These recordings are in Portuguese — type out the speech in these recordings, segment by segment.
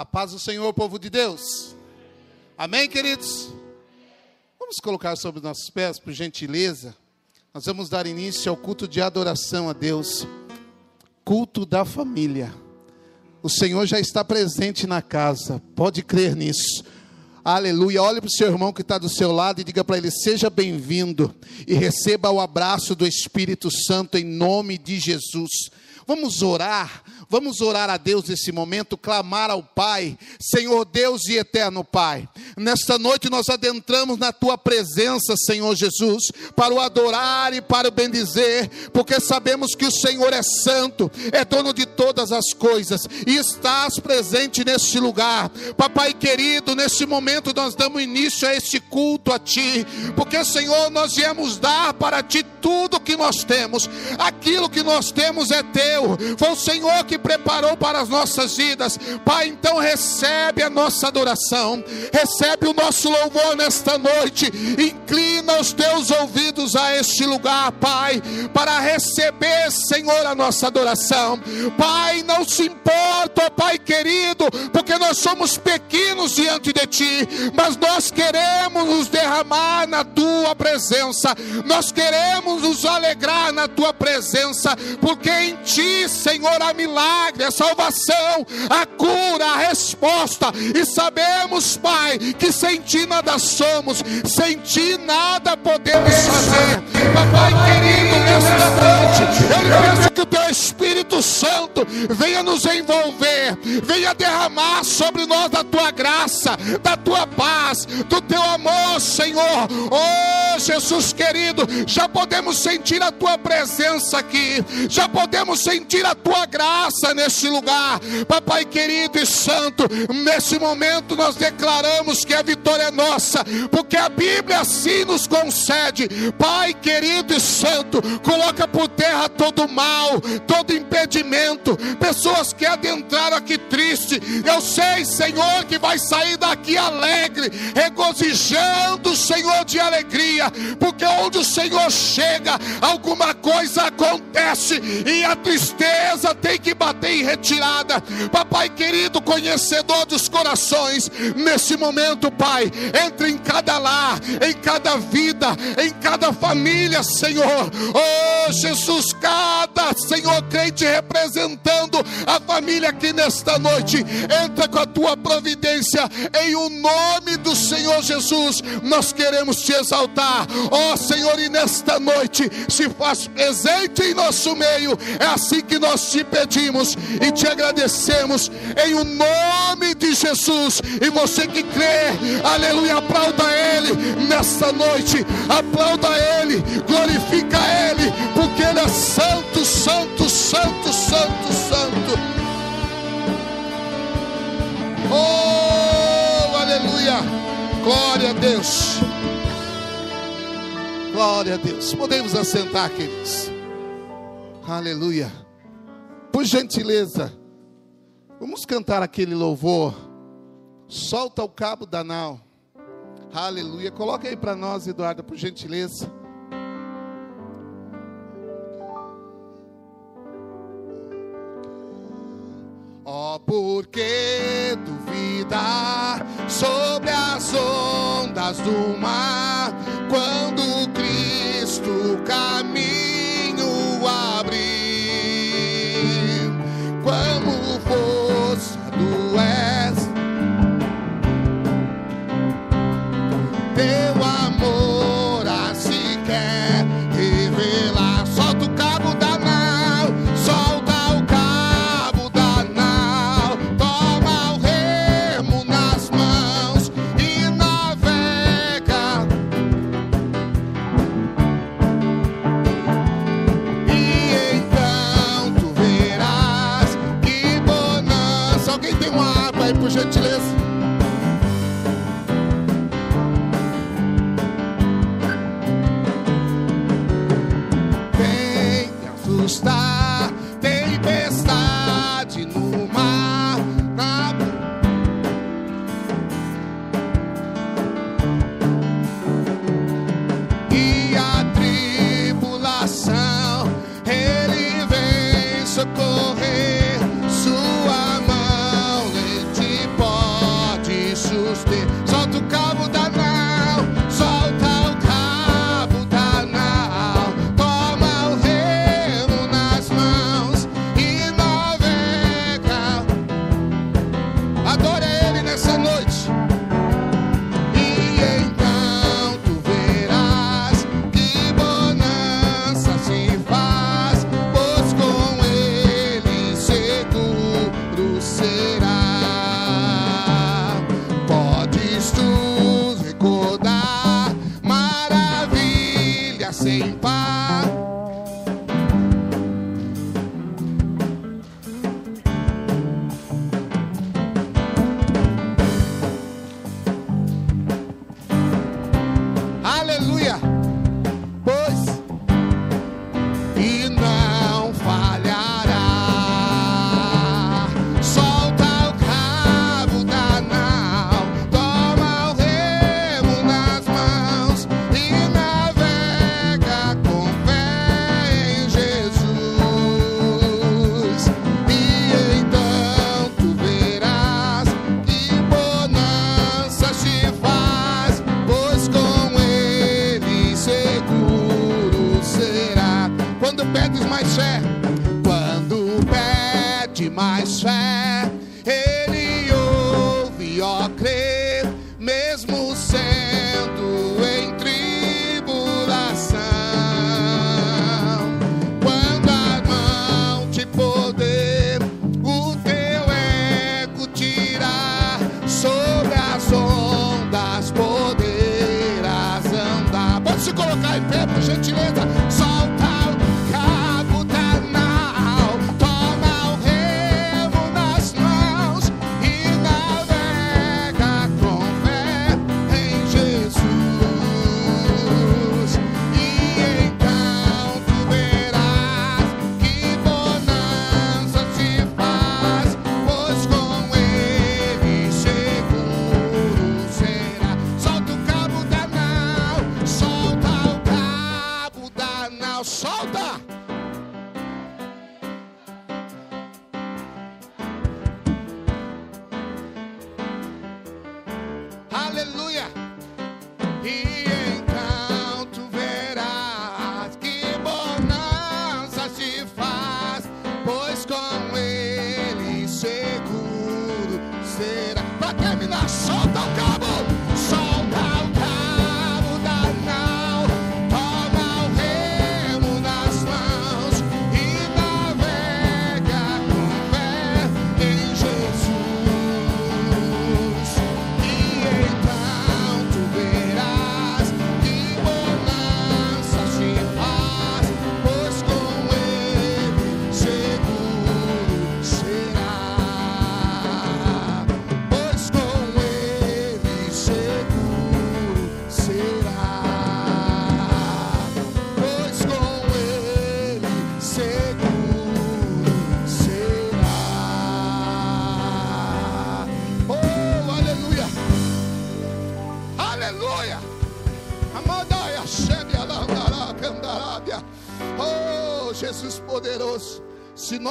A paz do Senhor, povo de Deus. Amém, queridos? Vamos colocar sobre nossos pés, por gentileza. Nós vamos dar início ao culto de adoração a Deus. Culto da família. O Senhor já está presente na casa. Pode crer nisso. Aleluia. Olhe para o seu irmão que está do seu lado e diga para ele: seja bem-vindo e receba o abraço do Espírito Santo em nome de Jesus. Vamos orar Vamos orar a Deus nesse momento, clamar ao Pai, Senhor Deus e eterno Pai. Nesta noite nós adentramos na tua presença, Senhor Jesus, para o adorar e para o bendizer, porque sabemos que o Senhor é santo, é dono de todas as coisas e estás presente neste lugar. Papai querido, neste momento nós damos início a este culto a ti, porque Senhor, nós viemos dar para ti tudo que nós temos. Aquilo que nós temos é teu. Foi o Senhor que preparou para as nossas vidas. Pai, então recebe a nossa adoração, recebe o nosso louvor nesta noite. Inclina os teus ouvidos a este lugar, Pai, para receber, Senhor, a nossa adoração. Pai, não se importa, Pai querido, porque nós somos pequenos diante de Ti, mas nós queremos nos derramar na Tua presença, nós queremos nos alegrar na Tua presença, porque em Ti, Senhor, há milagres milagre, a salvação, a cura, a resposta. E sabemos, Pai, que sem Ti nada somos, sem Ti nada podemos fazer. Papai querido, nesta noite, eu peço que o Teu Espírito Santo venha nos envolver, venha derramar sobre nós da Tua graça, da Tua paz, do Teu amor, Senhor. Oh, Jesus querido, já podemos sentir a Tua presença aqui, já podemos sentir a Tua graça neste lugar. Papai querido e santo, nesse momento nós declaramos que a vitória é nossa, porque a Bíblia assim nos concede. Pai querido e santo, coloca por terra todo mal, todo impedimento, pessoas que adentraram aqui triste. Eu sei, Senhor, que vai sair daqui alegre, regozijando Senhor de alegria, porque onde o Senhor chega, alguma coisa acontece e a tristeza tem que bater bater em retirada. Papai querido, conhecedor dos corações, nesse momento, Pai, entre em cada lar, em cada vida, em cada família, Senhor. Oh, Jesus, cada Senhor crente representando a família aqui nesta noite, entra com a tua providência em o nome do Senhor Jesus. Nós queremos te exaltar, ó oh, Senhor, e nesta noite se faz presente em nosso meio. É assim que nós te pedimos e te agradecemos em o nome de Jesus. E você que crê, aleluia, aplauda Ele nesta noite, aplauda Ele, glorifica Ele, porque Ele é santo, santo, santo, santo, santo. Oh, aleluia, glória a Deus. Glória a Deus. Podemos assentar, queridos. Aleluia. Por gentileza, vamos cantar aquele louvor. Solta o cabo da nau. Aleluia. Coloca aí para nós, Eduardo, por gentileza. Ó, oh, porque duvidar sobre as ondas do mar, quando Cristo caminho. Socorrer,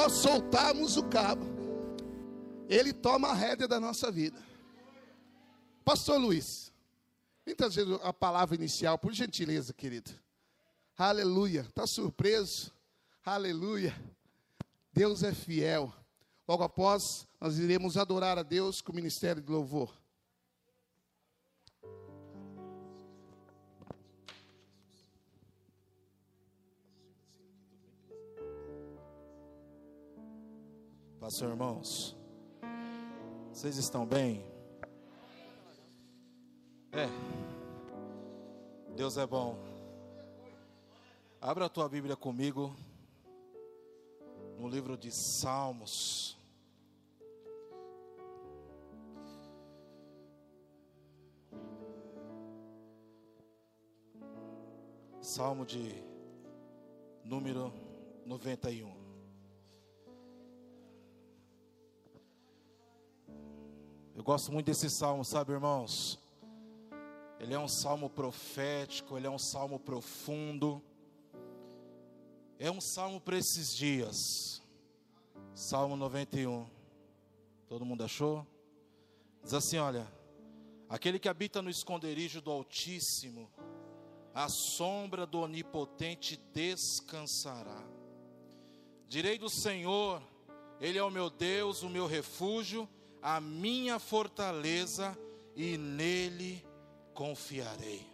nós soltarmos o cabo, Ele toma a rédea da nossa vida. Pastor Luiz, vem trazer a palavra inicial, por gentileza, querido. Aleluia. Está surpreso? Aleluia. Deus é fiel. Logo após, nós iremos adorar a Deus com o ministério de louvor. Pastor, irmãos, vocês estão bem? É, Deus é bom. Abra a tua Bíblia comigo no livro de Salmos. Salmo de número 91. Eu gosto muito desse salmo, sabe, irmãos? Ele é um salmo profético, ele é um salmo profundo. É um salmo para esses dias. Salmo 91. Todo mundo achou? Diz assim: olha, aquele que habita no esconderijo do Altíssimo, a sombra do Onipotente descansará. Direi do Senhor, Ele é o meu Deus, o meu refúgio, a minha fortaleza, e nele confiarei.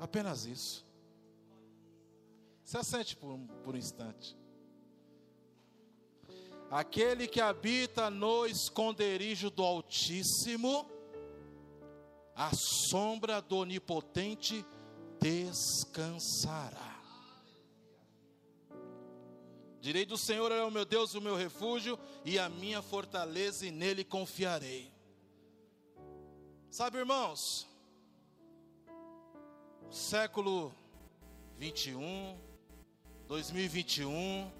Apenas isso. Se assente por, um- por um instante. Aquele que habita no esconderijo do Altíssimo, a sombra do Onipotente descansará. Direi do Senhor é o meu Deus, o meu refúgio e a minha fortaleza, e nele confiarei. Sabe, irmãos, século 21, 2021,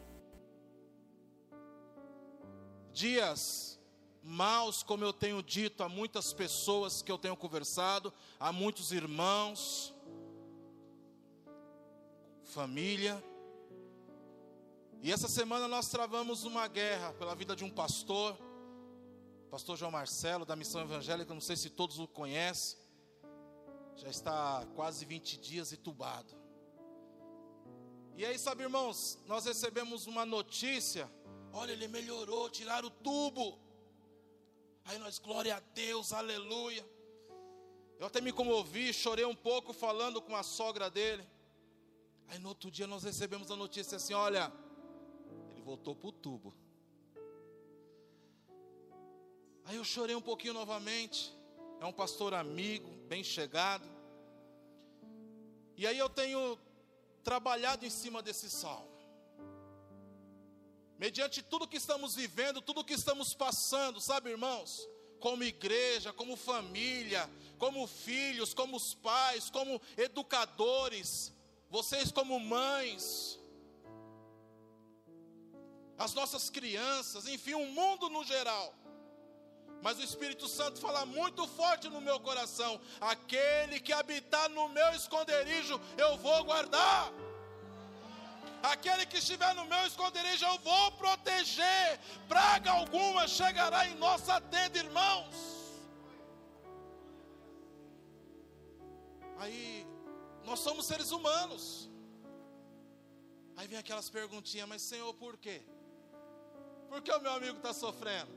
dias maus, como eu tenho dito a muitas pessoas que eu tenho conversado, a muitos irmãos, família. E essa semana nós travamos uma guerra pela vida de um pastor, pastor João Marcelo, da Missão Evangélica, não sei se todos o conhecem, já está há quase 20 dias entubado. E aí, sabe, irmãos, nós recebemos uma notícia. Olha, ele melhorou, tiraram o tubo. Aí nós, glória a Deus, aleluia. Eu até me comovi, chorei um pouco falando com a sogra dele. Aí no outro dia nós recebemos a notícia assim: olha, voltou para o tubo. Aí eu chorei um pouquinho novamente. É um pastor amigo, bem chegado. E aí eu tenho trabalhado em cima desse salmo. Mediante tudo que estamos vivendo, tudo que estamos passando, sabe, irmãos? Como igreja, como família, como filhos, como os pais, como educadores, vocês como mães, as nossas crianças, enfim, o mundo no geral. Mas o Espírito Santo fala muito forte no meu coração: aquele que habitar no meu esconderijo, eu vou guardar. Aquele que estiver no meu esconderijo, eu vou proteger. Praga alguma chegará em nossa tenda, irmãos. Aí, nós somos seres humanos. Aí vem aquelas perguntinhas, mas Senhor, por quê? Por que o meu amigo está sofrendo?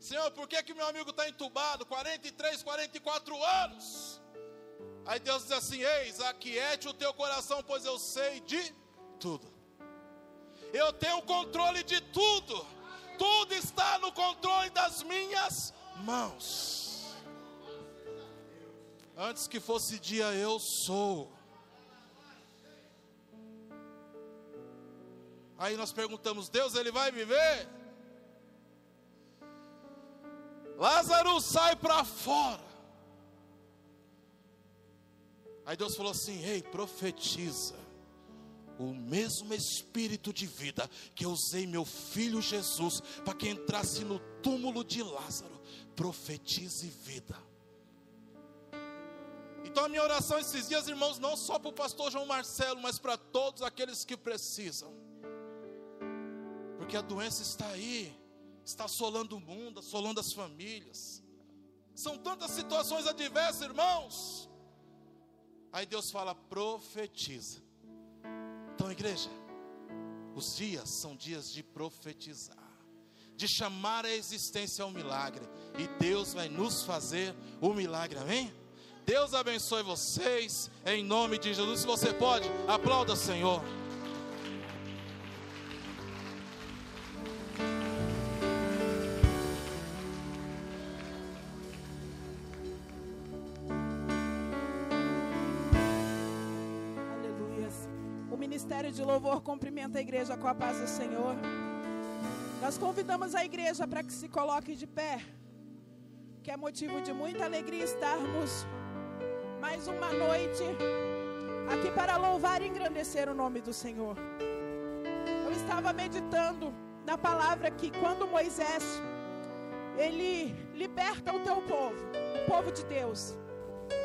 Senhor, por que, que meu amigo está entubado 43, 44 anos? Aí Deus diz assim: Eis, aquiete o teu coração, pois eu sei de tudo. Eu tenho controle de tudo. Tudo está no controle das minhas mãos. Antes que fosse dia, eu sou. Aí nós perguntamos: Deus, ele vai viver? Lázaro sai para fora. Aí Deus falou assim: Ei, profetiza. O mesmo espírito de vida que eu usei meu filho Jesus para que entrasse no túmulo de Lázaro, profetize vida. Então a minha oração esses dias, irmãos, não só para o pastor João Marcelo, mas para todos aqueles que precisam. Porque a doença está aí está assolando o mundo, assolando as famílias. São tantas situações adversas, irmãos. Aí Deus fala: profetiza. Então, igreja, os dias são dias de profetizar, de chamar a existência ao milagre, e Deus vai nos fazer o milagre, amém? Deus abençoe vocês, em nome de Jesus. Se você pode, aplauda, Senhor. Louvor cumprimenta a igreja com a paz do Senhor. Nós convidamos a igreja para que se coloque de pé, que é motivo de muita alegria estarmos mais uma noite aqui para louvar e engrandecer o nome do Senhor. Eu estava meditando na palavra que quando Moisés ele liberta o teu povo, o povo de Deus.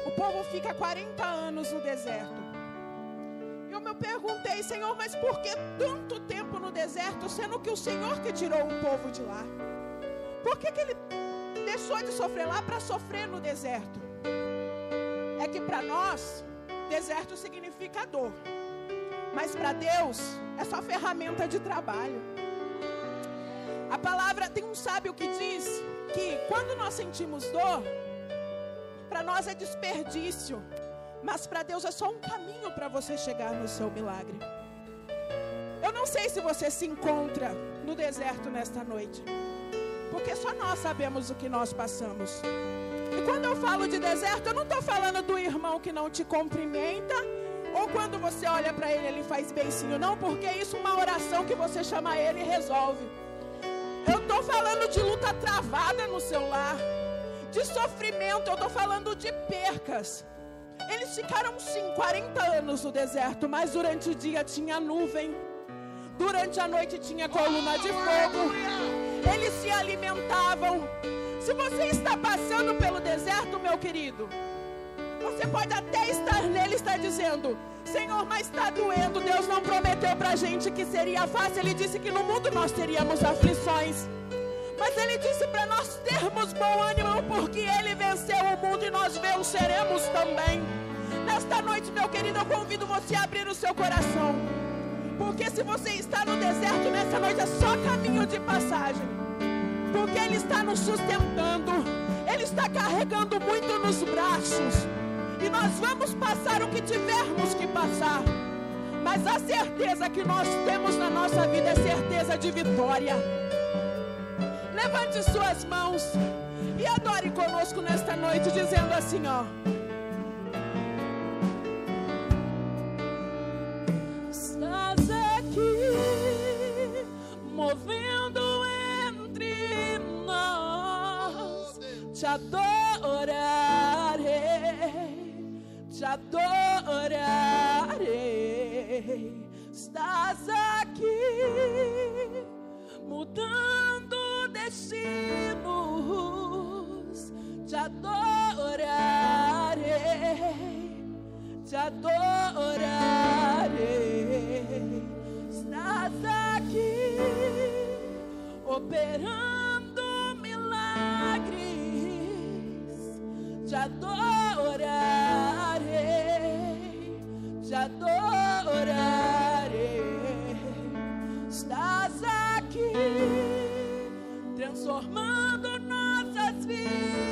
O povo fica 40 anos no deserto eu me perguntei, Senhor, mas por que tanto tempo no deserto, sendo que o Senhor que tirou o povo de lá? Por que, que ele deixou de sofrer lá para sofrer no deserto? É que para nós, deserto significa dor. Mas para Deus, é só ferramenta de trabalho. A palavra tem um sábio que diz que quando nós sentimos dor, para nós é desperdício mas para Deus é só um caminho para você chegar no seu milagre. Eu não sei se você se encontra no deserto nesta noite, porque só nós sabemos o que nós passamos. E quando eu falo de deserto, eu não estou falando do irmão que não te cumprimenta, ou quando você olha para ele, ele faz beicinho, não, porque isso é uma oração que você chama ele e resolve. Eu estou falando de luta travada no seu lar, de sofrimento, eu estou falando de percas. Eles ficaram sim 40 anos no deserto, mas durante o dia tinha nuvem, durante a noite tinha coluna de fogo. Eles se alimentavam. Se você está passando pelo deserto, meu querido, você pode até estar nele e estar dizendo: Senhor, mas está doendo. Deus não prometeu para a gente que seria fácil. Ele disse que no mundo nós teríamos aflições. Mas Ele disse para nós termos bom ânimo, porque Ele venceu o mundo e nós venceremos também. nesta noite, meu querido, eu convido você a abrir o seu coração. Porque se você está no deserto nessa noite, é só caminho de passagem. Porque Ele está nos sustentando, Ele está carregando muito nos braços. E nós vamos passar o que tivermos que passar. Mas a certeza que nós temos na nossa vida é certeza de vitória. Levante suas mãos e adore conosco nesta noite, dizendo assim: ó. Estás aqui, movendo entre nós, te adorarei, te adorarei. Estás aqui, mudando destinos, te adorarei, te adorarei. Estás aqui, operando milagres, te adorarei, te adorarei. Estás aqui, transformando nossas vidas,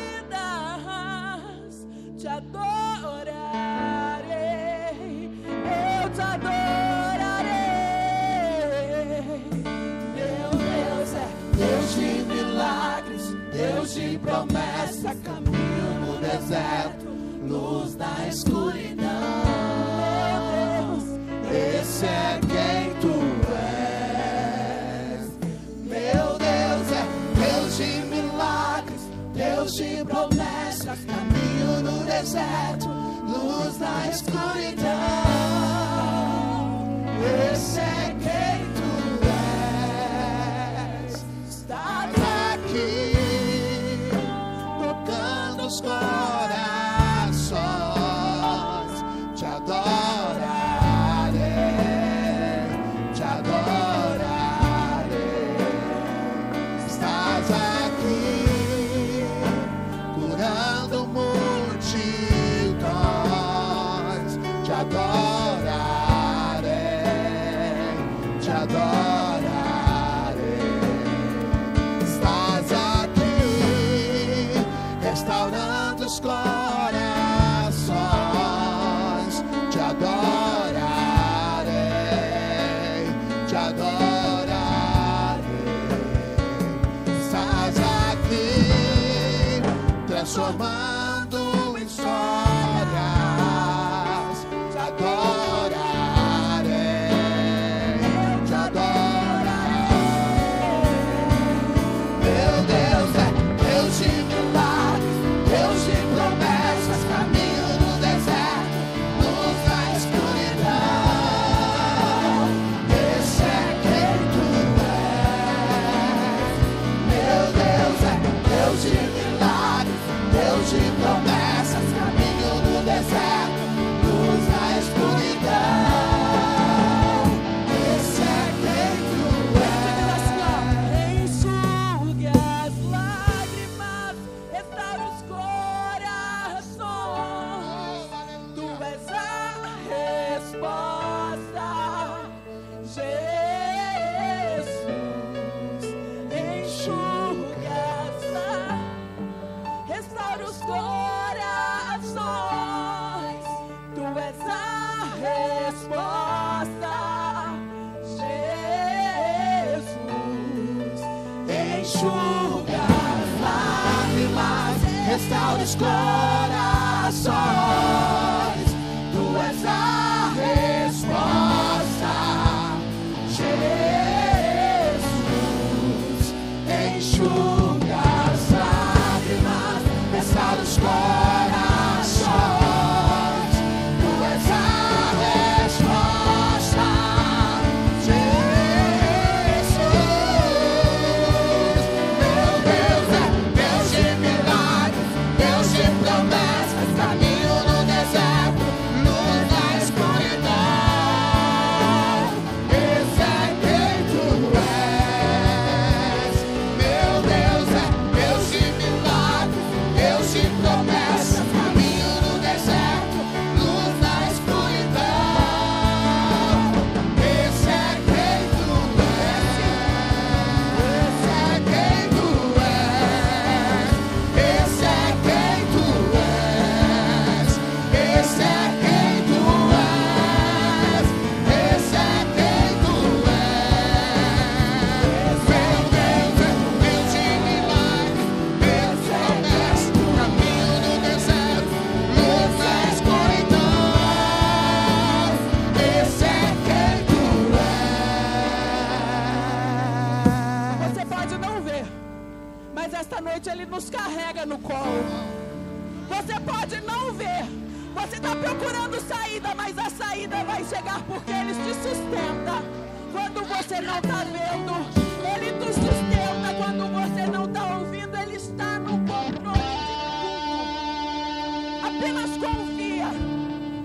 Apenas confia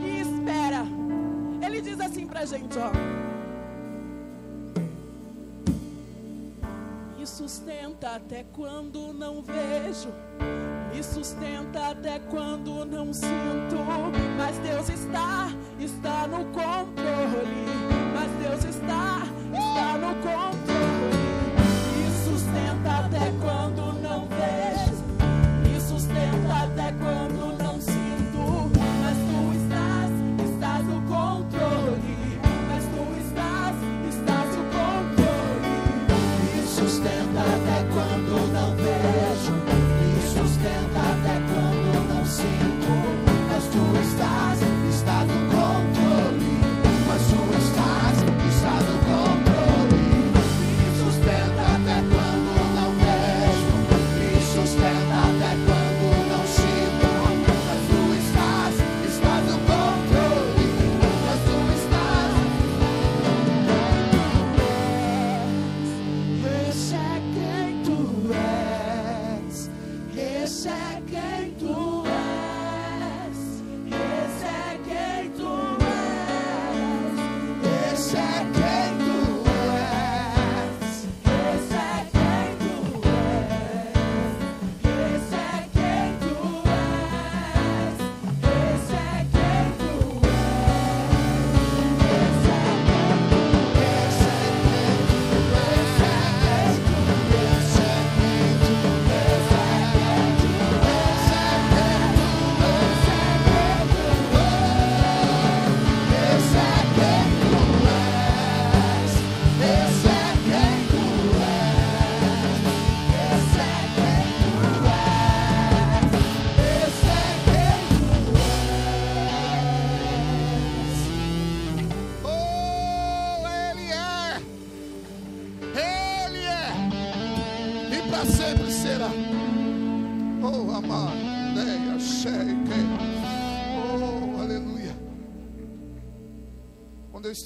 e espera. Ele diz assim pra gente, ó. Me sustenta até quando não vejo. Me sustenta até quando não sinto. Mas Deus está, está no controle. Mas Deus está, está no controle.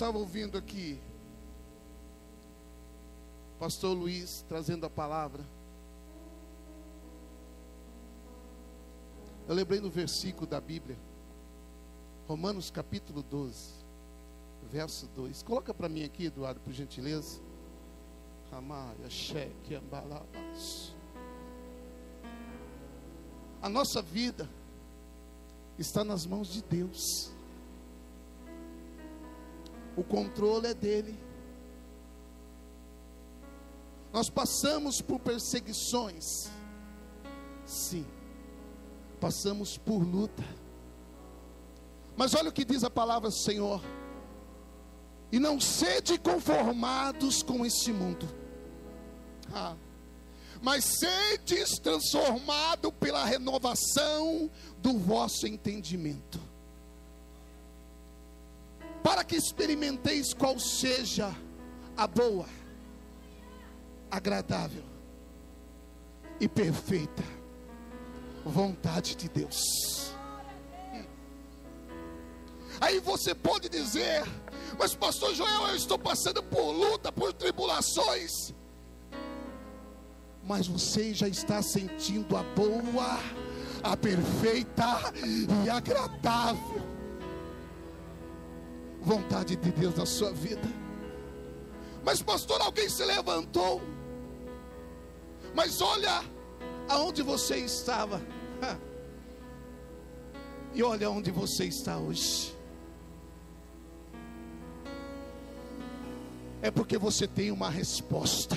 Estava ouvindo aqui, Pastor Luiz trazendo a palavra, eu lembrei do versículo da Bíblia, Romanos capítulo 12 verso 2. Coloca para mim aqui, Eduardo, por gentileza. Amaia, cheque, ambalabas. A nossa vida está nas mãos de Deus. O controle é dele. Nós passamos por perseguições. Sim. Passamos por luta. Mas olha o que diz a palavra do Senhor. E não sede conformados com esse mundo. Ah. Mas sedes transformado pela renovação do vosso entendimento. Para que experimenteis qual seja a boa, agradável e perfeita vontade de Deus. Aí você pode dizer, mas pastor Joel, eu estou passando por luta, por tribulações. Mas você já está sentindo a boa, a perfeita e agradável vontade de Deus na sua vida. Mas pastor, alguém se levantou. Mas olha aonde você estava. E olha onde você está hoje. é porque você tem uma resposta.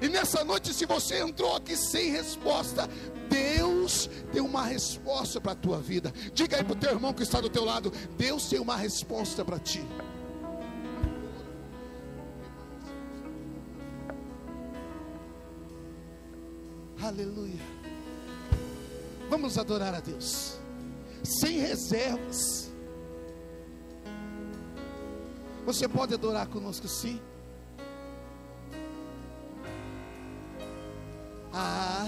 E nessa noite, se você entrou aqui sem resposta, Deus tem uma resposta para a tua vida. Diga aí para o teu irmão que está do teu lado: Deus tem uma resposta para ti. Aleluia. Vamos adorar a Deus, sem reservas. Você pode adorar conosco sim?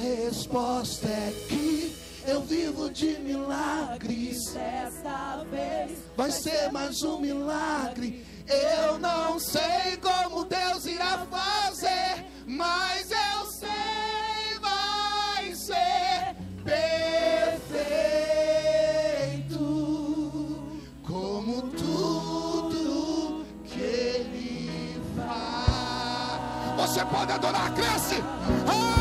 resposta é que eu vivo de milagres. Desta vez vai ser mais um milagre. Eu não sei como Deus irá fazer, mas eu sei vai ser perfeito. Como tudo que ele faz. Você pode adorar, cresce. Oh!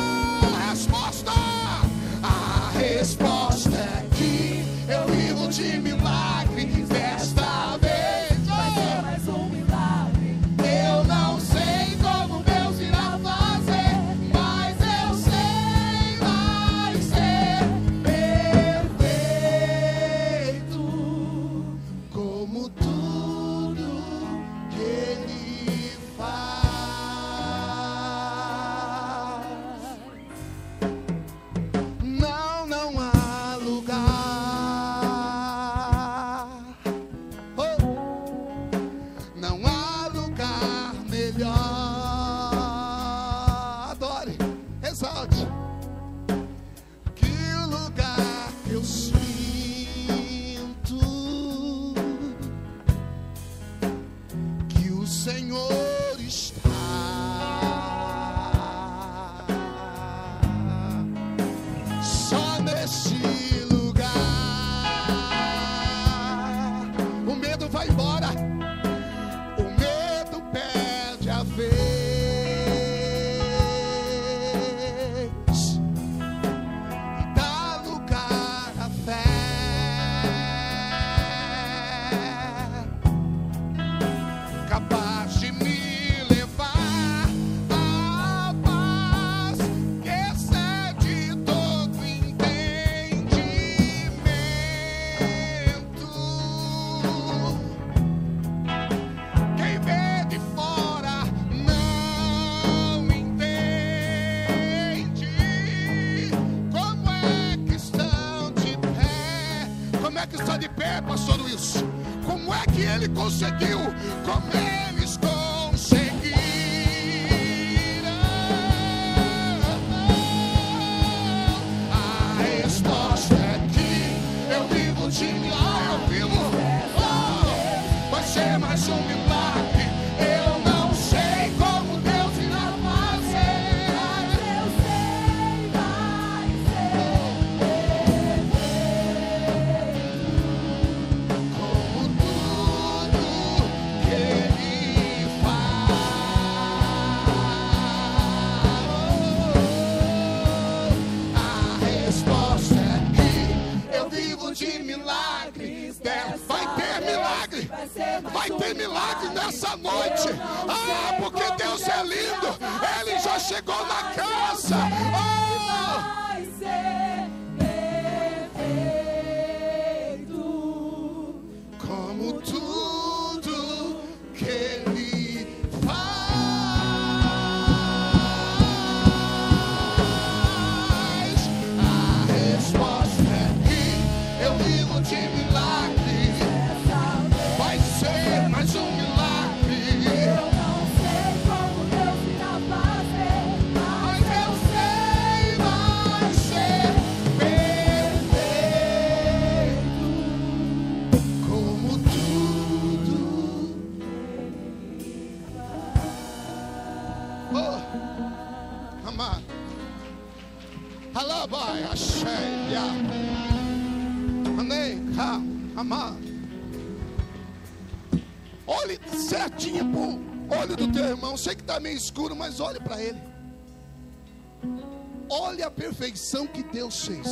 criação que Deus fez.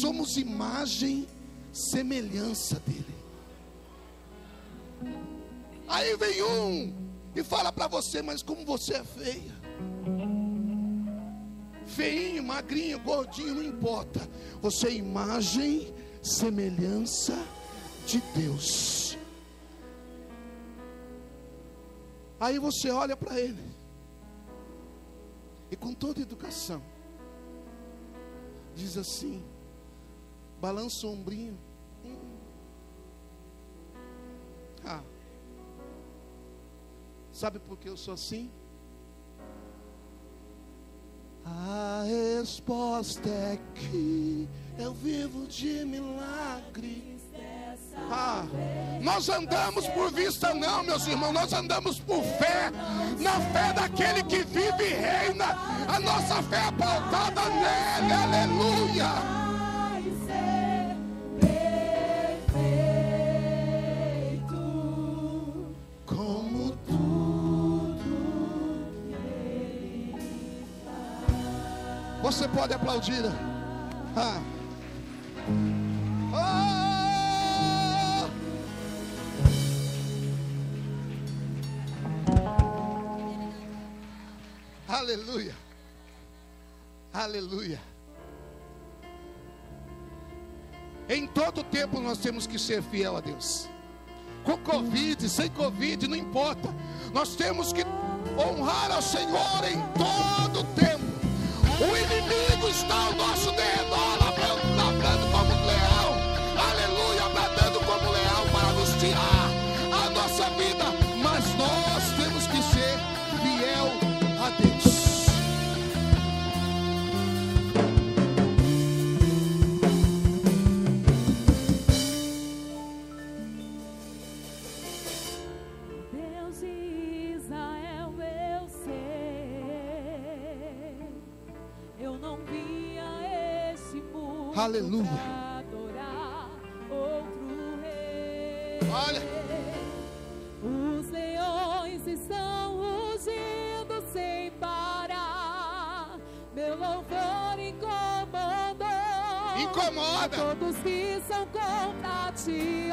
Somos imagem, semelhança dele. Aí vem um e fala para você, mas como você é feia. Feinho, magrinho, gordinho, não importa. Você é imagem, semelhança de Deus. Aí você olha para ele e com toda educação, diz assim: balança o ombrinho. Hum. Ah. Sabe por que eu sou assim? A resposta é que eu vivo de milagre. Ah, nós andamos por vista, não, meus irmãos, nós andamos por fé, na fé daquele que vive e reina. A nossa fé é pautada nele, aleluia. Você pode aplaudir. Ah. Aleluia. Em todo tempo nós temos que ser fiel a Deus. Com Covid, sem Covid, não importa. Nós temos que honrar ao Senhor em todo tempo. O inimigo está ao nosso dedo. Aleluia. Olha. Os leões estão rugindo sem parar. Meu louvor incomodou. Incomoda. Todos que são contra ti.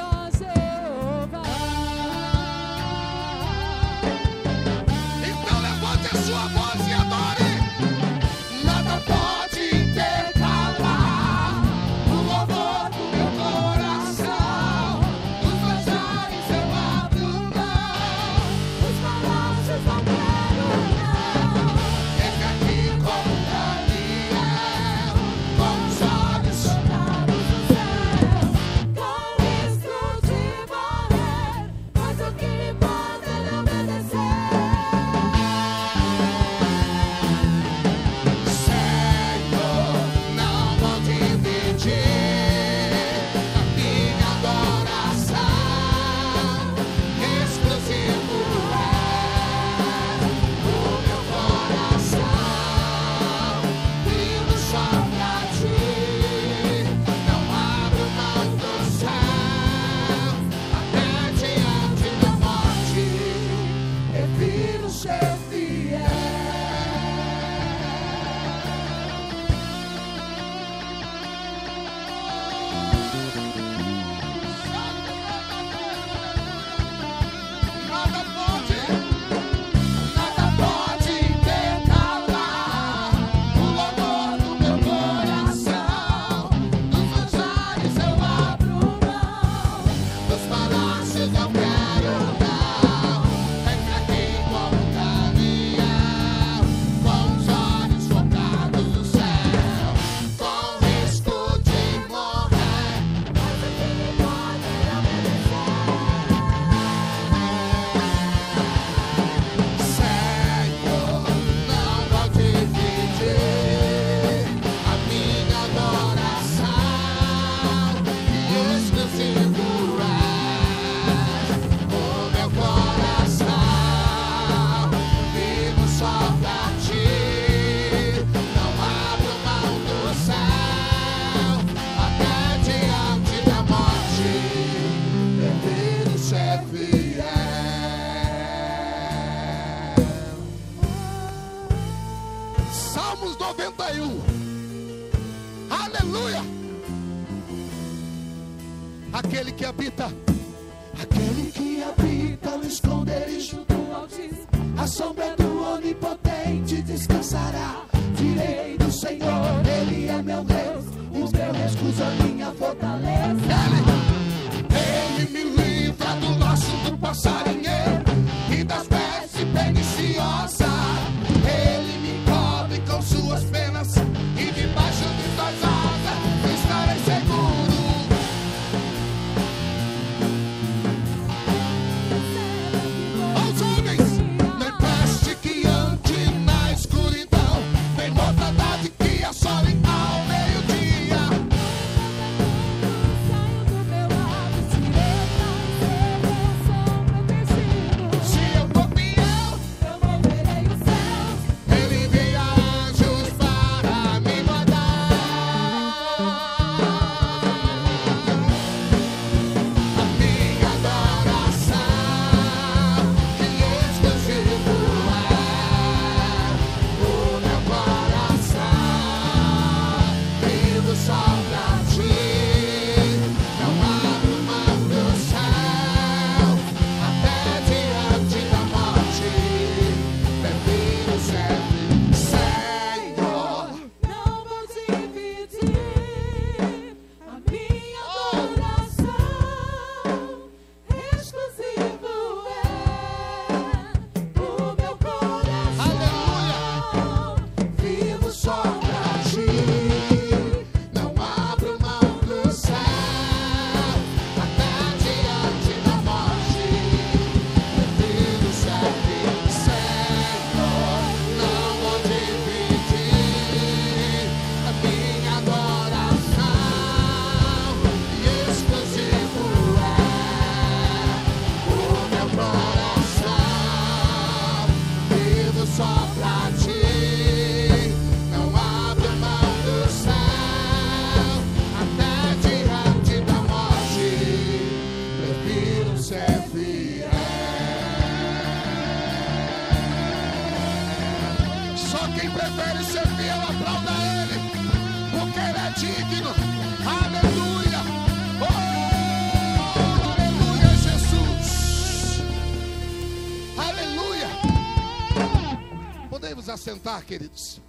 Assentar, queridos.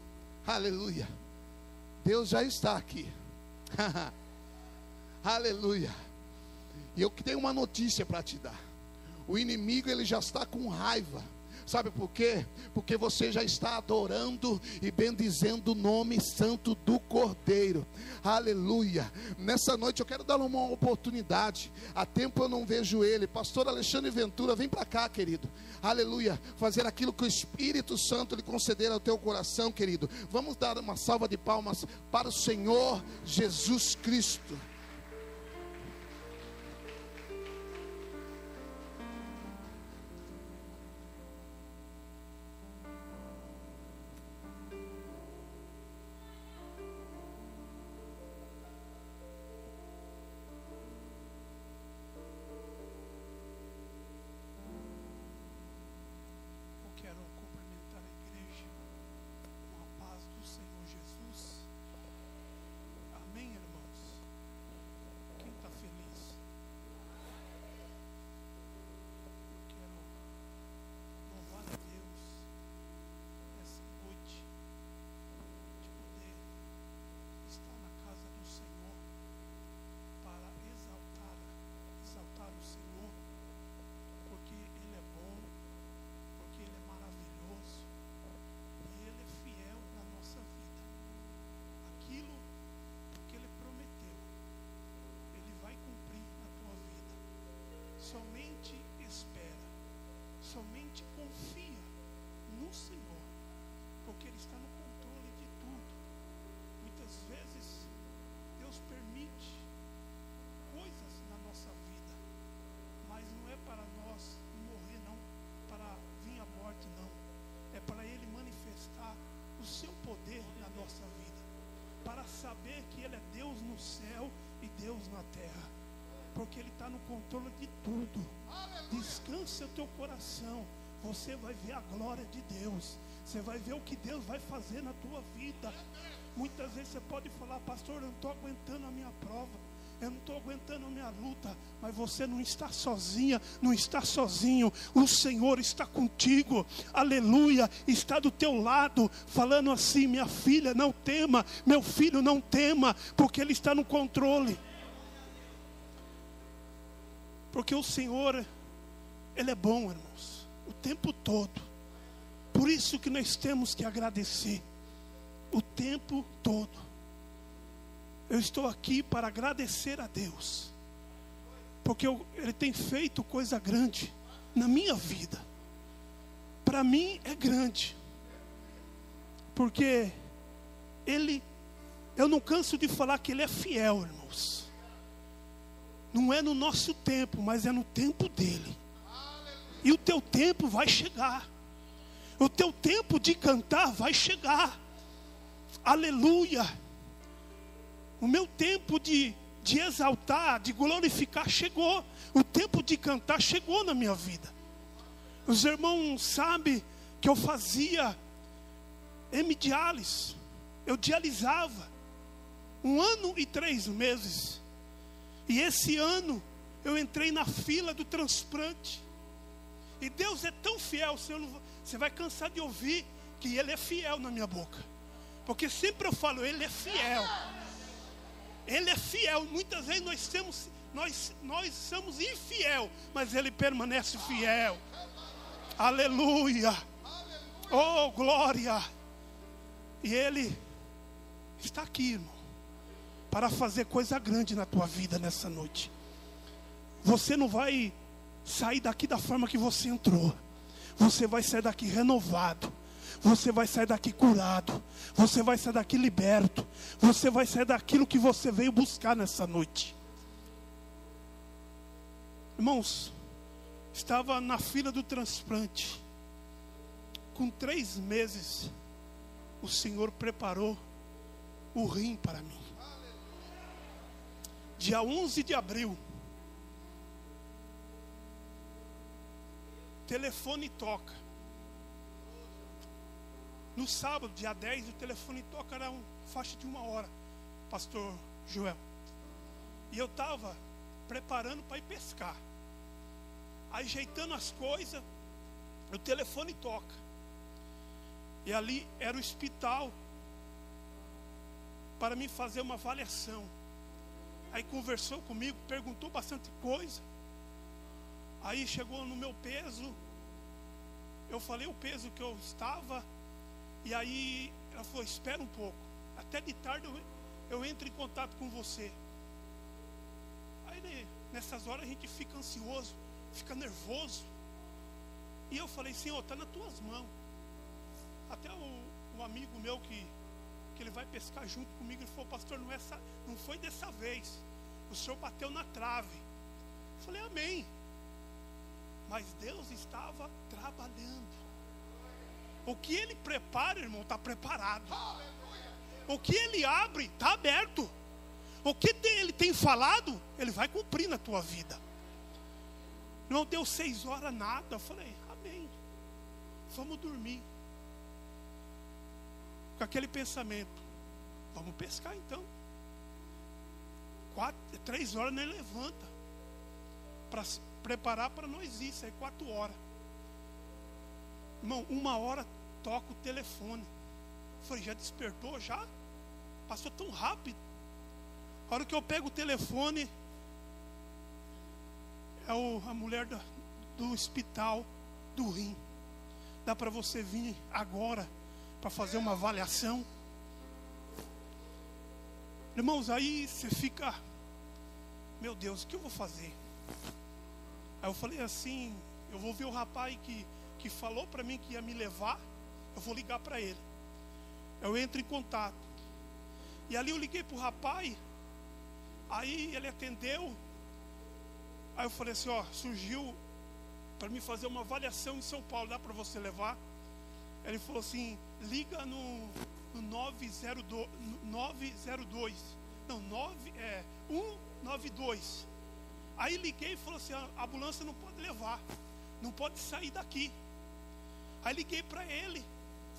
Aleluia. Deus já está aqui. Aleluia. E eu tenho uma notícia para te dar. O inimigo ele já está com raiva. Sabe por quê? Porque você já está adorando e bendizendo o nome santo do Cordeiro. Aleluia. Nessa noite eu quero dar uma oportunidade. Há tempo eu não vejo ele. Pastor Alexandre Ventura, vem para cá, querido. Aleluia. Fazer aquilo que o Espírito Santo lhe conceder ao teu coração, querido. Vamos dar uma salva de palmas para o Senhor Jesus Cristo. Porque Ele está no controle de tudo. Descansa o teu coração, você vai ver a glória de Deus, você vai ver o que Deus vai fazer na tua vida. Muitas vezes você pode falar, pastor, eu não estou aguentando a minha prova. Eu não estou aguentando a minha luta, mas você não está sozinha, não está sozinho. O Senhor está contigo, aleluia, está do teu lado, falando assim: minha filha, não tema, meu filho, não tema, porque Ele está no controle. Porque o Senhor, Ele é bom, irmãos, o tempo todo. Por isso que nós temos que agradecer, o tempo todo. Eu estou aqui para agradecer a Deus, porque eu- Ele tem feito coisa grande na minha vida. Para mim é grande, porque Ele, eu não canso de falar que Ele é fiel, irmãos. Não é no nosso tempo, mas é no tempo dele. E o teu tempo vai chegar. O teu tempo de cantar vai chegar. Aleluia. O meu tempo de, de exaltar, de glorificar chegou. O tempo de cantar chegou na minha vida. Os irmãos sabem que eu fazia hemodiálise. Eu dialisava. Um ano e três meses. E esse ano eu entrei na fila do transplante. E Deus é tão fiel, você, você vai cansar de ouvir que Ele é fiel na minha boca. Porque sempre eu falo, Ele é fiel. Ele é fiel. Muitas vezes nós temos, nós, nós somos infiel, mas Ele permanece fiel. Aleluia. Oh, glória. E Ele está aqui, irmão, para fazer coisa grande na tua vida nessa noite. Você não vai sair daqui da forma que você entrou. Você vai sair daqui renovado. Você vai sair daqui curado. Você vai sair daqui liberto. Você vai sair daquilo que você veio buscar nessa noite. Irmãos, estava na fila do transplante. Com três meses, o Senhor preparou o rim para mim. Dia 11 de abril, telefone toca. No sábado, dia 10, o telefone toca, era faixa de uma hora, pastor Joel. E eu estava preparando para ir pescar. Ajeitando as coisas, o telefone toca. E ali era o hospital para me fazer uma avaliação. Aí conversou comigo, perguntou bastante coisa. Aí chegou no meu peso. Eu falei o peso que eu estava. E aí ela falou: espera um pouco. Até de tarde eu, eu entro em contato com você. Aí nessas horas a gente fica ansioso, fica nervoso. E eu falei: Senhor, está nas tuas mãos. Até o, o amigo meu que, que ele vai pescar junto comigo, ele falou: Pastor, não, é essa, não foi dessa vez. O senhor bateu na trave. Eu falei: Amém. Mas Deus estava trabalhando. O que Ele prepara, irmão, está preparado. O que Ele abre, está aberto. O que Ele tem falado, Ele vai cumprir na tua vida. Não deu seis horas nada. Eu falei, amém. Vamos dormir. Com aquele pensamento. Vamos pescar então. Quatro, três horas nem levanta. Para preparar para nós. Isso aí quatro horas. Irmão, uma hora toca o telefone. Falei, já despertou já? Passou tão rápido. A hora que eu pego o telefone, é o, a mulher da- do hospital do rim. Dá para você vir agora para fazer uma avaliação? Irmãos, aí você fica, meu Deus, o que eu vou fazer? Aí eu falei assim, eu vou ver o rapaz que, que falou para mim que ia me levar, eu vou ligar para ele. Eu entro em contato. E ali eu liguei pro rapaz, aí ele atendeu. Aí eu falei assim, ó, surgiu para me fazer uma avaliação em São Paulo, dá para você levar? Ele falou assim, liga no, no 902, no 902, não, 9, é, 192. Aí liguei e falou assim, a ambulância não pode levar, não pode sair daqui. Aí liguei para ele,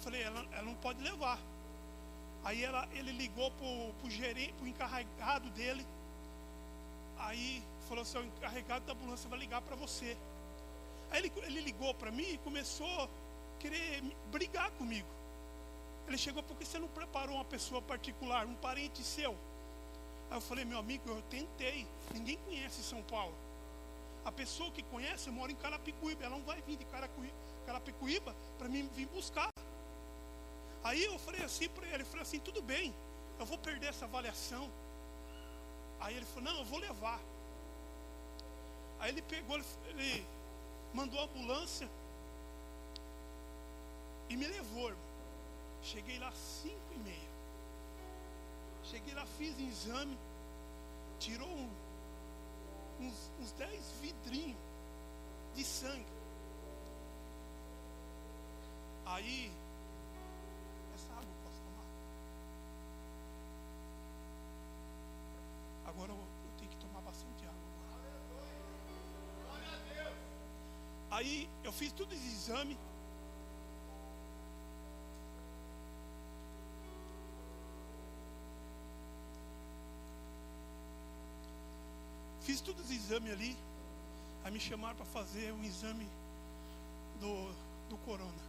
falei, ela, ela não pode levar. Aí ela, ele ligou gerente, pro encarregado dele. Aí falou assim, o encarregado da ambulância vai ligar para você. Aí ele, ele ligou para mim e começou a querer brigar comigo. Ele chegou, porque você não preparou uma pessoa particular, um parente seu? Aí eu falei, meu amigo, eu tentei. Ninguém conhece São Paulo. A pessoa que conhece mora em Carapicuíba. Ela não vai vir de Carapicuíba para mim vir buscar. Aí eu falei assim para ele, eu falei assim, tudo bem, eu vou perder essa avaliação. Aí ele falou, não, eu vou levar. Aí ele pegou, ele, ele mandou a ambulância e me levou, irmão. Cheguei lá cinco e meia. Cheguei lá, fiz exame, tirou um- uns, uns dez vidrinhos de sangue. Aí, essa água eu posso tomar? Agora eu, eu tenho que tomar bastante água. Aí eu fiz todos os exames. Todos os exames ali. Aí me chamaram para fazer um exame do, do corona.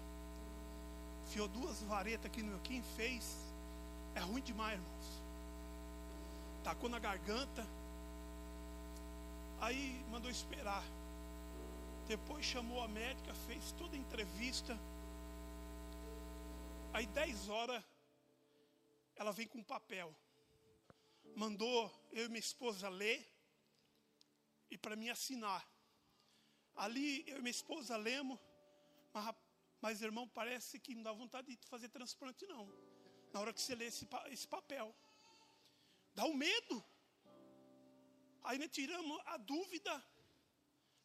Fiou duas varetas aqui no meu. Quem fez é ruim demais, irmãos. Tacou na garganta. Aí mandou esperar. Depois chamou a médica, fez toda a entrevista. Aí 10 horas ela vem com um papel. Mandou eu e minha esposa ler e para mim assinar. Ali eu e minha esposa lemos, mas, mas irmão, parece que não dá vontade de fazer transplante, não. Na hora que você lê esse, esse papel. Dá um medo. Aí nós tiramos a dúvida.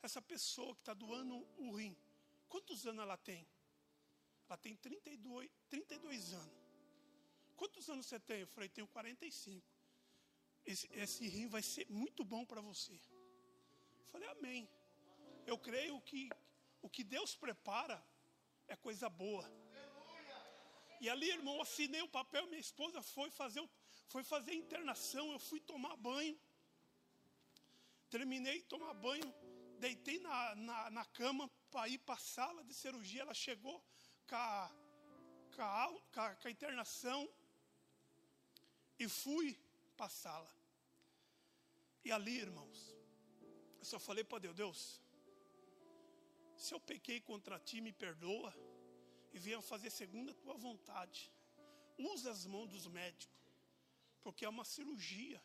Essa pessoa que está doando o rim, quantos anos ela tem? Ela tem 32, 32 anos. Quantos anos você tem? Eu falei, tenho 45. Esse, esse rim vai ser muito bom para você. Falei, amém. Eu creio que o que Deus prepara é coisa boa. E ali, irmão, assinei o papel, minha esposa foi fazer, foi fazer a internação, eu fui tomar banho. Terminei de tomar banho, deitei na, na, na cama para ir para a sala de cirurgia. Ela chegou com a, com a, com a- com a internação e fui para a sala. E ali, irmãos, eu só falei para Deus, Deus, se eu pequei contra ti, me perdoa e venha fazer segundo a tua vontade. Usa as mãos dos médicos, porque é uma cirurgia.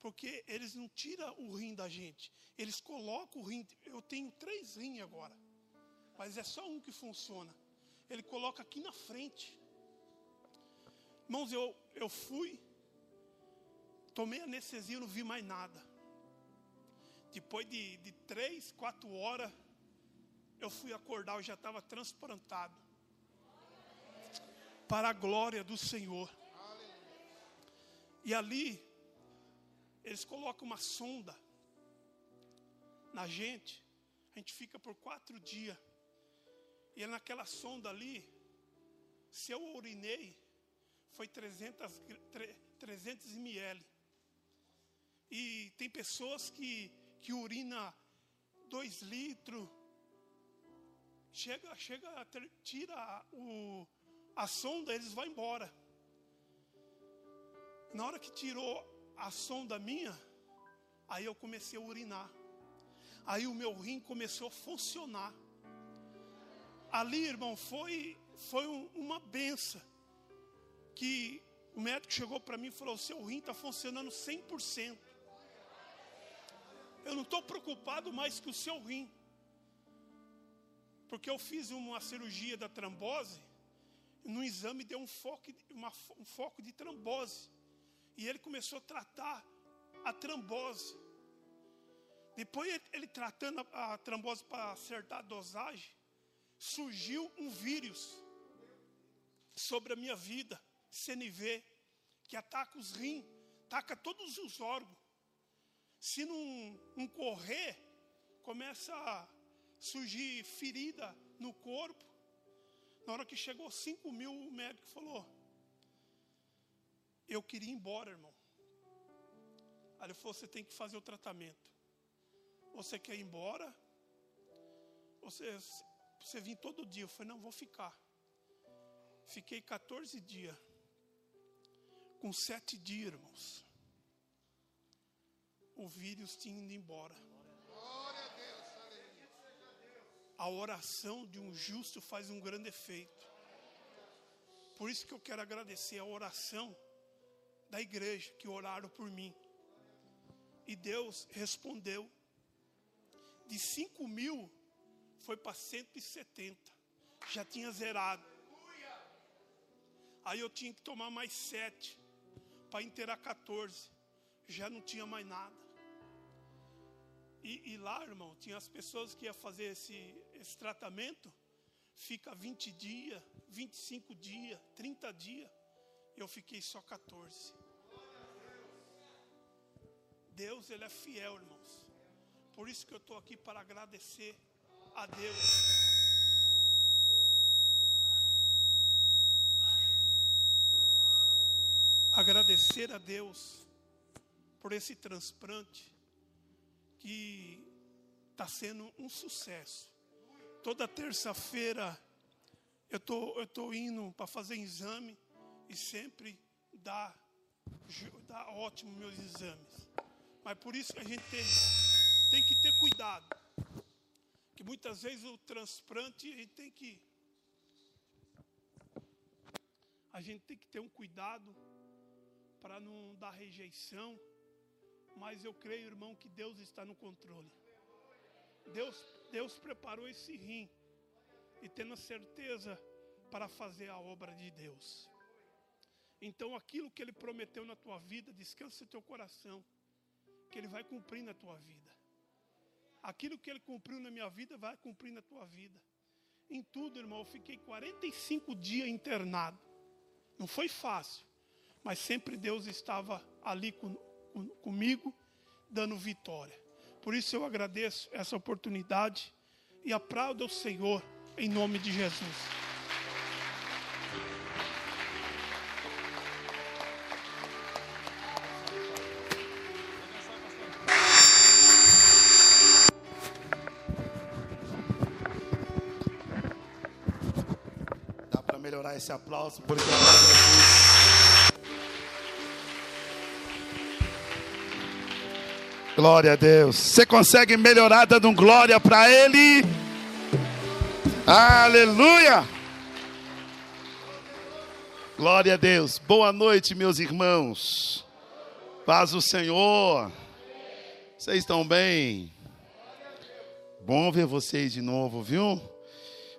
Porque eles não tiram o rim da gente, eles colocam o rim. Eu tenho três rins agora, mas é só um que funciona. Ele coloca aqui na frente. Irmãos, eu, eu fui, tomei anestesia, não vi mais nada. Depois de, de três, quatro horas, eu fui acordar, eu já estava transplantado. Para a glória do Senhor. E ali, eles colocam uma sonda na gente. A gente fica por quatro dias. E naquela sonda ali, se eu urinei, foi 300, gr- tre- 300 ml. E tem pessoas que, que urina 2 litros, chega, chega tira o, a sonda, eles vão embora. Na hora que tirou a sonda minha, aí eu comecei a urinar. Aí o meu rim começou a funcionar. Ali, irmão, foi, foi um- uma benção. Que o médico chegou para mim e falou: seu rim está funcionando 100%. Eu não estou preocupado mais que o seu rim. Porque eu fiz uma cirurgia da trombose, no exame deu um foco, de- uma um foco de trombose. E ele começou a tratar a trombose. Depois, ele, ele tratando a, a trombose para acertar a dosagem, surgiu um vírus sobre a minha vida, CNV, que ataca os rins, ataca todos os órgãos. Se não, correr, começa a surgir ferida no corpo. Na hora que chegou 5 mil, o médico falou: Eu queria ir embora, irmão. Aí ele falou: Você tem que fazer o tratamento. Você quer ir embora? Você, você vir todo dia? Eu falei: Não, vou ficar. Fiquei 14 dias. Com sete dias, irmãos, o vírus tinha ido embora. A oração de um justo faz um grande efeito. Por isso que eu quero agradecer a oração da igreja que oraram por mim. E Deus respondeu. De 5 mil foi para 170. Já tinha zerado. Aí eu tinha que tomar mais sete para inteirar 14. Já não tinha mais nada. E, e lá, irmão, tinha as pessoas que iam fazer esse, esse tratamento, fica 20 dias, 25 dias, 30 dias. Eu fiquei só 14. Deus, Ele é fiel, irmãos. Por isso que eu estou aqui para agradecer a Deus. Agradecer a Deus por esse transplante que está sendo um sucesso. Toda terça-feira eu tô, eu tô indo para fazer exame e sempre dá, dá ótimo meus exames. Mas por isso que a gente tem, tem que ter cuidado. Que muitas vezes o transplante a gente tem que. A gente tem que ter um cuidado para não dar rejeição. Mas eu creio, irmão, que Deus está no controle. Deus, Deus preparou esse rim e tendo a certeza para fazer a obra de Deus. Então, aquilo que Ele prometeu na tua vida, descansa teu coração, que Ele vai cumprir na tua vida. Aquilo que Ele cumpriu na minha vida, vai cumprir na tua vida. Em tudo, irmão, eu fiquei 45 dias internado. Não foi fácil, mas sempre Deus estava ali com, comigo, dando vitória. Por isso eu agradeço essa oportunidade e aplaudo o Senhor em nome de Jesus. Dá para melhorar esse aplauso porque Glória a Deus. Você consegue melhorar dando um glória para Ele? Aleluia! Glória a Deus. Boa noite, meus irmãos. Paz o Senhor. Vocês estão bem? Bom ver vocês de novo, viu?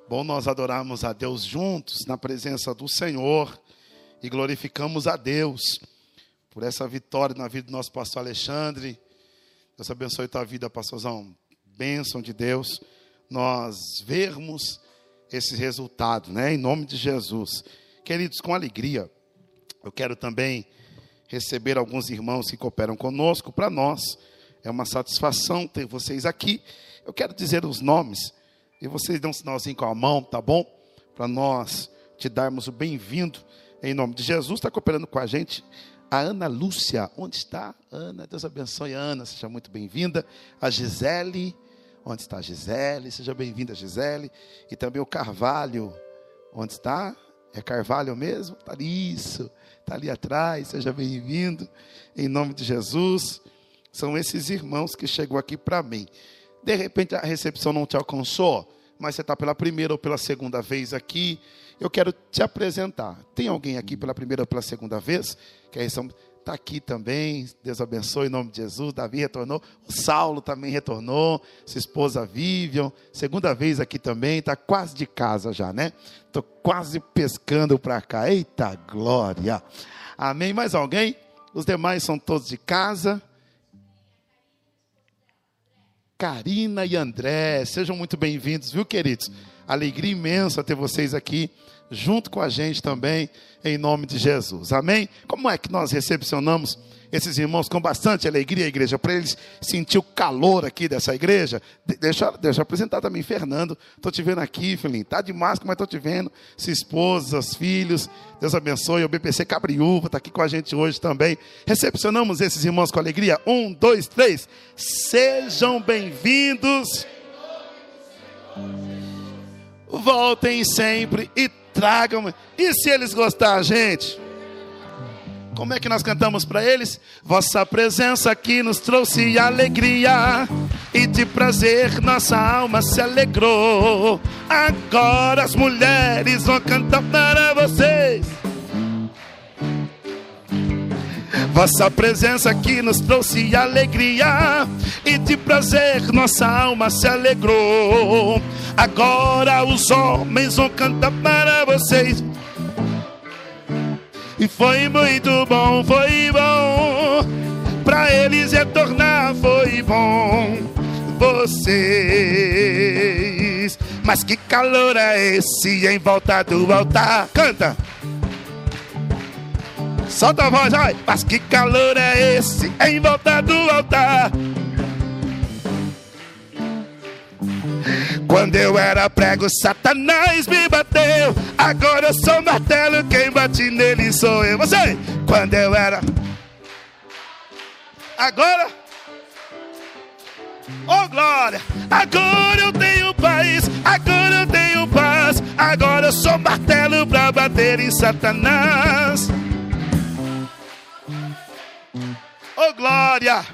Bom nós adorarmos a Deus juntos na presença do Senhor e glorificamos a Deus por essa vitória na vida do nosso pastor Alexandre. Deus abençoe tua vida, pastorzão. Bênção de Deus. Nós vermos esse resultado, né? Em nome de Jesus. Queridos, com alegria, eu quero também receber alguns irmãos que cooperam conosco. Para nós é uma satisfação ter vocês aqui. Eu quero dizer os nomes e vocês dão um sinalzinho com a mão, tá bom? Para nós te darmos o bem-vindo em nome de Jesus. Está cooperando com a gente a Ana Lúcia. Onde está? Ana, Deus abençoe, Ana, seja muito bem-vinda. A Gisele, onde está a Gisele? Seja bem-vinda, Gisele. E também o Carvalho, onde está? É Carvalho mesmo? Está ali, isso, está ali atrás, seja bem-vindo, em nome de Jesus. São esses irmãos que chegou aqui para mim. De repente a recepção não te alcançou, mas você está pela primeira ou pela segunda vez aqui. Eu quero te apresentar. Tem alguém aqui pela primeira ou pela segunda vez? Que a recepção está aqui também. Deus abençoe em nome de Jesus. Davi retornou. O Saulo também retornou. Sua esposa Vivian. Segunda vez aqui também. Está quase de casa já, né? Estou quase pescando para cá. Eita glória. Amém. Mais alguém? Os demais são todos de casa. Karina e André, sejam muito bem-vindos, viu, queridos? Alegria imensa ter vocês aqui junto com a gente também, em nome de Jesus. Amém? Como é que nós recepcionamos esses irmãos com bastante alegria, igreja, para eles sentir o calor aqui dessa igreja? De- deixa, deixa eu apresentar também Fernando. Estou te vendo aqui, filhinho. Tá de máscara, mas estou te vendo. Esposa, os filhos. Deus abençoe. O BPC Cabriúva está aqui com a gente hoje também. Recepcionamos esses irmãos com alegria. Um, dois, três. Sejam bem-vindos. Voltem sempre e tragam. E se eles gostarem, gente? Como é que nós cantamos para eles? Vossa presença aqui nos trouxe alegria e de prazer nossa alma se alegrou. Agora as mulheres vão cantar para vocês. Vossa presença aqui nos trouxe alegria e de prazer nossa alma se alegrou. Agora os homens vão cantar para vocês. E foi muito bom, foi bom. Pra eles retornar foi bom. Vocês. Mas que calor é esse em volta do altar? Canta! Solta a voz, vai! Mas que calor é esse em volta do altar? Quando eu era prego, Satanás me bateu. Agora eu sou martelo, quem bate nele sou eu. Você, quando eu era. Agora. Oh glória! Agora eu tenho paz, agora eu tenho paz. Agora eu sou martelo pra bater em Satanás. Oh glória!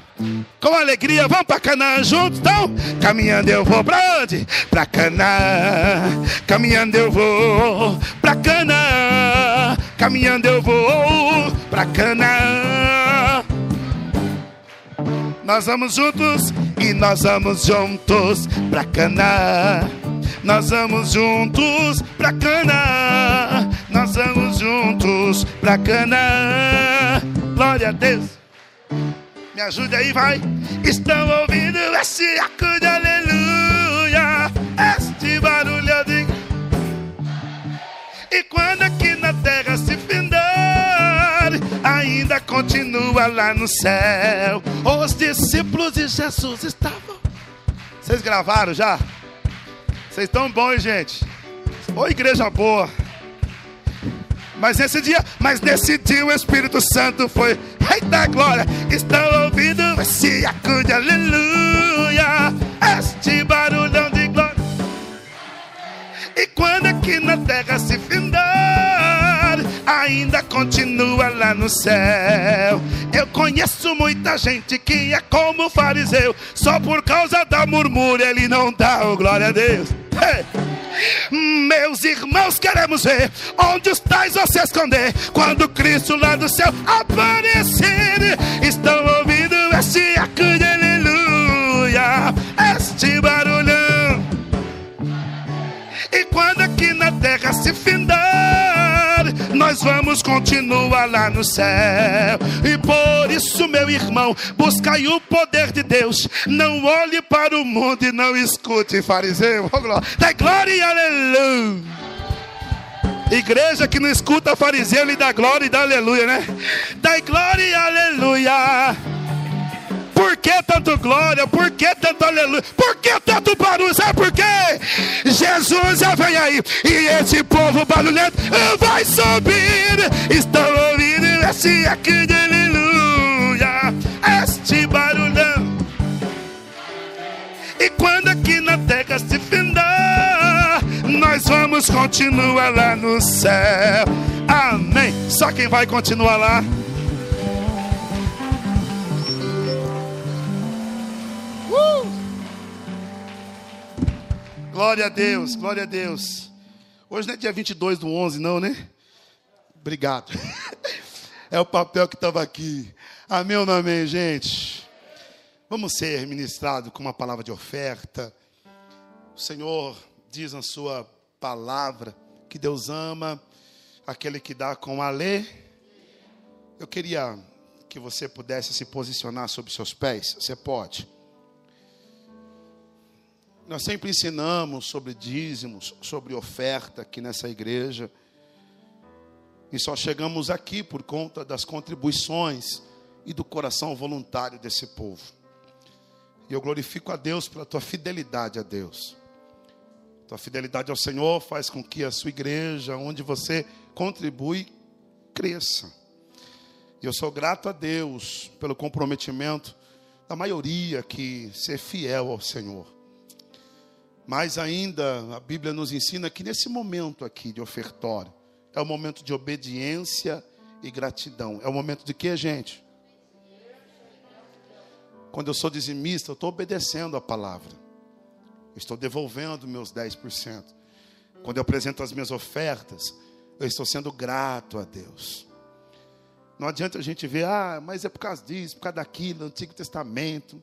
Com alegria, vamos pra Canaã juntos, então? Caminhando eu vou pra onde? Pra Canaã. Caminhando eu vou pra Canaã. Caminhando eu vou pra Canaã. Nós vamos juntos e nós vamos juntos pra Canaã. Nós vamos juntos pra Canaã. Nós vamos juntos pra Canaã. Glória a Deus. Me ajude aí, vai. Estão ouvindo esse eco de aleluia. Este barulho de. E quando aqui na terra se findar, ainda continua lá no céu. Os discípulos de Jesus estavam. Vocês gravaram já? Vocês estão bons, gente. Ô igreja boa. Mas nesse dia, mas nesse dia o Espírito Santo foi. Eita glória! Estão ouvindo esse acude, aleluia! Este barulhão de glória. E quando aqui na terra se findar, ainda continua lá no céu. Eu conheço muita gente que é como fariseu, só por causa da murmúria ele não dá o glória a Deus. Meus irmãos, queremos ver onde os tais vão se esconder quando Cristo lá do céu aparecer. Estão ouvindo este de aleluia, este barulhão. E quando aqui na terra se findar, nós vamos continuar lá no céu. E por isso, meu irmão, buscai o poder de Deus. Não olhe para o mundo e não escute fariseu. Dá glória e aleluia. Igreja que não escuta fariseu, lhe dá glória e dá aleluia, né? Dá glória e aleluia. Por que tanto glória? Por que tanto aleluia? Por que tanto barulho? Sabe por quê? Jesus já vem aí e esse povo barulhento vai subir. Estão ouvindo esse aqui de aleluia, este barulhão. E quando aqui na terra se findar, nós vamos continuar lá no céu. Amém. Só quem vai continuar lá? Glória a Deus, glória a Deus. Hoje não é dia 22 do 11, não, né? Obrigado. É o papel que estava aqui. Amém ou não amém, gente? Vamos ser ministrados com uma palavra de oferta. O Senhor diz na sua palavra que Deus ama aquele que dá com alê. Eu queria que você pudesse se posicionar sobre seus pés. Você pode. Nós sempre ensinamos sobre dízimos, sobre oferta aqui nessa igreja. E só chegamos aqui por conta das contribuições e do coração voluntário desse povo. E eu glorifico a Deus pela tua fidelidade a Deus. Tua fidelidade ao Senhor faz com que a sua igreja, onde você contribui, cresça. E eu sou grato a Deus pelo comprometimento da maioria que ser fiel ao Senhor. Mas ainda a Bíblia nos ensina que nesse momento aqui de ofertório, é o momento de obediência e gratidão. É o momento de quê, gente? Quando eu sou dizimista, eu estou obedecendo a palavra. Eu estou devolvendo meus 10%. Quando eu apresento as minhas ofertas, eu estou sendo grato a Deus. Não adianta a gente ver, ah, mas é por causa disso, por causa daquilo, Antigo Testamento.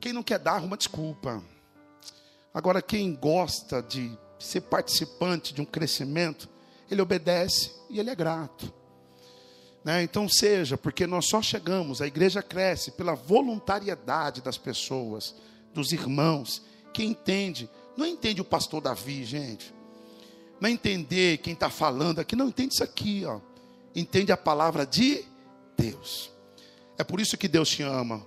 Quem não quer dar, arruma desculpa. Agora, quem gosta de ser participante de um crescimento, ele obedece e ele é grato. Né? Então, seja, porque nós só chegamos, a igreja cresce pela voluntariedade das pessoas, dos irmãos, que entende, não entende o pastor Davi, gente, não entender quem está falando aqui, não entende isso aqui, ó. entende a palavra de Deus. É por isso que Deus te ama.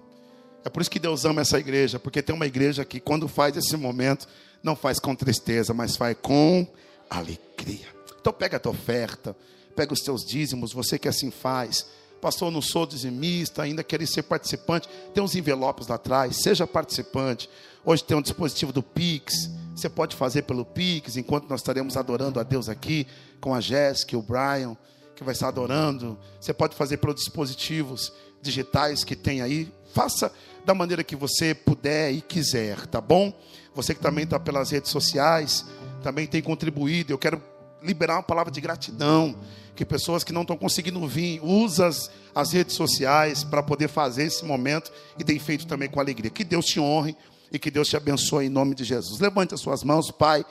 É por isso que Deus ama essa igreja, porque tem uma igreja que, quando faz esse momento, não faz com tristeza, mas faz com alegria. Então, pega a tua oferta, pega os teus dízimos, você que assim faz. Pastor, não sou dizimista, ainda quero ser participante. Tem uns envelopes lá atrás, seja participante. Hoje tem um dispositivo do Pix, você pode fazer pelo Pix, enquanto nós estaremos adorando a Deus aqui, com a Jéssica o Brian, que vai estar adorando. Você pode fazer pelos dispositivos digitais que tem aí. Faça da maneira que você puder e quiser, tá bom? Você que também está pelas redes sociais, também tem contribuído. Eu quero liberar uma palavra de gratidão. Que pessoas que não estão conseguindo vir, usa as, as redes sociais para poder fazer esse momento e tem feito também com alegria. Que Deus te honre e que Deus te abençoe em nome de Jesus. Levante as suas mãos, Pai.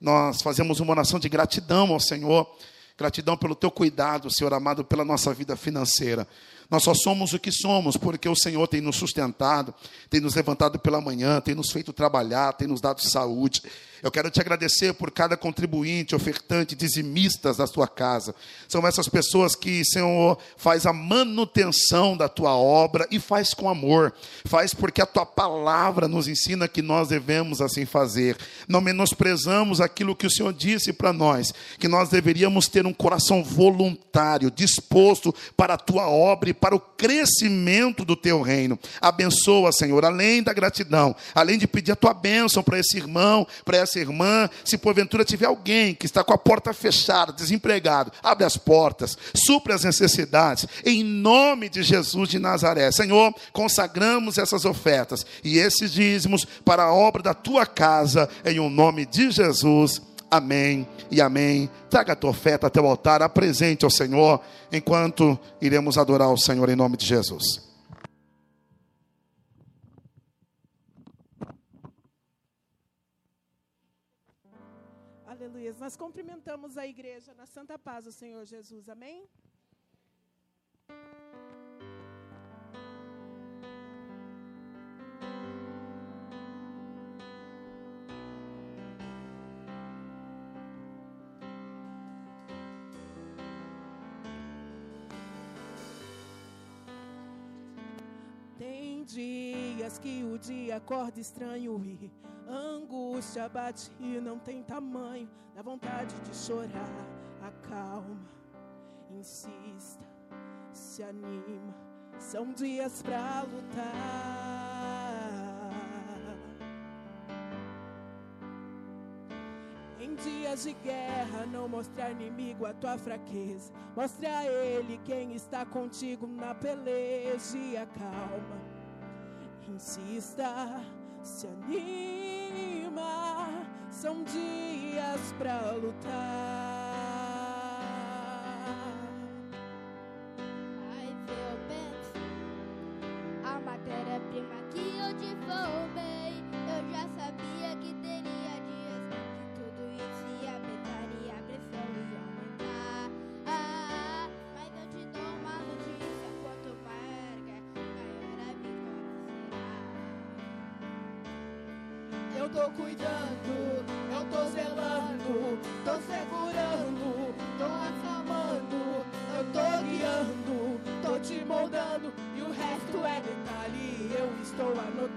Nós fazemos uma oração de gratidão ao Senhor. Gratidão pelo teu cuidado, Senhor amado, pela nossa vida financeira. Nós só somos o que somos porque o Senhor tem nos sustentado, tem nos levantado pela manhã, tem nos feito trabalhar, tem nos dado saúde. Eu quero te agradecer por cada contribuinte, ofertante, dizimistas da tua casa. São essas pessoas que, Senhor, faz a manutenção da tua obra e faz com amor. Faz porque a tua palavra nos ensina que nós devemos assim fazer. Não menosprezamos aquilo que o Senhor disse para nós, que nós deveríamos ter um coração voluntário, disposto para a tua obra e para o crescimento do teu reino. Abençoa, Senhor, além da gratidão, além de pedir a tua bênção para esse irmão, para essa irmã, se porventura tiver alguém que está com a porta fechada, desempregado, abre as portas, supre as necessidades, em nome de Jesus de Nazaré. Senhor, consagramos essas ofertas e esses dízimos para a obra da tua casa, em o nome de Jesus. Amém e amém. Traga a tua oferta até o altar, apresente ao Senhor, enquanto iremos adorar o Senhor em nome de Jesus. Aleluia. Nós cumprimentamos a igreja na santa paz do Senhor Jesus. Amém? Tem dias que o dia acorda estranho e angústia bate e não tem tamanho. Dá vontade de chorar, acalma, insista, se anima. São dias pra lutar. Em dias de guerra, não mostrar inimigo a tua fraqueza. Mostre a ele quem está contigo na peleja e acalma. Insista, se anima. São dias pra lutar. Tô cuidando, eu tô zelando, tô segurando, tô acalmando, eu tô guiando, tô te moldando e o resto é detalhe, eu estou anotando.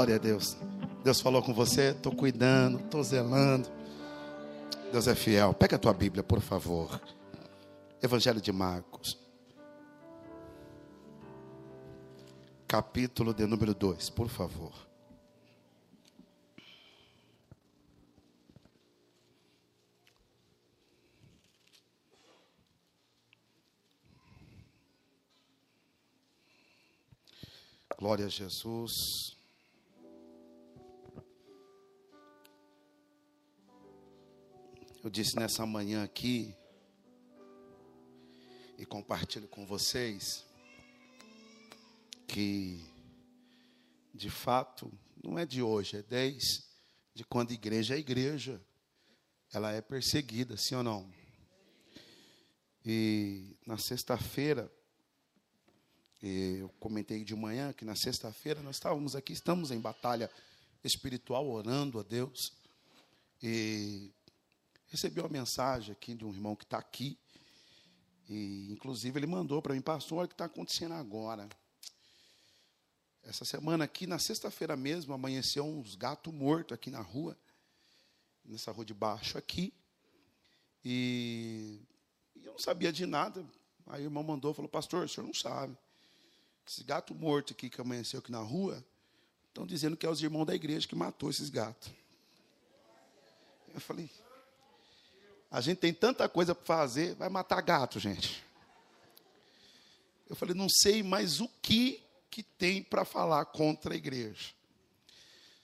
Glória a Deus. Deus falou com você, estou cuidando, estou zelando. Deus é fiel. Pega a tua Bíblia, por favor. Evangelho de Marcos. Capítulo de número 2, por favor. Glória a Jesus. Eu disse nessa manhã aqui, e compartilho com vocês, que, de fato, não é de hoje, é desde de quando a igreja é igreja. Ela é perseguida, sim ou não? E na sexta-feira, eu comentei de manhã que na sexta-feira nós estávamos aqui, estamos em batalha espiritual, orando a Deus. E recebi uma mensagem aqui de um irmão que está aqui. E, inclusive, ele mandou para mim, pastor, olha o que está acontecendo agora. Essa semana aqui, na sexta-feira mesmo, amanheceu uns gatos mortos aqui na rua, nessa rua de baixo aqui. E, e eu não sabia de nada. Aí o irmão mandou, falou, pastor, o senhor não sabe. Esse gato morto aqui que amanheceu aqui na rua, estão dizendo que é os irmãos da igreja que matou esses gatos. Eu falei, a gente tem tanta coisa para fazer, vai matar gato, gente. Eu falei, não sei mais o que que tem para falar contra a igreja.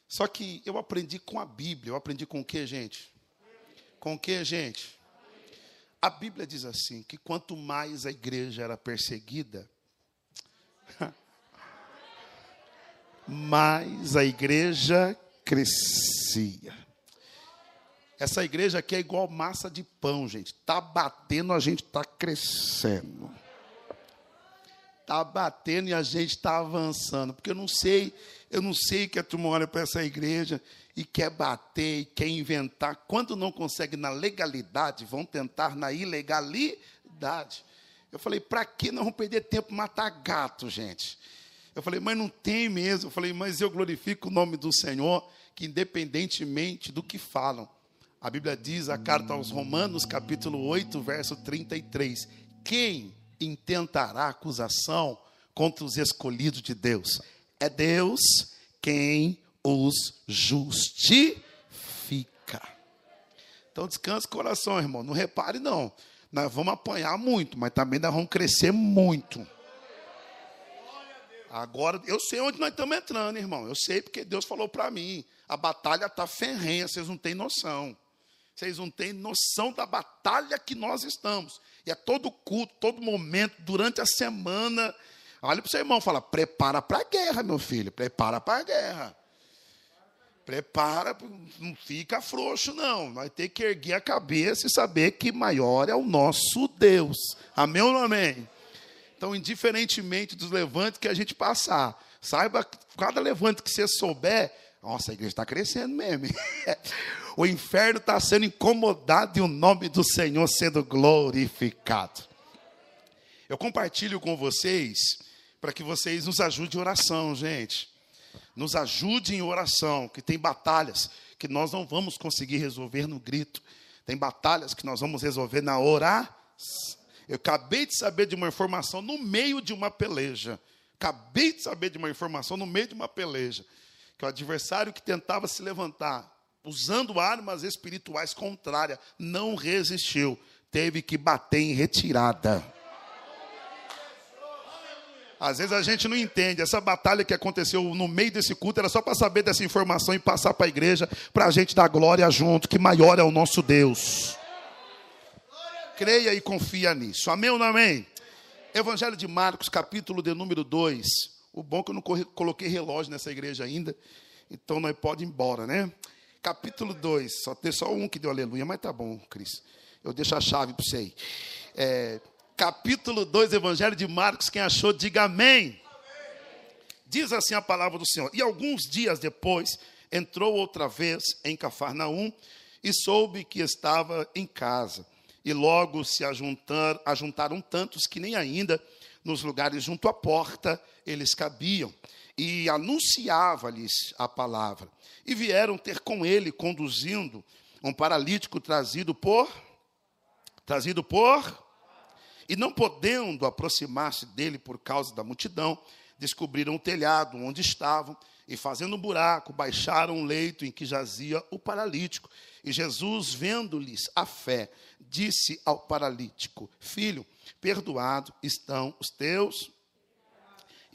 Só que eu aprendi com a Bíblia. Eu aprendi com o que, gente? Com o que, gente? A Bíblia diz assim: que quanto mais a igreja era perseguida, mais a igreja crescia. Essa igreja aqui é igual massa de pão, gente. Tá batendo, a gente está crescendo. Tá batendo e a gente está avançando. Porque eu não sei, eu não sei que a turma olha para essa igreja e quer bater, e quer inventar. Quando não consegue na legalidade, vão tentar na ilegalidade. Eu falei, para que não perder tempo matar gato, gente? Eu falei, mas não tem mesmo. Eu falei, mas eu glorifico o nome do Senhor, que independentemente do que falam, a Bíblia diz, a carta aos Romanos, capítulo 8, verso 33: Quem intentará acusação contra os escolhidos de Deus? É Deus quem os justifica. Então descanse o coração, irmão. Não repare, não. Nós vamos apanhar muito, mas também nós vamos crescer muito. Agora, eu sei onde nós estamos entrando, irmão. Eu sei porque Deus falou para mim. A batalha está ferrenha, vocês não têm noção. Vocês não têm noção da batalha que nós estamos. E é todo culto, todo momento, durante a semana. Olha para o seu irmão fala: prepara para a guerra, meu filho, prepara para a guerra. Prepara, não fica frouxo, não. Nós temos que erguer a cabeça e saber que maior é o nosso Deus. Amém ou não amém? Então, indiferentemente dos levantes que a gente passar, saiba, cada levante que você souber, nossa, a igreja está crescendo mesmo. o inferno está sendo incomodado e o nome do Senhor sendo glorificado. Eu compartilho com vocês para que vocês nos ajudem em oração, gente. Nos ajudem em oração, que tem batalhas que nós não vamos conseguir resolver no grito. Tem batalhas que nós vamos resolver na oração. Eu acabei de saber de uma informação no meio de uma peleja. Acabei de saber de uma informação no meio de uma peleja que o adversário que tentava se levantar, usando armas espirituais contrárias, não resistiu, teve que bater em retirada. Às vezes a gente não entende. Essa batalha que aconteceu no meio desse culto era só para saber dessa informação e passar para a igreja, para a gente dar glória junto, que maior é o nosso Deus. Creia e confia nisso. Amém ou não amém? Evangelho de Marcos, capítulo de número 2. O bom é que eu não coloquei relógio nessa igreja ainda, então nós pode ir embora, né? Capítulo 2, só tem só um que deu aleluia, mas tá bom, Cris. Eu deixo a chave para você aí. É, capítulo 2, Evangelho de Marcos, quem achou, diga amém. Diz assim a palavra do Senhor. E alguns dias depois, entrou outra vez em Cafarnaum e soube que estava em casa. E logo se ajuntar, ajuntaram tantos que nem ainda nos lugares junto à porta eles cabiam, e anunciava-lhes a palavra. E vieram ter com ele, conduzindo um paralítico trazido por trazido por e não podendo aproximar-se dele por causa da multidão, descobriram o telhado onde estavam e fazendo um buraco, baixaram o leito em que jazia o paralítico. E Jesus, vendo-lhes a fé, disse ao paralítico: Filho, perdoado estão os teus.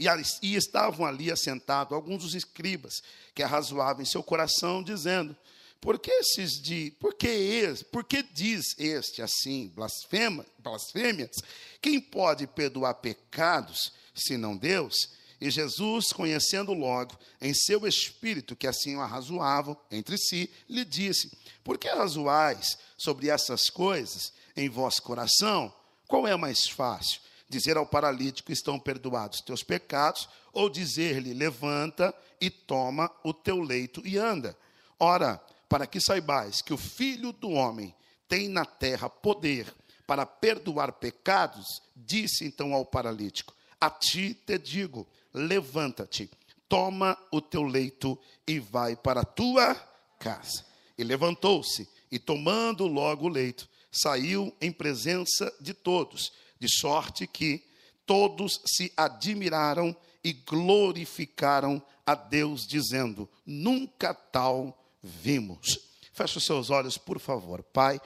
E, e estavam ali assentados alguns dos escribas que arrazoavam em seu coração, dizendo: Por que esses de, por que esse, por que diz este assim, blasfema, blasfêmias? Quem pode perdoar pecados senão Deus? E Jesus, conhecendo logo em seu espírito que assim o arrazoavam entre si, lhe disse: Por que arrazoais sobre essas coisas em vosso coração? Qual é mais fácil? Dizer ao paralítico: Estão perdoados teus pecados, ou dizer-lhe: Levanta e toma o teu leito e anda. Ora, para que saibais que o filho do homem tem na terra poder para perdoar pecados, disse então ao paralítico: A ti te digo levanta-te, toma o teu leito e vai para a tua casa. E levantou-se e, tomando logo o leito, saiu em presença de todos, de sorte que todos se admiraram e glorificaram a Deus, dizendo: Nunca tal vimos. Feche os seus olhos, por favor. Pai,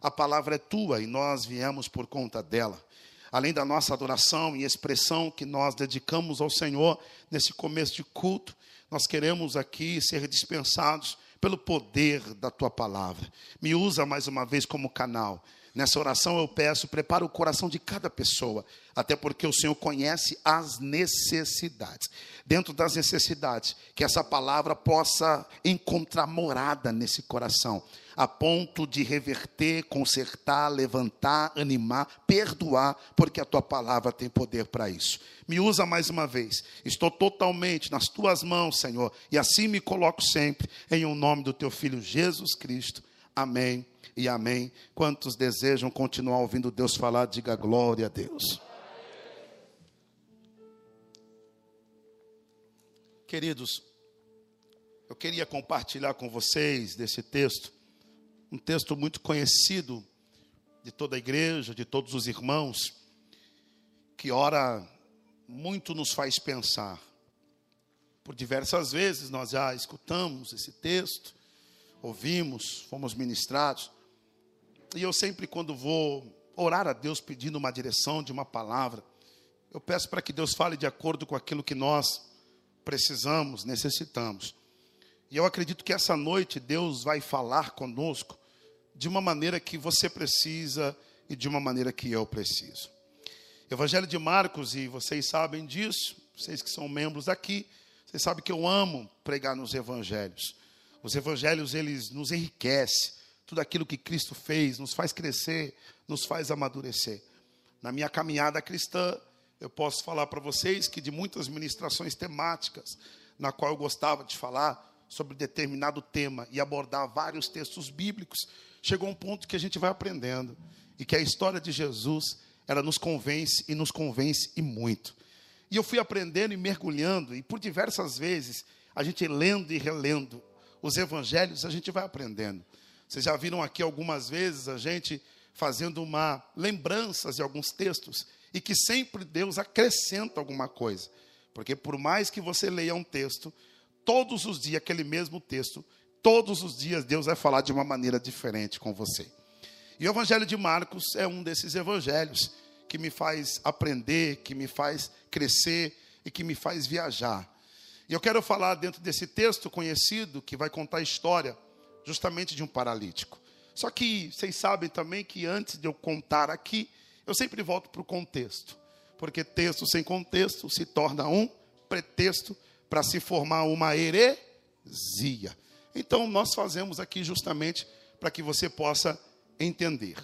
a palavra é tua e nós viemos por conta dela além da nossa adoração e expressão que nós dedicamos ao Senhor nesse começo de culto, nós queremos aqui ser dispensados pelo poder da tua palavra. Me usa mais uma vez como canal. Nessa oração eu peço, prepara o coração de cada pessoa, até porque o Senhor conhece as necessidades. Dentro das necessidades, que essa palavra possa encontrar morada nesse coração a ponto de reverter, consertar, levantar, animar, perdoar, porque a tua palavra tem poder para isso. Me usa mais uma vez. Estou totalmente nas tuas mãos, Senhor, e assim me coloco sempre em o um nome do teu filho Jesus Cristo. Amém e amém. Quantos desejam continuar ouvindo Deus falar, diga glória a Deus. Queridos, eu queria compartilhar com vocês desse texto um texto muito conhecido de toda a igreja, de todos os irmãos, que ora muito nos faz pensar. Por diversas vezes nós já escutamos esse texto, ouvimos, fomos ministrados. E eu sempre, quando vou orar a Deus pedindo uma direção de uma palavra, eu peço para que Deus fale de acordo com aquilo que nós precisamos, necessitamos. E eu acredito que essa noite Deus vai falar conosco de uma maneira que você precisa e de uma maneira que eu preciso. Evangelho de Marcos, e vocês sabem disso, vocês que são membros aqui, vocês sabem que eu amo pregar nos evangelhos. Os evangelhos, eles nos enriquecem. Tudo aquilo que Cristo fez nos faz crescer, nos faz amadurecer. Na minha caminhada cristã, eu posso falar para vocês que de muitas ministrações temáticas, na qual eu gostava de falar sobre determinado tema e abordar vários textos bíblicos, chegou um ponto que a gente vai aprendendo e que a história de Jesus, ela nos convence e nos convence e muito. E eu fui aprendendo e mergulhando e por diversas vezes a gente lendo e relendo os evangelhos, a gente vai aprendendo. Vocês já viram aqui algumas vezes a gente fazendo uma lembranças de alguns textos e que sempre Deus acrescenta alguma coisa. Porque por mais que você leia um texto, todos os dias aquele mesmo texto Todos os dias Deus vai falar de uma maneira diferente com você. E o Evangelho de Marcos é um desses evangelhos que me faz aprender, que me faz crescer e que me faz viajar. E eu quero falar dentro desse texto conhecido que vai contar a história justamente de um paralítico. Só que vocês sabem também que antes de eu contar aqui, eu sempre volto para o contexto. Porque texto sem contexto se torna um pretexto para se formar uma heresia. Então, nós fazemos aqui justamente para que você possa entender.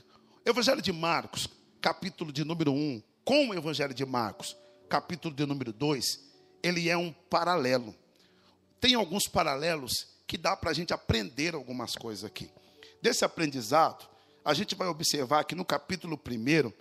Evangelho de Marcos, capítulo de número 1, com o Evangelho de Marcos, capítulo de número 2, ele é um paralelo. Tem alguns paralelos que dá para a gente aprender algumas coisas aqui. Desse aprendizado, a gente vai observar que no capítulo 1,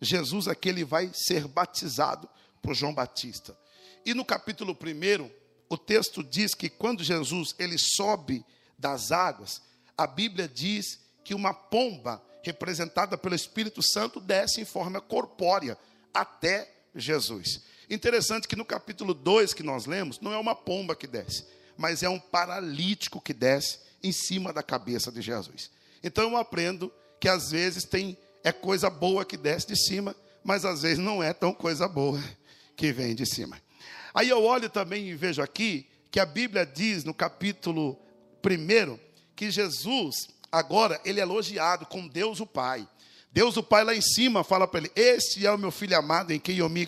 Jesus aqui ele vai ser batizado por João Batista. E no capítulo 1, o texto diz que quando Jesus ele sobe das águas, a Bíblia diz que uma pomba representada pelo Espírito Santo desce em forma corpórea até Jesus. Interessante que no capítulo 2 que nós lemos, não é uma pomba que desce, mas é um paralítico que desce em cima da cabeça de Jesus. Então eu aprendo que às vezes tem é coisa boa que desce de cima, mas às vezes não é tão coisa boa que vem de cima. Aí eu olho também e vejo aqui que a Bíblia diz no capítulo 1 que Jesus, agora, ele é elogiado com Deus o Pai. Deus o Pai lá em cima fala para ele: Este é o meu filho amado em quem eu me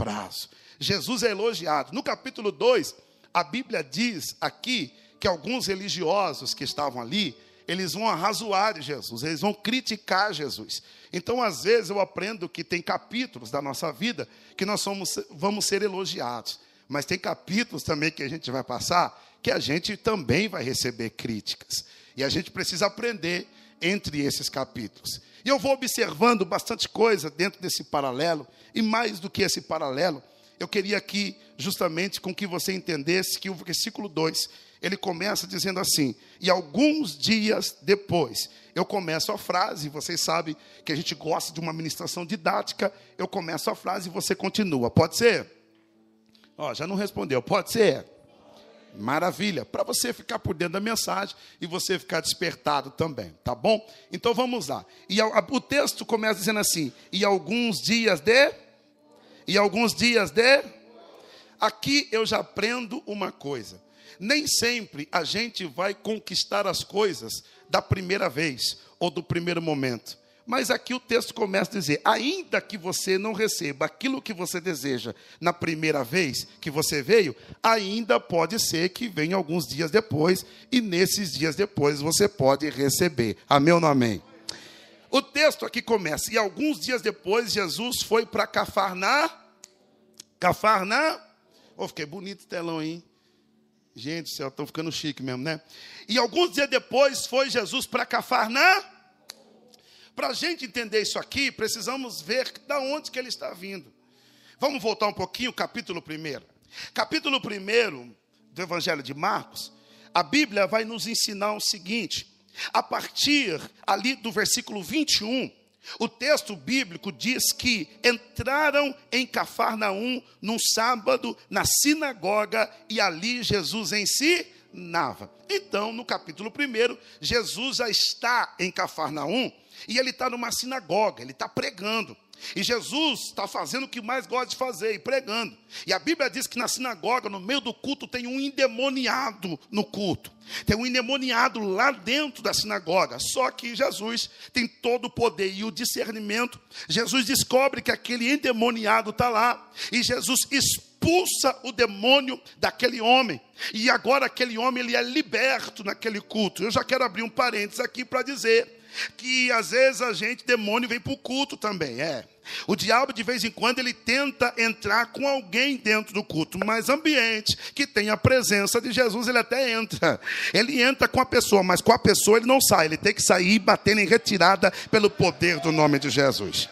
comprazo. Jesus é elogiado. No capítulo 2, a Bíblia diz aqui que alguns religiosos que estavam ali, eles vão arrazoar Jesus, eles vão criticar Jesus. Então, às vezes, eu aprendo que tem capítulos da nossa vida que nós somos, vamos ser elogiados, mas tem capítulos também que a gente vai passar que a gente também vai receber críticas. E a gente precisa aprender entre esses capítulos. E eu vou observando bastante coisa dentro desse paralelo, e mais do que esse paralelo, eu queria aqui, justamente, com que você entendesse que o versículo 2, ele começa dizendo assim: E alguns dias depois, eu começo a frase, vocês sabem que a gente gosta de uma ministração didática, eu começo a frase e você continua. Pode ser? Ó, já não respondeu, pode ser? Maravilha, para você ficar por dentro da mensagem e você ficar despertado também, tá bom? Então vamos lá. E o texto começa dizendo assim: e alguns dias de. E alguns dias de. Aqui eu já aprendo uma coisa. Nem sempre a gente vai conquistar as coisas da primeira vez ou do primeiro momento. Mas aqui o texto começa a dizer: ainda que você não receba aquilo que você deseja na primeira vez que você veio, ainda pode ser que venha alguns dias depois, e nesses dias depois você pode receber. Amém ou não amém? O texto aqui começa: e alguns dias depois Jesus foi para Cafarná. Cafarná. Oh, fiquei bonito o telão, hein? Gente do céu, estão ficando chique mesmo, né? E alguns dias depois foi Jesus para Cafarná para a gente entender isso aqui, precisamos ver da onde que ele está vindo. Vamos voltar um pouquinho, capítulo 1. Capítulo 1 do Evangelho de Marcos, a Bíblia vai nos ensinar o seguinte: a partir ali do versículo 21, o texto bíblico diz que entraram em Cafarnaum num sábado na sinagoga e ali Jesus ensinava. Então, no capítulo 1, Jesus já está em Cafarnaum e ele está numa sinagoga, ele está pregando. E Jesus está fazendo o que mais gosta de fazer, e pregando. E a Bíblia diz que na sinagoga, no meio do culto, tem um endemoniado no culto. Tem um endemoniado lá dentro da sinagoga. Só que Jesus tem todo o poder e o discernimento. Jesus descobre que aquele endemoniado está lá. E Jesus expulsa o demônio daquele homem. E agora aquele homem ele é liberto naquele culto. Eu já quero abrir um parênteses aqui para dizer que às vezes a gente, demônio, vem para o culto também, é. O diabo, de vez em quando, ele tenta entrar com alguém dentro do culto, mas ambiente que tem a presença de Jesus, ele até entra. Ele entra com a pessoa, mas com a pessoa ele não sai, ele tem que sair batendo em retirada pelo poder do nome de Jesus.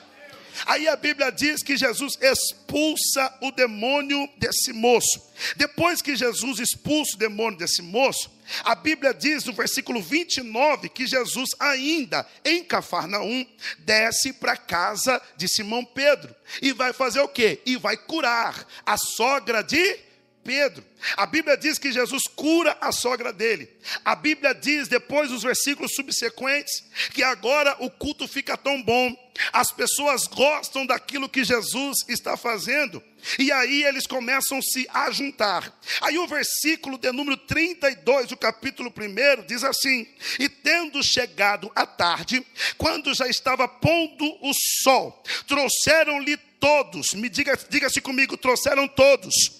Aí a Bíblia diz que Jesus expulsa o demônio desse moço. Depois que Jesus expulsa o demônio desse moço, a Bíblia diz no versículo 29 que Jesus, ainda em Cafarnaum, desce para a casa de Simão Pedro e vai fazer o quê? E vai curar a sogra de Pedro. A Bíblia diz que Jesus cura a sogra dele. A Bíblia diz, depois dos versículos subsequentes, que agora o culto fica tão bom, as pessoas gostam daquilo que Jesus está fazendo, e aí eles começam a se a juntar. Aí o versículo de número 32 do capítulo 1 diz assim: E tendo chegado a tarde, quando já estava pondo o sol, trouxeram-lhe todos, me diga, diga-se comigo, trouxeram todos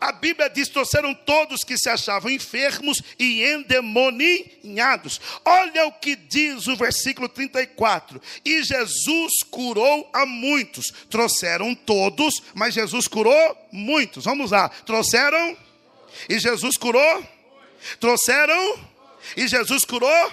a Bíblia diz: trouxeram todos que se achavam enfermos e endemoniados. Olha o que diz o versículo 34. E Jesus curou a muitos. Trouxeram todos, mas Jesus curou muitos. Vamos lá. Trouxeram e Jesus curou. Trouxeram e Jesus curou.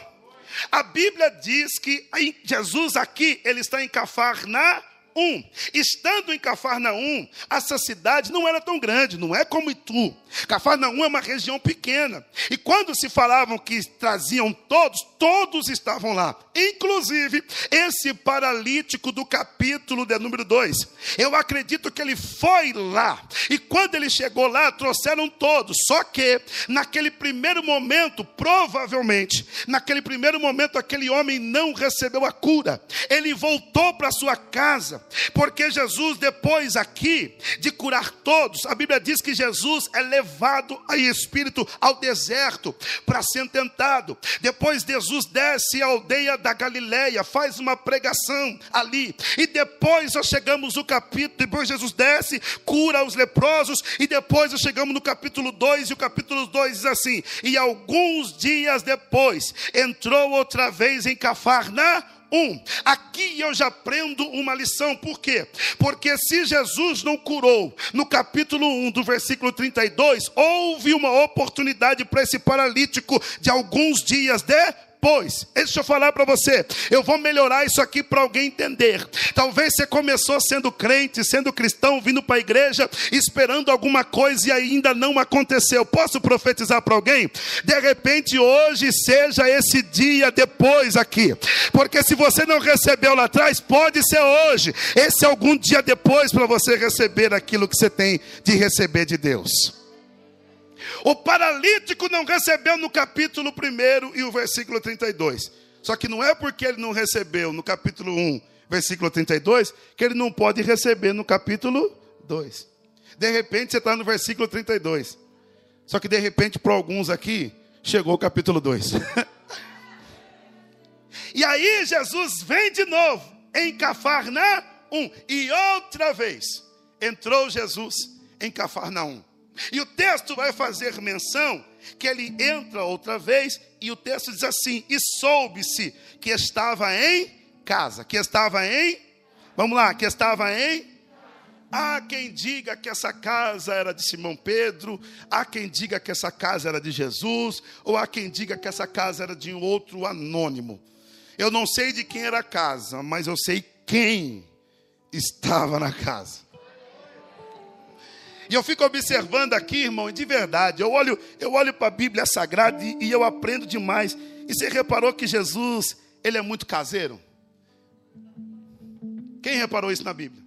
A Bíblia diz que Jesus aqui, ele está em Cafarnaum um, estando em Cafarnaum, essa cidade não era tão grande, não é como Itu. Cafarnaum é uma região pequena. E quando se falavam que traziam todos, todos estavam lá. Inclusive, esse paralítico do capítulo de número 2. Eu acredito que ele foi lá. E quando ele chegou lá, trouxeram todos. Só que, naquele primeiro momento, provavelmente, naquele primeiro momento, aquele homem não recebeu a cura. Ele voltou para sua casa Porque Jesus, depois aqui de curar todos, a Bíblia diz que Jesus é levado em espírito ao deserto para ser tentado. Depois Jesus desce à aldeia da Galileia, faz uma pregação ali. E depois nós chegamos no capítulo, depois Jesus desce, cura os leprosos, e depois nós chegamos no capítulo 2, e o capítulo 2 diz assim: E alguns dias depois entrou outra vez em Cafarnaum 1. Aqui eu já aprendo uma lição, por quê? Porque se Jesus não curou no capítulo 1 do versículo 32, houve uma oportunidade para esse paralítico de alguns dias de depois. Deixa eu falar para você. Eu vou melhorar isso aqui para alguém entender. Talvez você começou sendo crente, sendo cristão, vindo para a igreja, esperando alguma coisa e ainda não aconteceu. Posso profetizar para alguém? De repente, hoje seja esse dia depois aqui. Porque se você não recebeu lá atrás, pode ser hoje. Esse é algum dia depois para você receber aquilo que você tem de receber de Deus. O paralítico não recebeu no capítulo 1 e o versículo 32. Só que não é porque ele não recebeu no capítulo 1, versículo 32, que ele não pode receber no capítulo 2. De repente você está no versículo 32. Só que de repente, para alguns aqui, chegou o capítulo 2. e aí Jesus vem de novo em Cafarnaum. E outra vez entrou Jesus em Cafarnaum. E o texto vai fazer menção que ele entra outra vez e o texto diz assim: E soube-se que estava em casa, que estava em, vamos lá, que estava em. Há quem diga que essa casa era de Simão Pedro, há quem diga que essa casa era de Jesus, ou há quem diga que essa casa era de um outro anônimo. Eu não sei de quem era a casa, mas eu sei quem estava na casa. E eu fico observando aqui, irmão, de verdade, eu olho, eu olho para a Bíblia Sagrada e, e eu aprendo demais. E você reparou que Jesus, ele é muito caseiro? Quem reparou isso na Bíblia?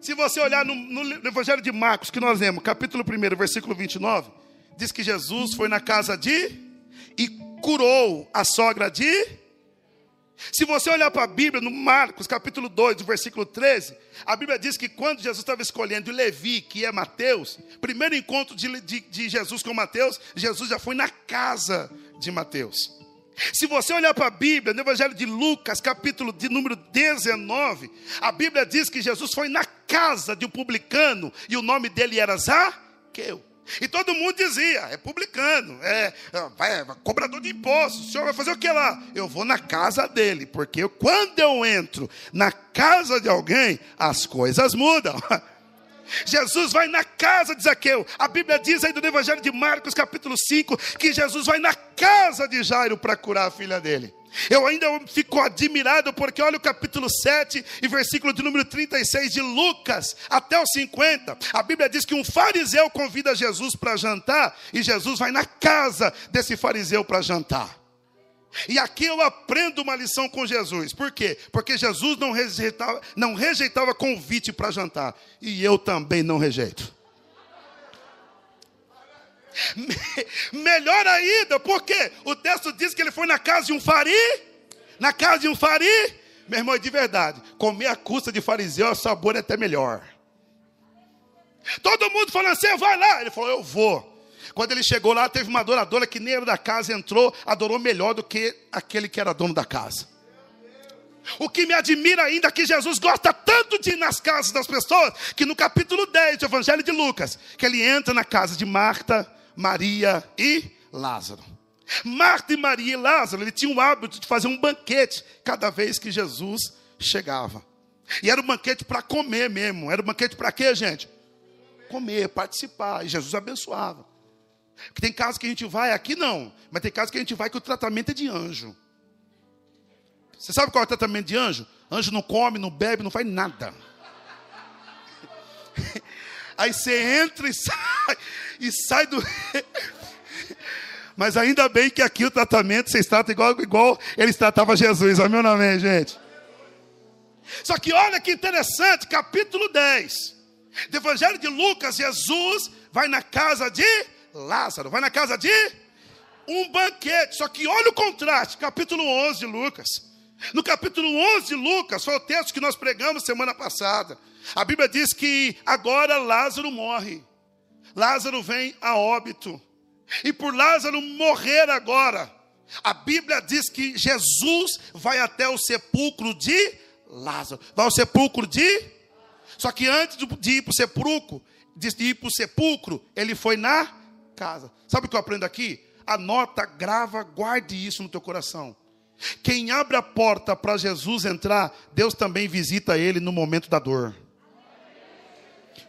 Se você olhar no, no, Evangelho de Marcos, que nós lemos, capítulo 1, versículo 29, diz que Jesus foi na casa de e curou a sogra de se você olhar para a Bíblia, no Marcos, capítulo 2, do versículo 13, a Bíblia diz que quando Jesus estava escolhendo Levi, que é Mateus, primeiro encontro de, de, de Jesus com Mateus, Jesus já foi na casa de Mateus. Se você olhar para a Bíblia, no Evangelho de Lucas, capítulo de número 19, a Bíblia diz que Jesus foi na casa de um publicano e o nome dele era Zaqueu. E todo mundo dizia: é publicano, é, é, é, cobrador de impostos. O senhor vai fazer o que lá? Eu vou na casa dele, porque quando eu entro na casa de alguém, as coisas mudam. Jesus vai na casa de Zaqueu. A Bíblia diz aí no Evangelho de Marcos, capítulo 5, que Jesus vai na casa de Jairo para curar a filha dele. Eu ainda fico admirado porque olha o capítulo 7 e versículo de número 36 de Lucas até o 50. A Bíblia diz que um fariseu convida Jesus para jantar e Jesus vai na casa desse fariseu para jantar. E aqui eu aprendo uma lição com Jesus. Por quê? Porque Jesus não rejeitava, não rejeitava convite para jantar. E eu também não rejeito. Melhor ainda, porque o texto diz que ele foi na casa de um fari, na casa de um fari, meu irmão, de verdade, comer a custa de fariseu, o sabor é até melhor. Todo mundo falando assim, vai lá. Ele falou, eu vou. Quando ele chegou lá, teve uma adoradora que nem era da casa, entrou, adorou melhor do que aquele que era dono da casa. O que me admira ainda é que Jesus gosta tanto de ir nas casas das pessoas, que no capítulo 10 do Evangelho de Lucas, que ele entra na casa de Marta, Maria e Lázaro. Marta e Maria e Lázaro, ele tinha o hábito de fazer um banquete cada vez que Jesus chegava. E era um banquete para comer mesmo. Era um banquete para quê, gente? Comer, participar. E Jesus abençoava. Porque tem casos que a gente vai, aqui não, mas tem casos que a gente vai que o tratamento é de anjo. Você sabe qual é o tratamento de anjo? Anjo não come, não bebe, não faz nada. Aí você entra e sai, e sai do. Mas ainda bem que aqui o tratamento vocês tratam igual, igual eles tratavam Jesus. Amém ou não amém, gente? Só que olha que interessante, capítulo 10 do Evangelho de Lucas, Jesus vai na casa de Lázaro, vai na casa de um banquete. Só que olha o contraste, capítulo 11 de Lucas. No capítulo 11 de Lucas, foi o texto que nós pregamos semana passada. A Bíblia diz que agora Lázaro morre. Lázaro vem a óbito. E por Lázaro morrer agora, a Bíblia diz que Jesus vai até o sepulcro de Lázaro. Vai ao sepulcro de. Só que antes de ir para o sepulcro, de ir para o sepulcro, ele foi na casa. Sabe o que eu aprendo aqui? Anota, grava, guarde isso no teu coração. Quem abre a porta para Jesus entrar, Deus também visita ele no momento da dor.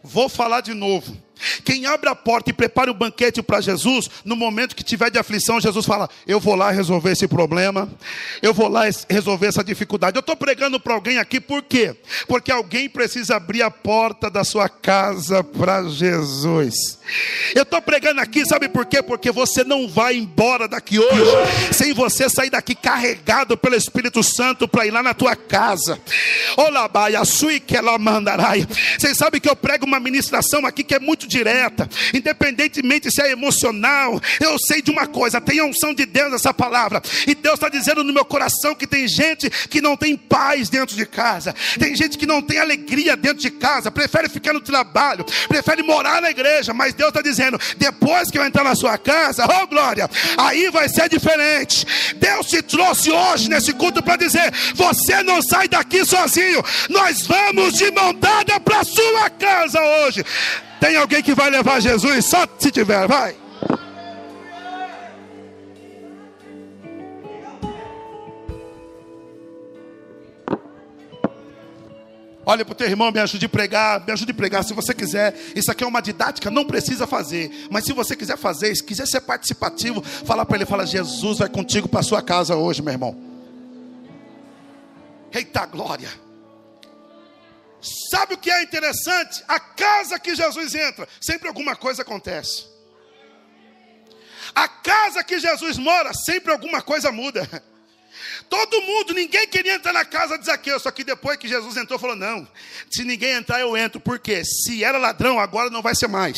Vou falar de novo. Quem abre a porta e prepara o banquete para Jesus, no momento que tiver de aflição, Jesus fala: Eu vou lá resolver esse problema, eu vou lá resolver essa dificuldade. Eu estou pregando para alguém aqui, por quê? Porque alguém precisa abrir a porta da sua casa para Jesus. Eu estou pregando aqui, sabe por quê? Porque você não vai embora daqui hoje sem você sair daqui carregado pelo Espírito Santo para ir lá na tua casa. Olá, baia, sui que ela mandarai. Vocês sabem que eu prego uma ministração aqui que é muito direta, independentemente se é emocional. Eu sei de uma coisa: tem a unção de Deus essa palavra, e Deus está dizendo no meu coração que tem gente que não tem paz dentro de casa, tem gente que não tem alegria dentro de casa, prefere ficar no trabalho, prefere morar na igreja, mas Deus está dizendo: depois que eu entrar na sua casa, oh glória, aí vai ser diferente. Deus te trouxe hoje nesse culto para dizer: você não sai daqui sozinho, nós vamos de mão dada para sua casa hoje. Tem alguém que vai levar Jesus? Só se tiver, vai. Olha para o teu irmão, me ajude a pregar, me ajude a pregar. Se você quiser, isso aqui é uma didática, não precisa fazer. Mas se você quiser fazer, se quiser ser participativo, fala para ele, fala, Jesus vai contigo para sua casa hoje, meu irmão. Eita glória! Sabe o que é interessante? A casa que Jesus entra, sempre alguma coisa acontece. A casa que Jesus mora, sempre alguma coisa muda. Todo mundo, ninguém queria entrar na casa de Zaqueu, só que depois que Jesus entrou, falou: Não, se ninguém entrar, eu entro, porque se era ladrão, agora não vai ser mais.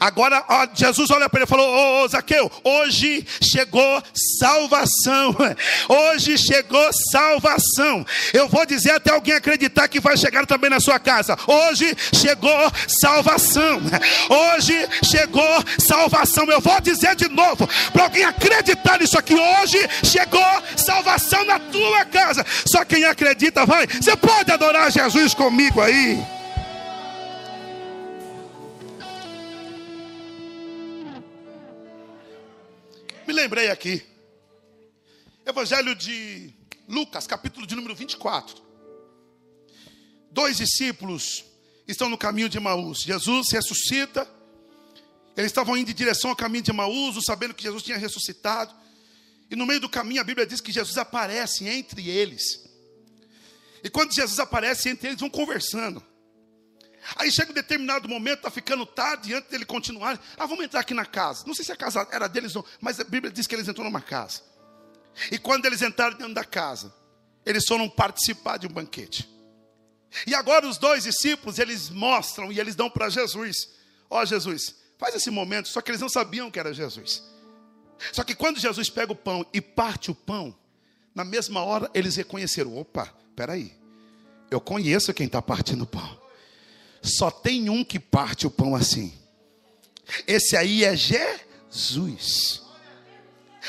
Agora, ó, Jesus olha para ele e falou: Ô, ô Zaqueu, hoje chegou salvação, hoje chegou salvação. Eu vou dizer até alguém acreditar que vai chegar também na sua casa: Hoje chegou salvação, hoje chegou salvação. Eu vou dizer de novo, para alguém acreditar nisso aqui: Hoje chegou salvação na tua casa. Só quem acredita vai. Você pode adorar Jesus comigo aí. Me lembrei aqui. Evangelho de Lucas, capítulo de número 24. Dois discípulos estão no caminho de Maús. Jesus ressuscita. Eles estavam indo em direção ao caminho de Maús, sabendo que Jesus tinha ressuscitado. E no meio do caminho a Bíblia diz que Jesus aparece entre eles. E quando Jesus aparece entre eles, vão conversando. Aí chega um determinado momento, está ficando tarde, antes dele continuar, ah, vamos entrar aqui na casa. Não sei se a casa era deles ou mas a Bíblia diz que eles entraram numa casa. E quando eles entraram dentro da casa, eles foram participar de um banquete. E agora os dois discípulos, eles mostram e eles dão para Jesus: Ó oh, Jesus, faz esse momento, só que eles não sabiam que era Jesus. Só que quando Jesus pega o pão e parte o pão, na mesma hora eles reconheceram: opa, peraí, eu conheço quem está partindo o pão. Só tem um que parte o pão assim. Esse aí é Jesus.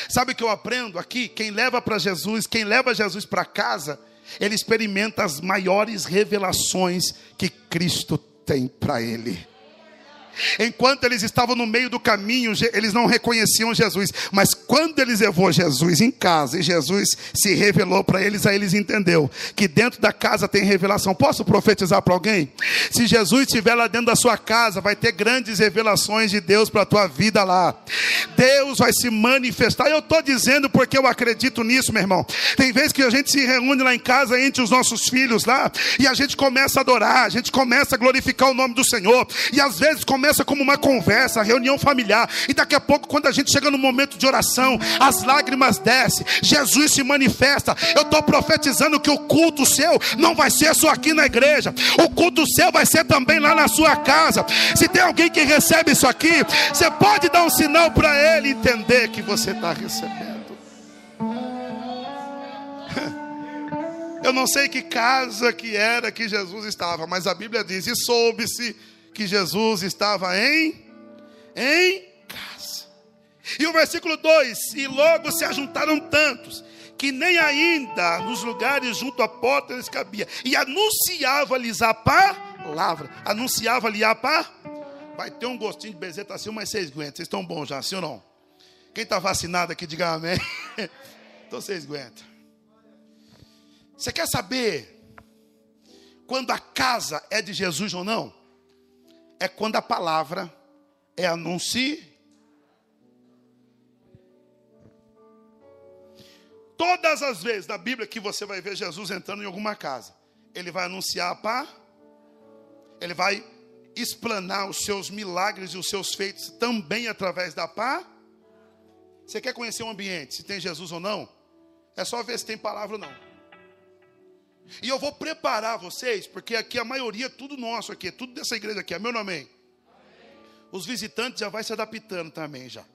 Sabe o que eu aprendo aqui? Quem leva para Jesus, quem leva Jesus para casa, ele experimenta as maiores revelações que Cristo tem para ele. Enquanto eles estavam no meio do caminho, eles não reconheciam Jesus. Mas quando eles levou Jesus em casa e Jesus se revelou para eles, aí eles entendeu que dentro da casa tem revelação. Posso profetizar para alguém? Se Jesus estiver lá dentro da sua casa, vai ter grandes revelações de Deus para a tua vida lá. Deus vai se manifestar. Eu estou dizendo porque eu acredito nisso, meu irmão. Tem vezes que a gente se reúne lá em casa entre os nossos filhos lá e a gente começa a adorar, a gente começa a glorificar o nome do Senhor e às vezes começa começa como uma conversa, reunião familiar, e daqui a pouco, quando a gente chega no momento de oração, as lágrimas descem, Jesus se manifesta. Eu estou profetizando que o culto seu não vai ser só aqui na igreja, o culto seu vai ser também lá na sua casa. Se tem alguém que recebe isso aqui, você pode dar um sinal para ele entender que você está recebendo. Eu não sei que casa que era que Jesus estava, mas a Bíblia diz: e soube-se que Jesus estava em em casa. E o versículo 2: E logo se ajuntaram tantos que nem ainda nos lugares junto à porta eles cabia. E anunciava-lhes a palavra. Anunciava-lhe a palavra. Vai ter um gostinho de bezeta assim, mas vocês aguentam. Vocês estão bons já, sim ou não? Quem está vacinado aqui, diga amém. Então vocês aguentam. Você quer saber quando a casa é de Jesus ou não? É quando a palavra é anunciada. Todas as vezes na Bíblia que você vai ver Jesus entrando em alguma casa, ele vai anunciar a pá, ele vai explanar os seus milagres e os seus feitos também através da pá. Você quer conhecer o ambiente, se tem Jesus ou não? É só ver se tem palavra ou não. E eu vou preparar vocês, porque aqui a maioria é tudo nosso aqui, é tudo dessa igreja aqui, é meu nome. Amém. Os visitantes já vai se adaptando também já.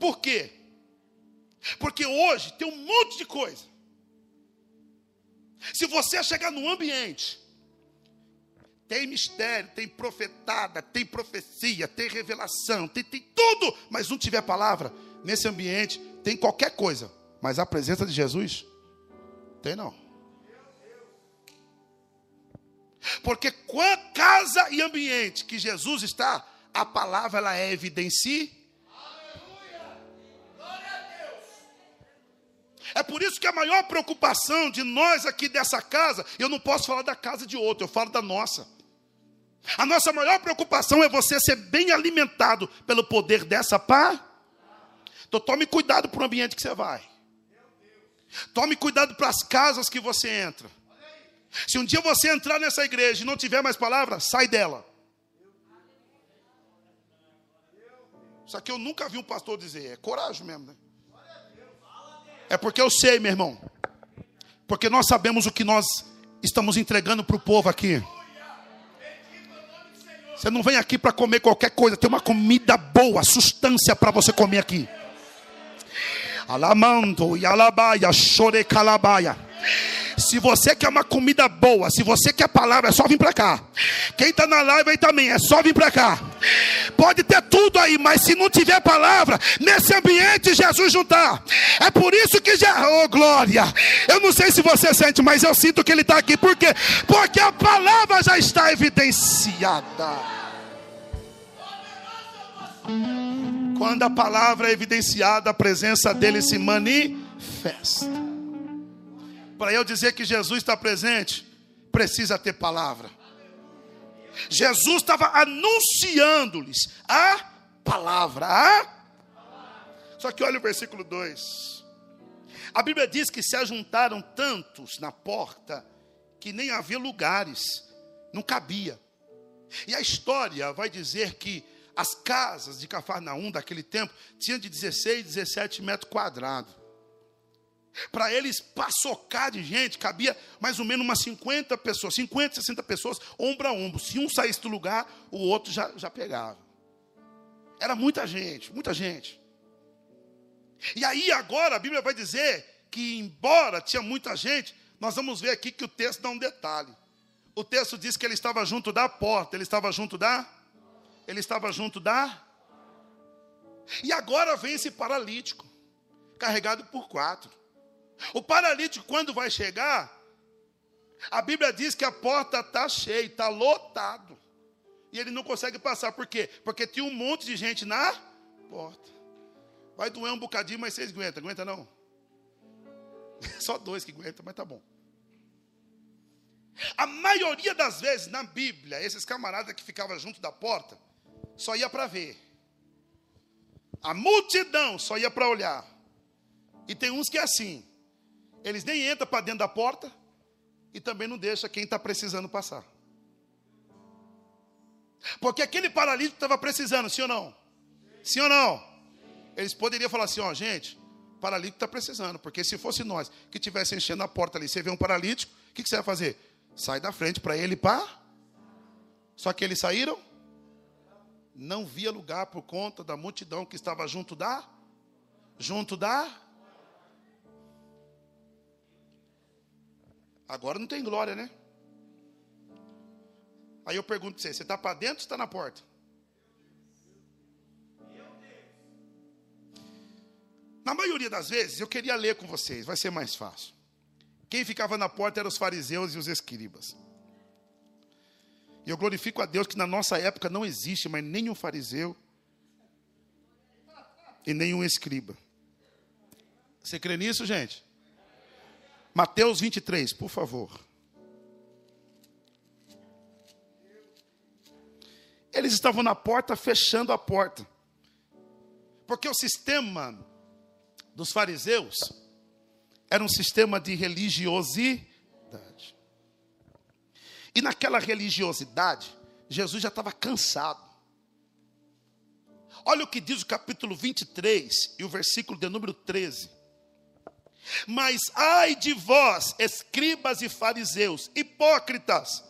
Por quê? Porque hoje tem um monte de coisa. Se você chegar num ambiente, tem mistério, tem profetada, tem profecia, tem revelação, tem, tem tudo, mas não tiver palavra, nesse ambiente tem qualquer coisa, mas a presença de Jesus, tem não. Porque quando casa e ambiente que Jesus está, a palavra ela é evidenciada. É por isso que a maior preocupação de nós aqui dessa casa, eu não posso falar da casa de outro, eu falo da nossa. A nossa maior preocupação é você ser bem alimentado pelo poder dessa pá. Então tome cuidado para o ambiente que você vai. Tome cuidado para as casas que você entra. Se um dia você entrar nessa igreja e não tiver mais palavra, sai dela. Isso aqui eu nunca vi um pastor dizer, é coragem mesmo, né? É porque eu sei, meu irmão. Porque nós sabemos o que nós estamos entregando para o povo aqui. Você não vem aqui para comer qualquer coisa, tem uma comida boa, substância para você comer aqui. Alamando, yalabaia, calabaia. Se você quer uma comida boa, se você quer palavra, é só vir para cá. Quem está na live aí também, é só vir para cá. Pode ter tudo aí, mas se não tiver palavra, nesse ambiente Jesus não está. É por isso que já, oh glória. Eu não sei se você sente, mas eu sinto que ele está aqui. Por quê? Porque a palavra já está evidenciada. Quando a palavra é evidenciada, a presença dele se manifesta. Para eu dizer que Jesus está presente, precisa ter palavra. Jesus estava anunciando-lhes a palavra. A... Só que olha o versículo 2. A Bíblia diz que se ajuntaram tantos na porta que nem havia lugares, não cabia. E a história vai dizer que as casas de Cafarnaum daquele tempo tinham de 16, 17 metros quadrados. Para eles paçocar de gente, cabia mais ou menos umas 50 pessoas, 50, 60 pessoas, ombro a ombro. Se um saísse do lugar, o outro já, já pegava. Era muita gente, muita gente. E aí agora a Bíblia vai dizer que, embora tinha muita gente, nós vamos ver aqui que o texto dá um detalhe. O texto diz que ele estava junto da porta, ele estava junto da. Ele estava junto da. E agora vem esse paralítico, carregado por quatro. O paralítico, quando vai chegar, a Bíblia diz que a porta está cheia, está lotado. E ele não consegue passar. Por quê? Porque tinha um monte de gente na porta. Vai doer um bocadinho, mas vocês aguentam. Aguenta não? Só dois que aguentam, mas tá bom. A maioria das vezes na Bíblia, esses camaradas que ficavam junto da porta, só ia para ver. A multidão só ia para olhar. E tem uns que é assim. Eles nem entram para dentro da porta e também não deixa quem está precisando passar. Porque aquele paralítico estava precisando, sim ou não? Sim ou não? Eles poderiam falar assim, ó, gente, paralítico está precisando, porque se fosse nós que tivesse enchendo a porta ali, você vê um paralítico, o que, que você vai fazer? Sai da frente para ele pá. Só que eles saíram, não via lugar por conta da multidão que estava junto da, junto da Agora não tem glória, né? Aí eu pergunto para você: você está para dentro ou está na porta? Na maioria das vezes, eu queria ler com vocês, vai ser mais fácil. Quem ficava na porta eram os fariseus e os escribas. E eu glorifico a Deus que na nossa época não existe mais nenhum fariseu e nenhum escriba. Você crê nisso, gente? Mateus 23, por favor. Eles estavam na porta, fechando a porta. Porque o sistema dos fariseus era um sistema de religiosidade. E naquela religiosidade, Jesus já estava cansado. Olha o que diz o capítulo 23 e o versículo de número 13. Mas ai de vós, escribas e fariseus, hipócritas,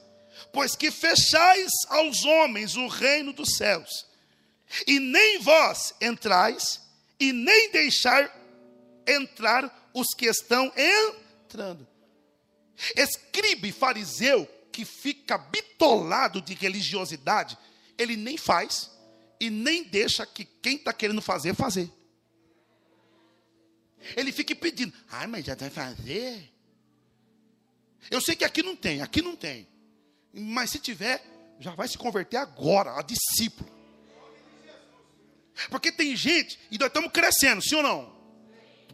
pois que fechais aos homens o reino dos céus, e nem vós entrais, e nem deixar entrar os que estão entrando. Escribe fariseu que fica bitolado de religiosidade, ele nem faz e nem deixa que quem está querendo fazer, fazer. Ele fica pedindo, ai, mas já vai fazer. Eu sei que aqui não tem, aqui não tem. Mas se tiver, já vai se converter agora, a discípulo. Porque tem gente, e nós estamos crescendo, sim ou não?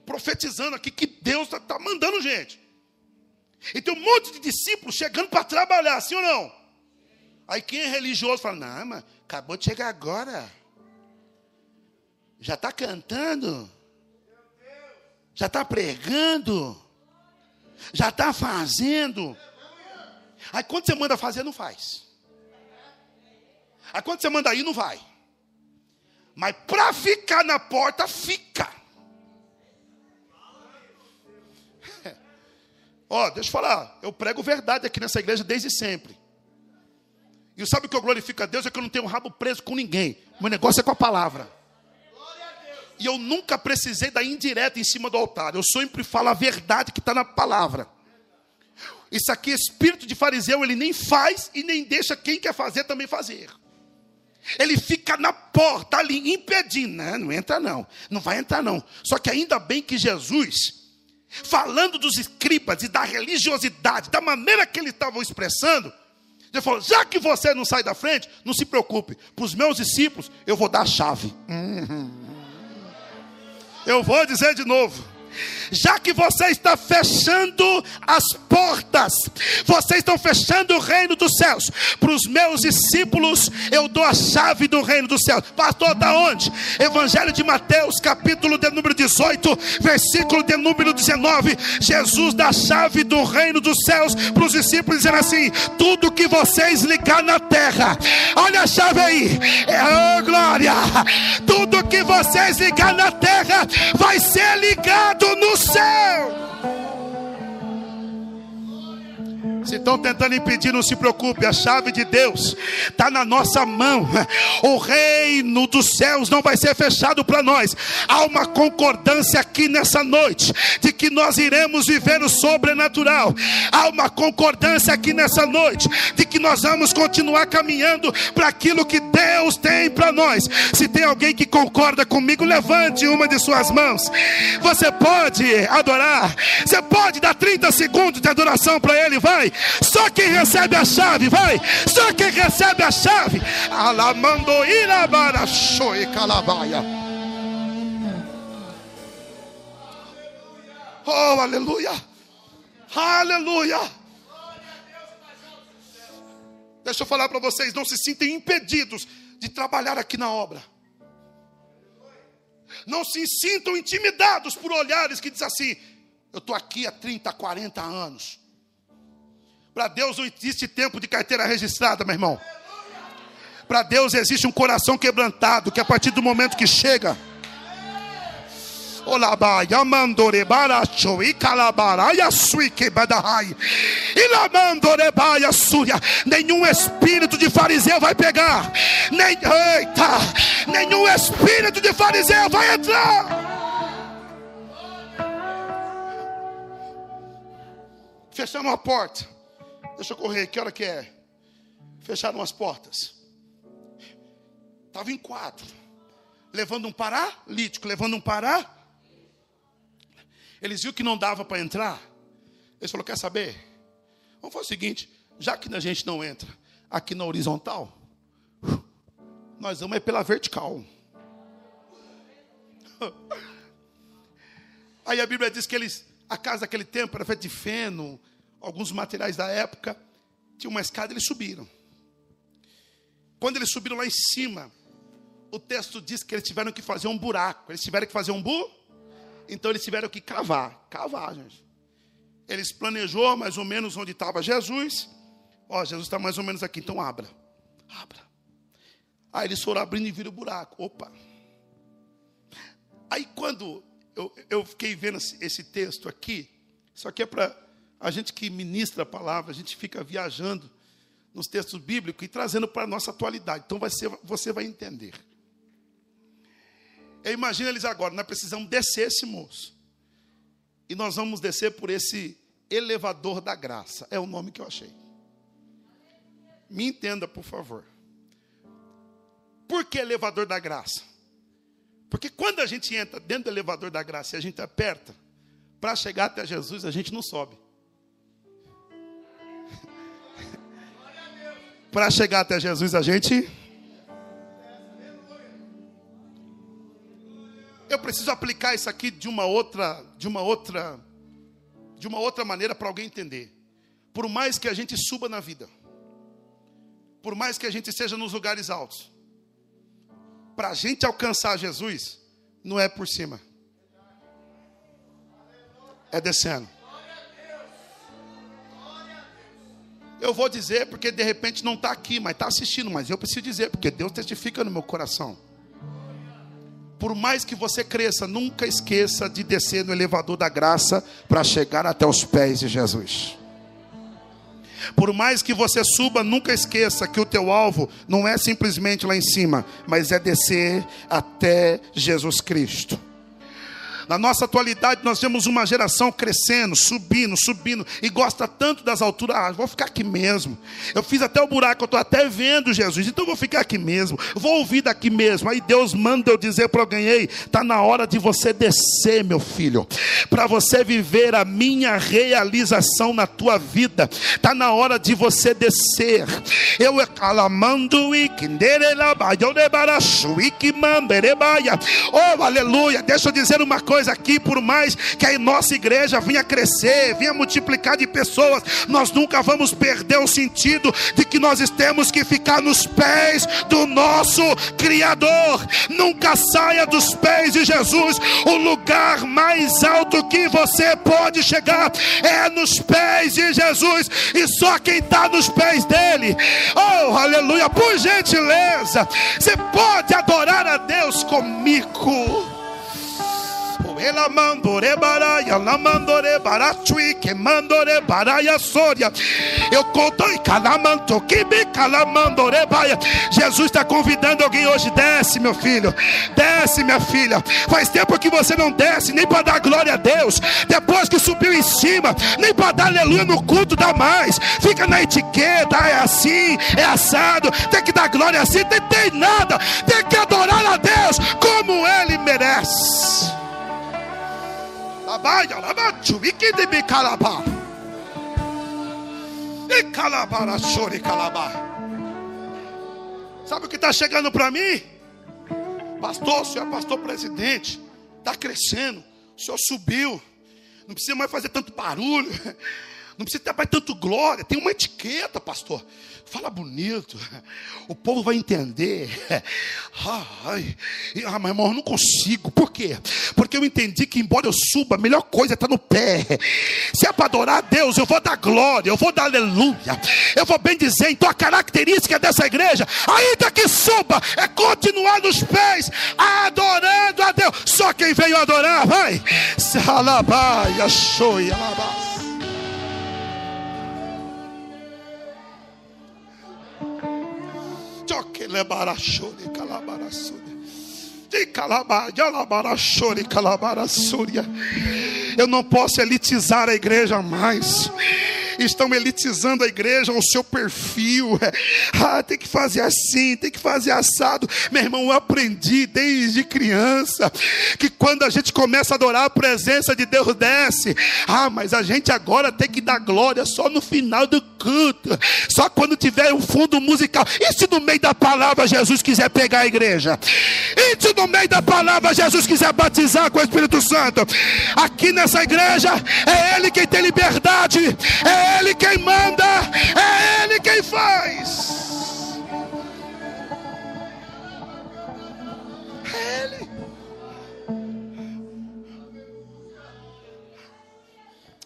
profetizando aqui que Deus está tá mandando gente. E tem um monte de discípulos chegando para trabalhar, sim ou não? Aí quem é religioso fala: Não, mas acabou de chegar agora. Já está cantando. Já está pregando. Já está fazendo. Aí quando você manda fazer, não faz. Aí quando você manda ir, não vai. Mas para ficar na porta, fica. Ó, oh, deixa eu falar, eu prego verdade aqui nessa igreja desde sempre. E sabe o que eu glorifico a Deus? É que eu não tenho rabo preso com ninguém. Meu negócio é com a palavra. E eu nunca precisei da indireta em cima do altar. Eu sempre falo a verdade que está na palavra. Isso aqui, espírito de fariseu, ele nem faz e nem deixa quem quer fazer também fazer. Ele fica na porta ali, impedindo. Não, não entra não. Não vai entrar não. Só que ainda bem que Jesus falando dos escribas e da religiosidade, da maneira que eles estavam expressando, ele falou: já que você não sai da frente, não se preocupe, para os meus discípulos eu vou dar a chave. Eu vou dizer de novo já que você está fechando as portas, vocês estão fechando o reino dos céus. Para os meus discípulos, eu dou a chave do reino dos céus. Pastor, da onde? Evangelho de Mateus, capítulo de número 18, versículo de número 19. Jesus dá a chave do reino dos céus para os discípulos, dizendo assim: tudo que vocês ligar na terra, olha a chave aí, é oh, glória, tudo que vocês ligar na terra vai ser ligado no céu. Se estão tentando impedir, não se preocupe, a chave de Deus está na nossa mão. O reino dos céus não vai ser fechado para nós. Há uma concordância aqui nessa noite de que nós iremos viver o sobrenatural. Há uma concordância aqui nessa noite de que nós vamos continuar caminhando para aquilo que Deus tem para nós. Se tem alguém que concorda comigo, levante uma de suas mãos. Você pode adorar, você pode dar 30 segundos de adoração para Ele, vai. Só quem recebe a chave, vai. Só quem recebe a chave. Alamando irabara shoe calabaia. Oh, aleluia. Aleluia. Deixa eu falar para vocês, não se sintem impedidos de trabalhar aqui na obra. Não se sintam intimidados por olhares que dizem assim: eu estou aqui há 30, 40 anos. Para Deus não existe tempo de carteira registrada, meu irmão. Para Deus existe um coração quebrantado que a partir do momento que chega. Nenhum espírito de fariseu vai pegar. Nem, eita, nenhum espírito de fariseu vai entrar. Fecharam a porta. Deixa eu correr, que hora que é? Fecharam as portas. Estava em quatro. Levando um paralítico, levando um pará. Eles viram que não dava para entrar. Eles falaram: quer saber? Vamos fazer o seguinte: já que a gente não entra aqui na horizontal, nós vamos é pela vertical. Aí a Bíblia diz que eles, a casa daquele tempo era feita de feno, alguns materiais da época, tinha uma escada, eles subiram. Quando eles subiram lá em cima, o texto diz que eles tiveram que fazer um buraco. Eles tiveram que fazer um bu, então eles tiveram que cavar, cavar, gente. Eles planejou mais ou menos onde estava Jesus. Ó, Jesus está mais ou menos aqui, então abra, abra. Aí eles foram abrindo e viram o buraco. Opa. Aí quando eu, eu fiquei vendo esse texto aqui, isso aqui é para a gente que ministra a palavra, a gente fica viajando nos textos bíblicos e trazendo para a nossa atualidade. Então vai ser, você vai entender. Eu imagino eles agora, nós precisamos descer esse moço. E nós vamos descer por esse elevador da graça. É o nome que eu achei. Me entenda, por favor. Por que elevador da graça? Porque quando a gente entra dentro do elevador da graça e a gente aperta, para chegar até Jesus, a gente não sobe. Para chegar até Jesus, a gente. Eu preciso aplicar isso aqui de uma outra, de uma outra, de uma outra maneira para alguém entender. Por mais que a gente suba na vida, por mais que a gente seja nos lugares altos, para a gente alcançar Jesus, não é por cima, é descendo. Eu vou dizer porque de repente não está aqui, mas está assistindo, mas eu preciso dizer, porque Deus testifica no meu coração. Por mais que você cresça, nunca esqueça de descer no elevador da graça para chegar até os pés de Jesus. Por mais que você suba, nunca esqueça que o teu alvo não é simplesmente lá em cima, mas é descer até Jesus Cristo. Na nossa atualidade, nós temos uma geração crescendo, subindo, subindo, e gosta tanto das alturas. Ah, vou ficar aqui mesmo. Eu fiz até o buraco, eu estou até vendo Jesus, então vou ficar aqui mesmo. Vou ouvir daqui mesmo. Aí Deus manda eu dizer para alguém: ei, está na hora de você descer, meu filho, para você viver a minha realização na tua vida. Está na hora de você descer. Eu calamando e Oh, aleluia. Deixa eu dizer uma coisa aqui, por mais que a nossa igreja venha crescer, venha multiplicar de pessoas, nós nunca vamos perder o sentido de que nós temos que ficar nos pés do nosso Criador. Nunca saia dos pés de Jesus. O lugar mais alto que você pode chegar é nos pés de Jesus, e só quem está nos pés dele, oh aleluia, por gentileza, você pode adorar a Deus comigo. Ela mandore baraia, la mandore barachui, que mandore baraia soria. Eu conto e calamanto, me calamandore baia. Jesus está convidando alguém hoje, desce, meu filho, desce, minha filha. Faz tempo que você não desce, nem para dar glória a Deus. Depois que subiu em cima, nem para dar aleluia no culto dá mais. Fica na etiqueta, é assim, é assado. Tem que dar glória assim, tem, tem nada. Tem que adorar a Deus como Ele merece. Sabe o que está chegando para mim? Pastor, o senhor é pastor presidente, está crescendo, o senhor subiu, não precisa mais fazer tanto barulho, não precisa ter mais tanto glória, tem uma etiqueta, pastor. Fala bonito, o povo vai entender. Ai, ah, mas irmão, eu não consigo. Por quê? Porque eu entendi que, embora eu suba, a melhor coisa é estar no pé. Se é para adorar a Deus, eu vou dar glória, eu vou dar aleluia, eu vou bem dizer. Então, a característica dessa igreja, ainda que suba, é continuar nos pés, adorando a Deus. Só quem veio adorar, vai. Salabaia, shoia, alabá. Eu não posso elitizar a igreja mais estão elitizando a igreja, o seu perfil. Ah, tem que fazer assim, tem que fazer assado. Meu irmão, eu aprendi desde criança que quando a gente começa a adorar, a presença de Deus desce. Ah, mas a gente agora tem que dar glória só no final do culto, só quando tiver um fundo musical. E se no meio da palavra Jesus quiser pegar a igreja? E se no meio da palavra Jesus quiser batizar com o Espírito Santo? Aqui nessa igreja é Ele quem tem liberdade, é Ele quem manda, é Ele quem faz. É Ele.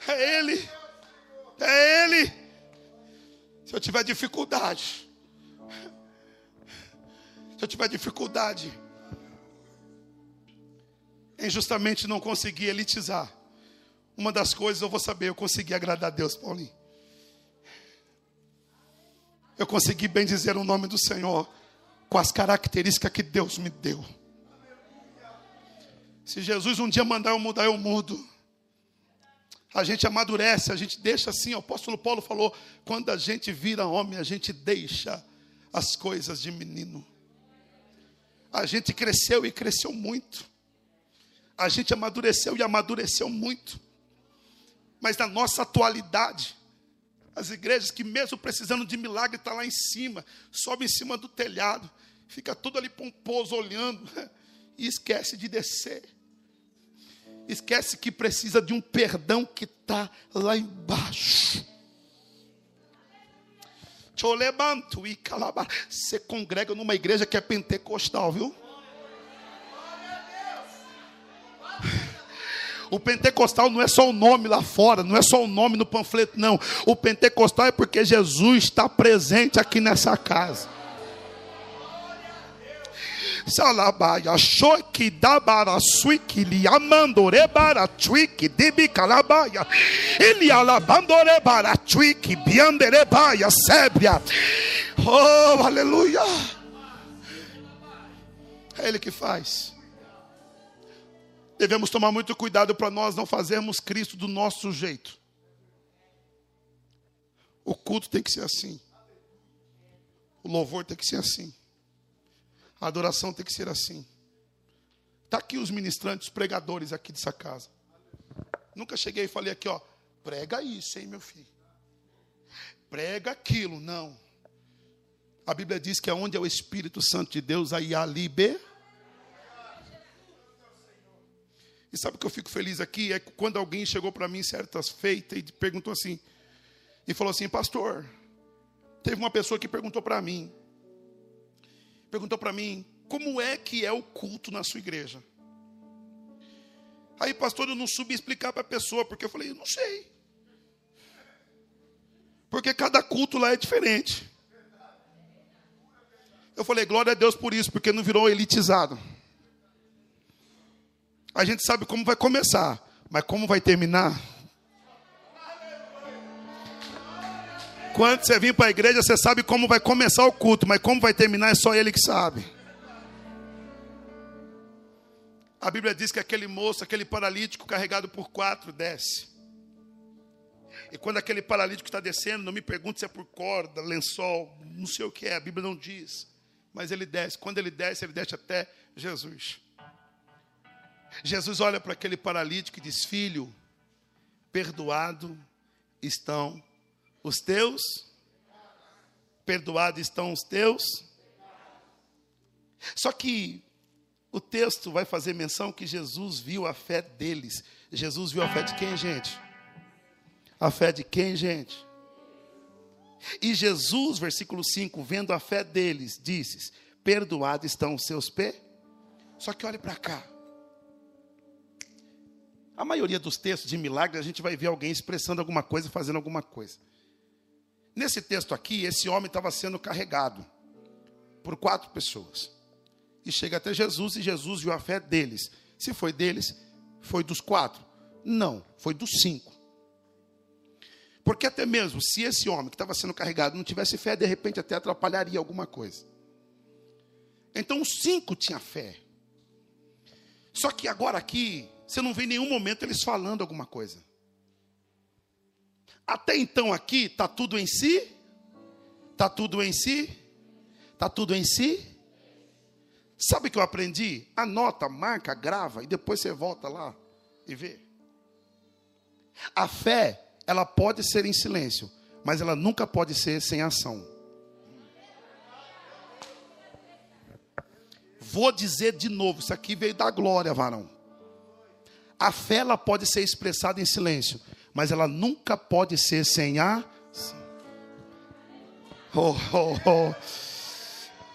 É Ele. É Ele. Se eu tiver dificuldade, se eu tiver dificuldade em justamente não conseguir elitizar, uma das coisas eu vou saber, eu consegui agradar a Deus, Paulinho. Eu consegui bem dizer o nome do Senhor com as características que Deus me deu. Se Jesus um dia mandar eu mudar, eu mudo. A gente amadurece, a gente deixa assim, o apóstolo Paulo falou: quando a gente vira homem, a gente deixa as coisas de menino. A gente cresceu e cresceu muito. A gente amadureceu e amadureceu muito. Mas na nossa atualidade, as igrejas que mesmo precisando de milagre está lá em cima, sobe em cima do telhado, fica tudo ali pomposo olhando e esquece de descer. Esquece que precisa de um perdão que está lá embaixo. Você congrega numa igreja que é pentecostal, viu? O pentecostal não é só o nome lá fora, não é só o nome no panfleto, não. O pentecostal é porque Jesus está presente aqui nessa casa. Ele. Oh, aleluia. É Ele que faz. Devemos tomar muito cuidado para nós não fazermos Cristo do nosso jeito. O culto tem que ser assim. O louvor tem que ser assim. A adoração tem que ser assim. Está aqui os ministrantes, os pregadores aqui dessa casa. Nunca cheguei e falei aqui, ó, prega isso, hein, meu filho. Prega aquilo, não. A Bíblia diz que onde é o Espírito Santo de Deus, aí há liberdade. E sabe o que eu fico feliz aqui? É quando alguém chegou para mim certas feitas e perguntou assim, e falou assim, pastor, teve uma pessoa que perguntou para mim, perguntou para mim, como é que é o culto na sua igreja? Aí, pastor, eu não soube explicar para a pessoa, porque eu falei, eu não sei. Porque cada culto lá é diferente. Eu falei, glória a Deus por isso, porque não virou elitizado. A gente sabe como vai começar, mas como vai terminar? Quando você vir para a igreja, você sabe como vai começar o culto, mas como vai terminar é só ele que sabe. A Bíblia diz que aquele moço, aquele paralítico carregado por quatro, desce. E quando aquele paralítico está descendo, não me pergunte se é por corda, lençol, não sei o que é, a Bíblia não diz. Mas ele desce. Quando ele desce, ele desce até Jesus. Jesus olha para aquele paralítico e diz: Filho, perdoado estão os teus, perdoado estão os teus. Só que o texto vai fazer menção que Jesus viu a fé deles. Jesus viu a fé de quem, gente? A fé de quem, gente? E Jesus, versículo 5, vendo a fé deles, disse: Perdoado estão os seus pés. Só que olhe para cá. A maioria dos textos de milagre, a gente vai ver alguém expressando alguma coisa, fazendo alguma coisa. Nesse texto aqui, esse homem estava sendo carregado por quatro pessoas. E chega até Jesus e Jesus viu a fé deles. Se foi deles, foi dos quatro. Não, foi dos cinco. Porque até mesmo se esse homem que estava sendo carregado não tivesse fé, de repente até atrapalharia alguma coisa. Então os cinco tinham fé. Só que agora aqui Você não vê em nenhum momento eles falando alguma coisa. Até então aqui está tudo em si? Está tudo em si? Está tudo em si? Sabe o que eu aprendi? Anota, marca, grava e depois você volta lá e vê. A fé, ela pode ser em silêncio, mas ela nunca pode ser sem ação. Vou dizer de novo, isso aqui veio da glória, varão. A fé ela pode ser expressada em silêncio, mas ela nunca pode ser sem a Oh, oh, oh.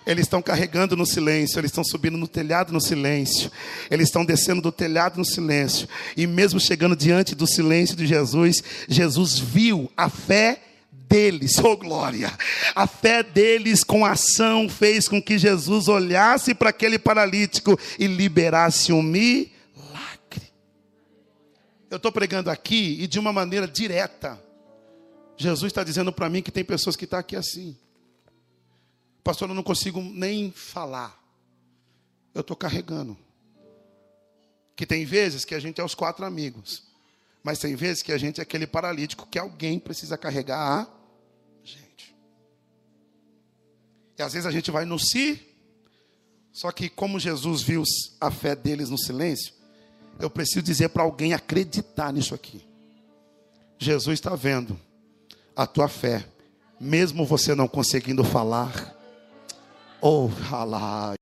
Eles estão carregando no silêncio, eles estão subindo no telhado no silêncio, eles estão descendo do telhado no silêncio, e mesmo chegando diante do silêncio de Jesus, Jesus viu a fé deles, oh glória, a fé deles com ação fez com que Jesus olhasse para aquele paralítico e liberasse um milagre. Eu estou pregando aqui e de uma maneira direta, Jesus está dizendo para mim que tem pessoas que estão tá aqui assim. Pastor, eu não consigo nem falar. Eu estou carregando. Que tem vezes que a gente é os quatro amigos. Mas tem vezes que a gente é aquele paralítico que alguém precisa carregar a gente. E às vezes a gente vai no si. Só que como Jesus viu a fé deles no silêncio, eu preciso dizer para alguém acreditar nisso aqui. Jesus está vendo a tua fé, mesmo você não conseguindo falar Oh, halá.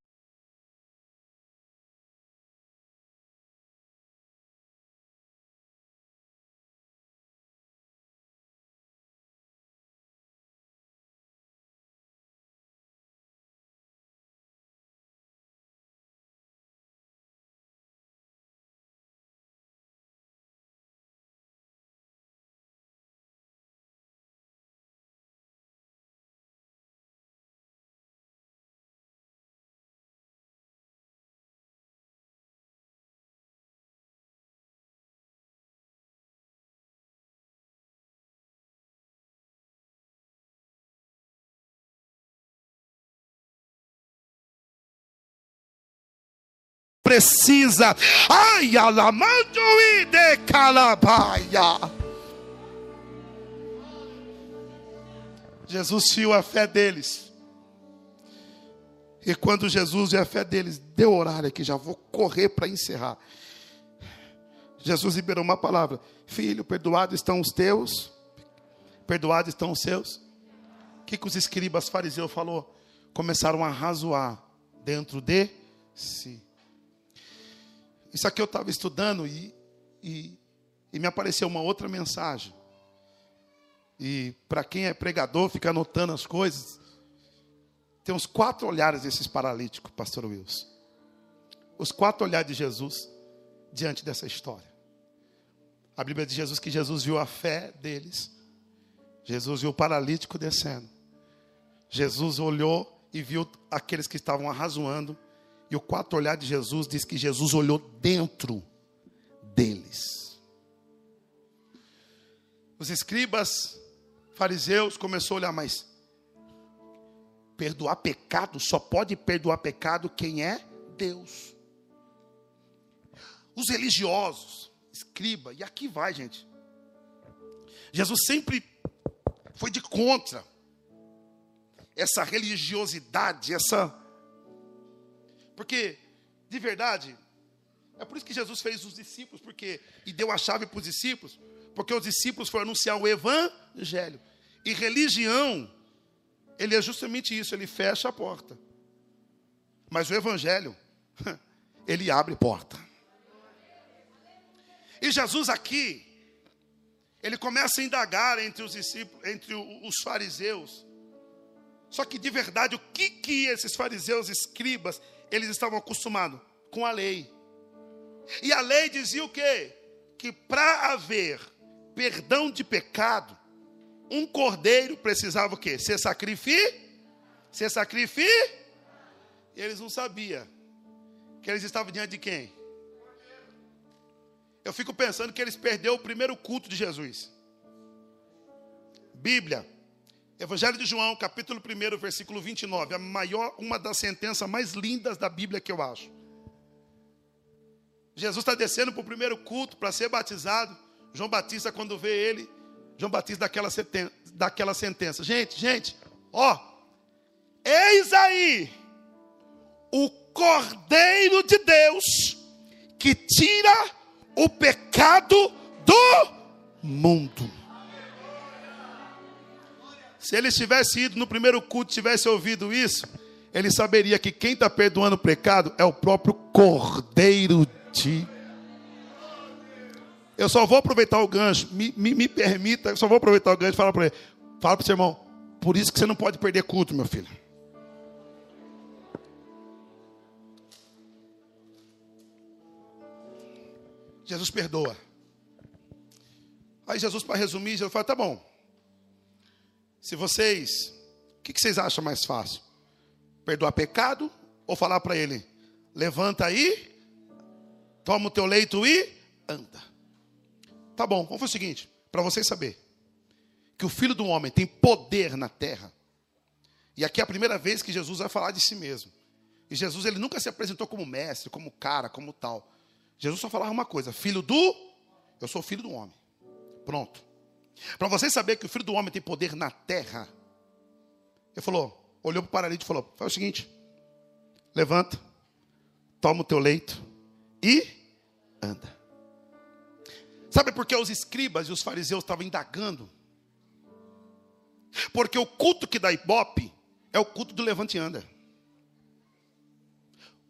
Precisa. Ai, alamando e de calabaia. Jesus viu a fé deles. E quando Jesus viu a fé deles, deu horário aqui, já vou correr para encerrar. Jesus liberou uma palavra: Filho, perdoados estão os teus, perdoados estão os seus. O que, que os escribas fariseus falou? Começaram a razoar dentro de si. Isso aqui eu estava estudando e, e, e me apareceu uma outra mensagem. E para quem é pregador, fica anotando as coisas. Tem uns quatro olhares desses paralíticos, pastor Wilson. Os quatro olhares de Jesus diante dessa história. A Bíblia diz Jesus que Jesus viu a fé deles. Jesus viu o paralítico descendo. Jesus olhou e viu aqueles que estavam arrazoando e o quatro olhar de Jesus diz que Jesus olhou dentro deles. Os escribas, fariseus, começou a olhar, mas perdoar pecado só pode perdoar pecado quem é Deus. Os religiosos, escriba, e aqui vai, gente. Jesus sempre foi de contra essa religiosidade, essa porque, de verdade, é por isso que Jesus fez os discípulos, porque e deu a chave para os discípulos, porque os discípulos foram anunciar o evangelho. E religião, ele é justamente isso, ele fecha a porta. Mas o evangelho, ele abre porta. E Jesus aqui, ele começa a indagar entre os discípulos, entre os fariseus. Só que de verdade, o que que esses fariseus escribas eles estavam acostumados com a lei. E a lei dizia o quê? Que para haver perdão de pecado, um cordeiro precisava o quê? Ser sacrifício? Ser sacrifício? E eles não sabiam que eles estavam diante de quem? Eu fico pensando que eles perderam o primeiro culto de Jesus. Bíblia, Evangelho de João, capítulo 1, versículo 29, a maior, uma das sentenças mais lindas da Bíblia que eu acho. Jesus está descendo para o primeiro culto para ser batizado. João Batista, quando vê ele, João Batista daquela, seten- daquela sentença. Gente, gente, ó, eis aí o Cordeiro de Deus que tira o pecado do mundo. Se ele tivesse ido no primeiro culto, tivesse ouvido isso, ele saberia que quem está perdoando o pecado é o próprio Cordeiro de. Eu só vou aproveitar o gancho, me, me, me permita, eu só vou aproveitar o gancho e falar para ele: fala para o seu irmão, por isso que você não pode perder culto, meu filho. Jesus perdoa. Aí Jesus, para resumir, Jesus fala: tá bom. Se vocês, o que, vocês acham mais fácil? Perdoar pecado ou falar para ele: levanta aí, toma o teu leito e anda. Tá bom, vamos fazer o seguinte, para vocês saberem que o Filho do Homem tem poder na terra. E aqui é a primeira vez que Jesus vai falar de si mesmo. E Jesus ele nunca se apresentou como mestre, como cara, como tal. Jesus só falava uma coisa: Filho do, eu sou filho do homem. Pronto. Para vocês saberem que o filho do homem tem poder na terra, ele falou, olhou para o paralítico e falou: faz o seguinte, levanta, toma o teu leito e anda. Sabe por que os escribas e os fariseus estavam indagando? Porque o culto que dá ibope é o culto do levante e anda.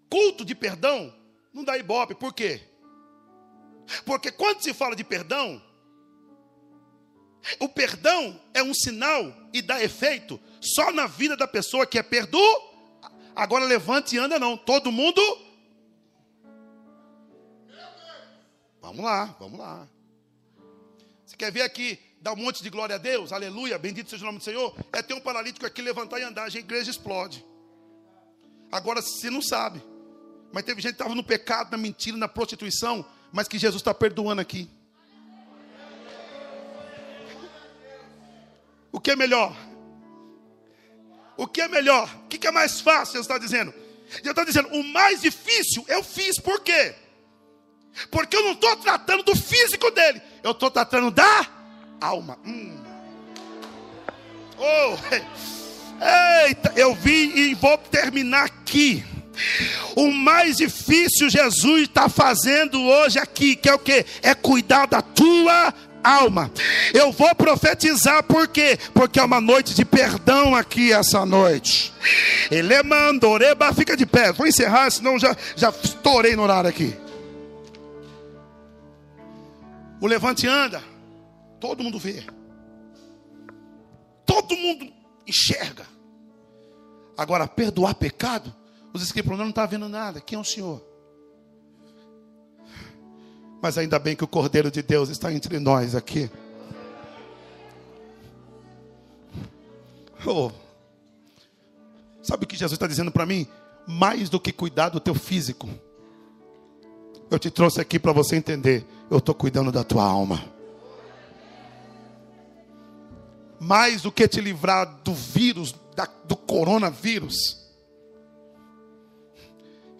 Culto de perdão não dá ibope, por quê? Porque quando se fala de perdão, o perdão é um sinal e dá efeito só na vida da pessoa que é perdo. Agora levante e anda não. Todo mundo. Vamos lá, vamos lá. Você quer ver aqui, dar um monte de glória a Deus? Aleluia, bendito seja o nome do Senhor. É ter um paralítico aqui levantar e andar, a igreja explode. Agora você não sabe. Mas teve gente que estava no pecado, na mentira, na prostituição, mas que Jesus está perdoando aqui. O que é melhor? O que é melhor? O que é mais fácil? Jesus está dizendo. Jesus está dizendo, o mais difícil eu fiz, por quê? Porque eu não estou tratando do físico dele, eu estou tratando da alma. Hum. Oh, eita, eu vim e vou terminar aqui. O mais difícil Jesus está fazendo hoje aqui, que é o que? É cuidar da tua alma. Eu vou profetizar por quê? Porque é uma noite de perdão aqui essa noite. Ele mandoreba, fica de pé. Vou encerrar, senão já já estourei no horário aqui. O levante anda. Todo mundo vê. Todo mundo enxerga. Agora, perdoar pecado, os escribas não estão vendo nada. Quem é o Senhor? Mas ainda bem que o Cordeiro de Deus está entre nós aqui. Oh. Sabe o que Jesus está dizendo para mim? Mais do que cuidar do teu físico. Eu te trouxe aqui para você entender. Eu estou cuidando da tua alma. Mais do que te livrar do vírus, da, do coronavírus.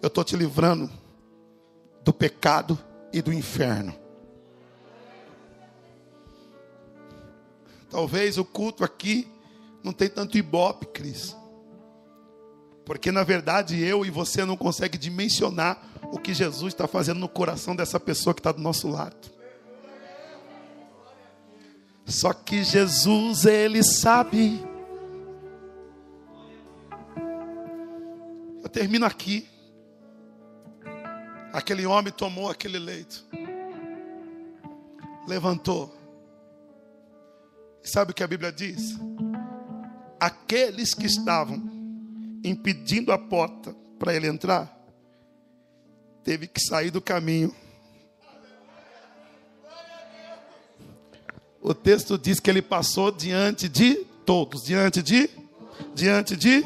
Eu estou te livrando do pecado e do inferno. Talvez o culto aqui não tem tanto ibope, Cris. Porque na verdade eu e você não consegue dimensionar o que Jesus está fazendo no coração dessa pessoa que está do nosso lado. Só que Jesus, Ele sabe. Eu termino aqui. Aquele homem tomou aquele leito, levantou. E sabe o que a Bíblia diz? Aqueles que estavam impedindo a porta para ele entrar, teve que sair do caminho. O texto diz que ele passou diante de todos, diante de, diante de.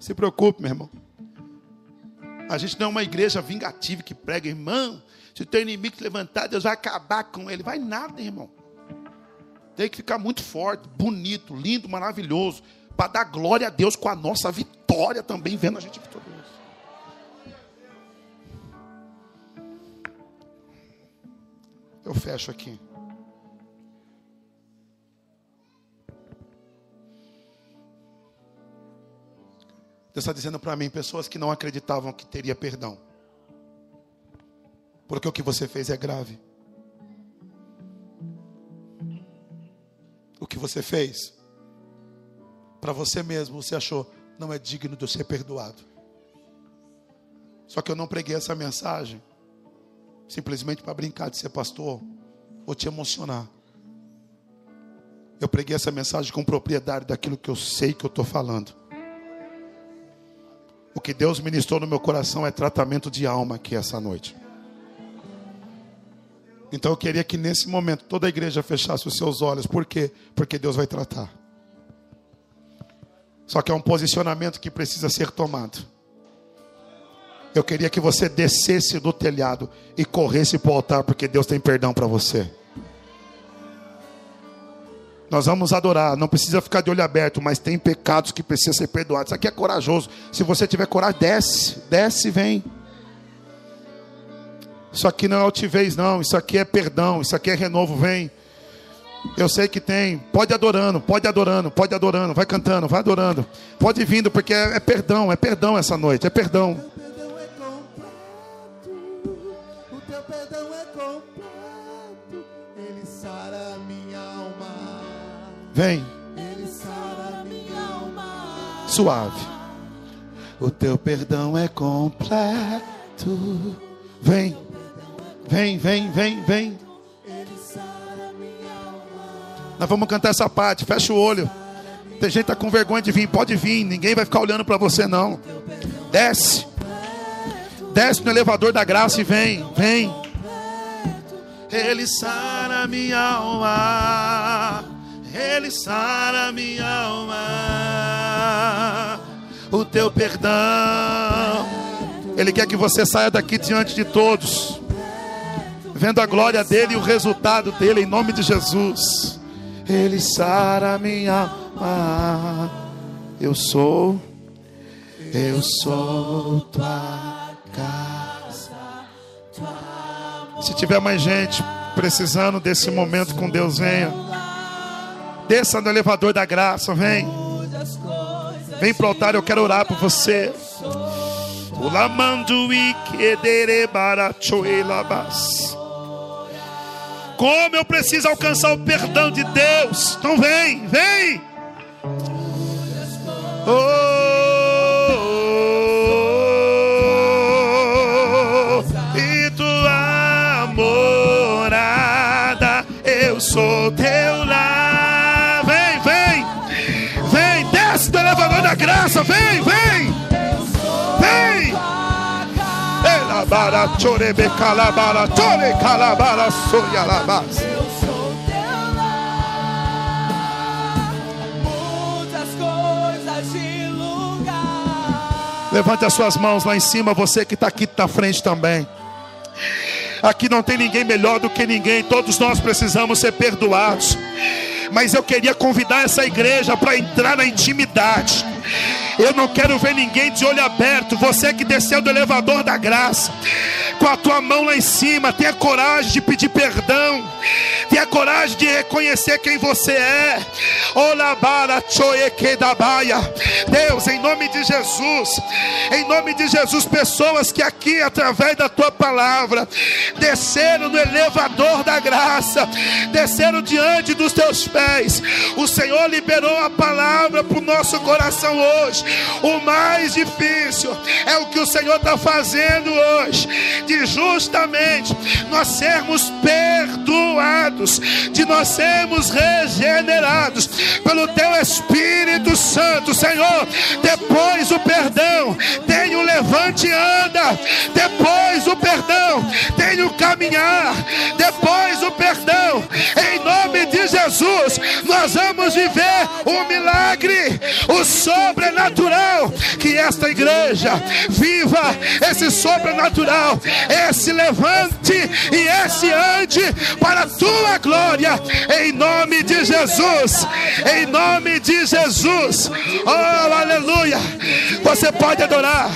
Se preocupe, meu irmão. A gente não é uma igreja vingativa que prega, irmão. Se o teu inimigo te levantar, Deus vai acabar com ele. Vai nada, irmão. Tem que ficar muito forte, bonito, lindo, maravilhoso. Para dar glória a Deus com a nossa vitória também, vendo a gente vitorioso. Eu fecho aqui. Deus está dizendo para mim, pessoas que não acreditavam que teria perdão. Porque o que você fez é grave. O que você fez, para você mesmo, você achou, não é digno de ser perdoado. Só que eu não preguei essa mensagem simplesmente para brincar de ser pastor ou te emocionar. Eu preguei essa mensagem com propriedade daquilo que eu sei que eu estou falando. O que Deus ministrou no meu coração é tratamento de alma aqui essa noite. Então eu queria que nesse momento toda a igreja fechasse os seus olhos. Por quê? Porque Deus vai tratar. Só que é um posicionamento que precisa ser tomado. Eu queria que você descesse do telhado e corresse para o altar, porque Deus tem perdão para você. Nós vamos adorar, não precisa ficar de olho aberto, mas tem pecados que precisam ser perdoados. Isso aqui é corajoso. Se você tiver coragem, desce, desce e vem. Isso aqui não é altivez, não. Isso aqui é perdão. Isso aqui é renovo. Vem. Eu sei que tem. Pode adorando, pode adorando, pode adorando. Vai cantando, vai adorando. Pode vindo, porque é, é perdão, é perdão essa noite. É perdão. Vem. Suave. O teu perdão é completo. Vem. Vem, vem, vem, vem. Nós vamos cantar essa parte. Fecha o olho. Tem gente que tá com vergonha de vir. Pode vir. Ninguém vai ficar olhando para você, não. Desce. Desce no elevador da graça e vem. Vem. Ele sara minha alma. Ele sara minha alma. O teu perdão. Ele quer que você saia daqui diante de todos, vendo a glória dele e o resultado dele, em nome de Jesus. Ele sara minha alma. Eu sou, eu sou tua casa. Se tiver mais gente precisando desse momento com Deus, venha. Desça no elevador da graça, vem. Vem pro altar, eu quero orar por você. Como eu preciso alcançar o perdão de Deus. Então vem, vem. Oh, Chorebe calabara, chore calabara, soyalabas. Levante as suas mãos lá em cima, você que está aqui na frente também. Aqui não tem ninguém melhor do que ninguém, todos nós precisamos ser perdoados. Mas eu queria convidar essa igreja para entrar na intimidade. Eu não quero ver ninguém de olho aberto. Você que desceu do elevador da graça, com a tua mão lá em cima, tenha coragem de pedir perdão, tenha coragem de reconhecer quem você é. Deus, em nome de Jesus, em nome de Jesus, pessoas que aqui, através da tua palavra, desceram no elevador da graça, desceram diante dos teus pés. O Senhor liberou a palavra para o nosso coração hoje. O mais difícil é o que o Senhor está fazendo hoje, de justamente nós sermos perdoados, de nós sermos regenerados pelo Teu Espírito Santo, Senhor. Depois o perdão, tem o levante e anda. Depois o perdão, tem o caminhar. Depois o perdão, em nome de Jesus, nós vamos viver o milagre, o sobrenatural, que esta igreja viva esse sobrenatural, esse levante e esse ande para a tua glória, em nome de Jesus, em nome de Jesus, oh aleluia. Você pode adorar,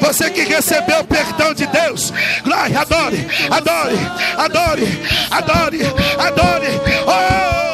você que recebeu o perdão de Deus, glória, adore, adore, adore, adore, adore, oh.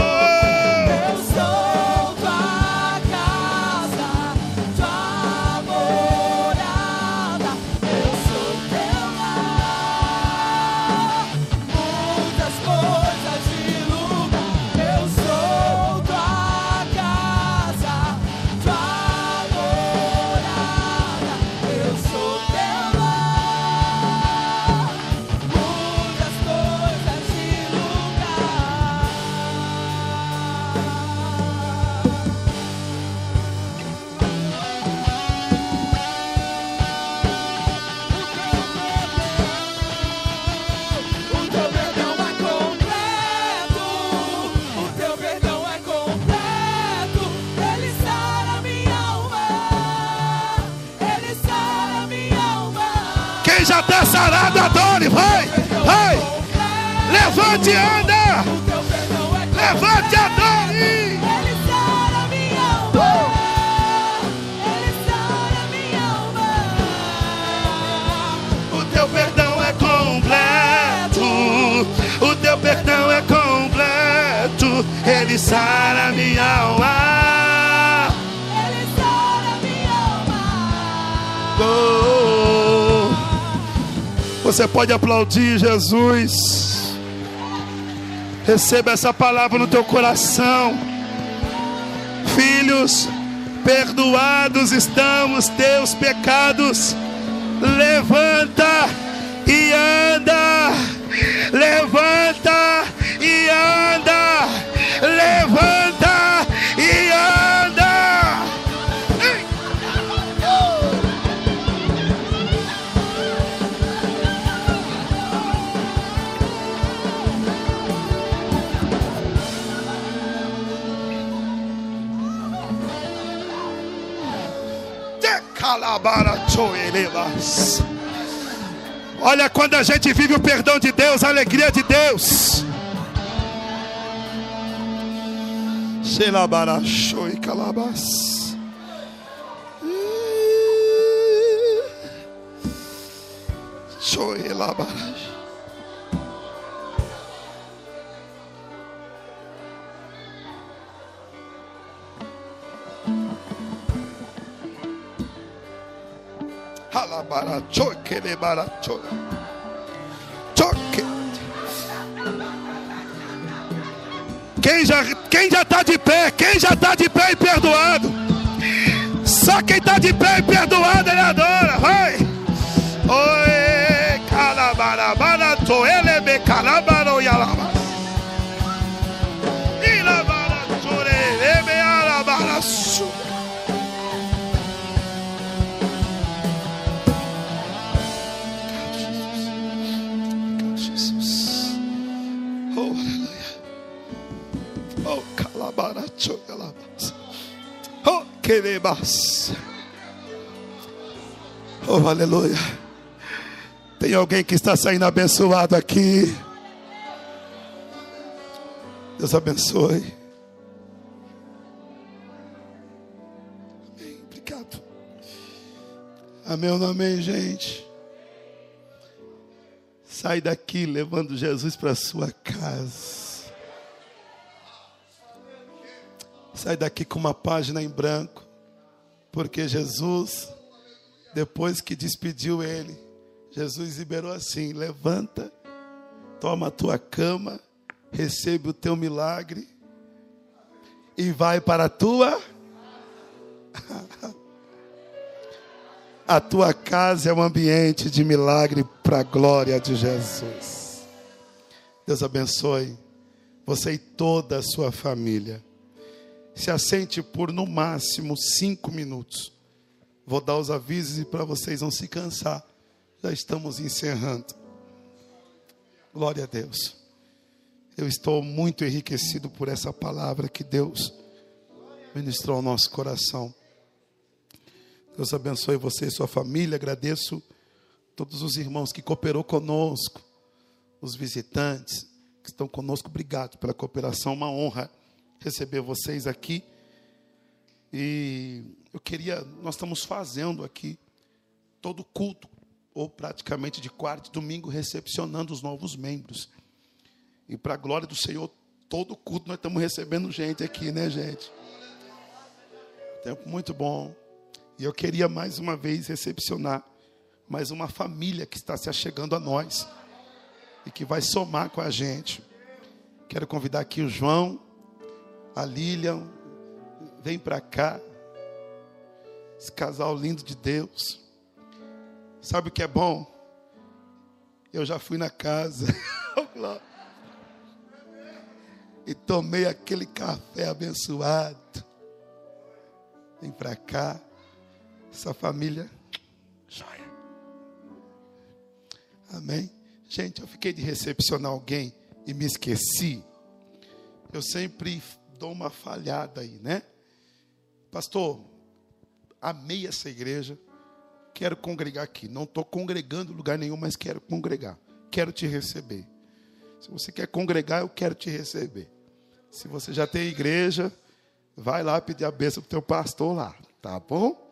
Está sarado, adore, vai, vai, levante e anda, levante e adore. Ele sara minha alma, ele sara minha alma. O teu perdão é completo, o teu perdão é completo, ele sara minha alma. Ele sara minha alma. Oh, Você pode aplaudir Jesus. Receba essa palavra no teu coração. Filhos, perdoados estamos teus pecados. Levanta e anda. Levanta e anda. Levanta e anda. Olha quando a gente vive o perdão de Deus, a alegria de Deus. Choi calabas. Choelabara. Choque. Quem já quem já está de pé, quem já está de pé e perdoado. Só quem está de pé e perdoado ele adora. Vai. Oi, calabarabara toele be calabaro yalaba. Ilabara querebas. Oh, aleluia. Tem alguém que está saindo abençoado aqui. Deus abençoe. Amém. Obrigado. Amém ou não amém, gente? Sai daqui levando Jesus para sua casa. Sai daqui com uma página em branco, porque Jesus, depois que despediu ele, Jesus liberou assim: levanta, toma a tua cama, recebe o teu milagre e vai para a tua. A tua casa é um ambiente de milagre para a glória de Jesus. Deus abençoe você e toda a sua família. Se assente por no máximo cinco minutos. Vou dar os avisos e para vocês não se cansar. Já estamos encerrando. Glória a Deus. Eu estou muito enriquecido por essa palavra que Deus ministrou ao nosso coração. Deus abençoe você e sua família. Agradeço todos os irmãos que cooperou conosco, os visitantes que estão conosco. Obrigado pela cooperação. Uma honra receber vocês aqui. E eu queria, nós estamos fazendo aqui todo culto, ou praticamente de quarto e domingo, recepcionando os novos membros. E para a glória do Senhor, todo culto nós estamos recebendo gente aqui, né, gente? Tempo muito bom. E eu queria mais uma vez recepcionar mais uma família que está se achegando a nós e que vai somar com a gente. Quero convidar aqui o João, a Lilian, vem para cá. Esse casal lindo de Deus. Sabe o que é bom? Eu já fui na casa e tomei aquele café abençoado. Vem para cá. Essa família. Joia. Amém. Gente, eu fiquei de recepcionar alguém e me esqueci. Eu sempre dou uma falhada aí, né? Pastor, amei essa igreja. Quero congregar aqui. Não estou congregando em lugar nenhum, mas quero congregar. Quero te receber. Se você quer congregar, eu quero te receber. Se você já tem igreja, vai lá pedir a bênção para o teu pastor lá, tá bom?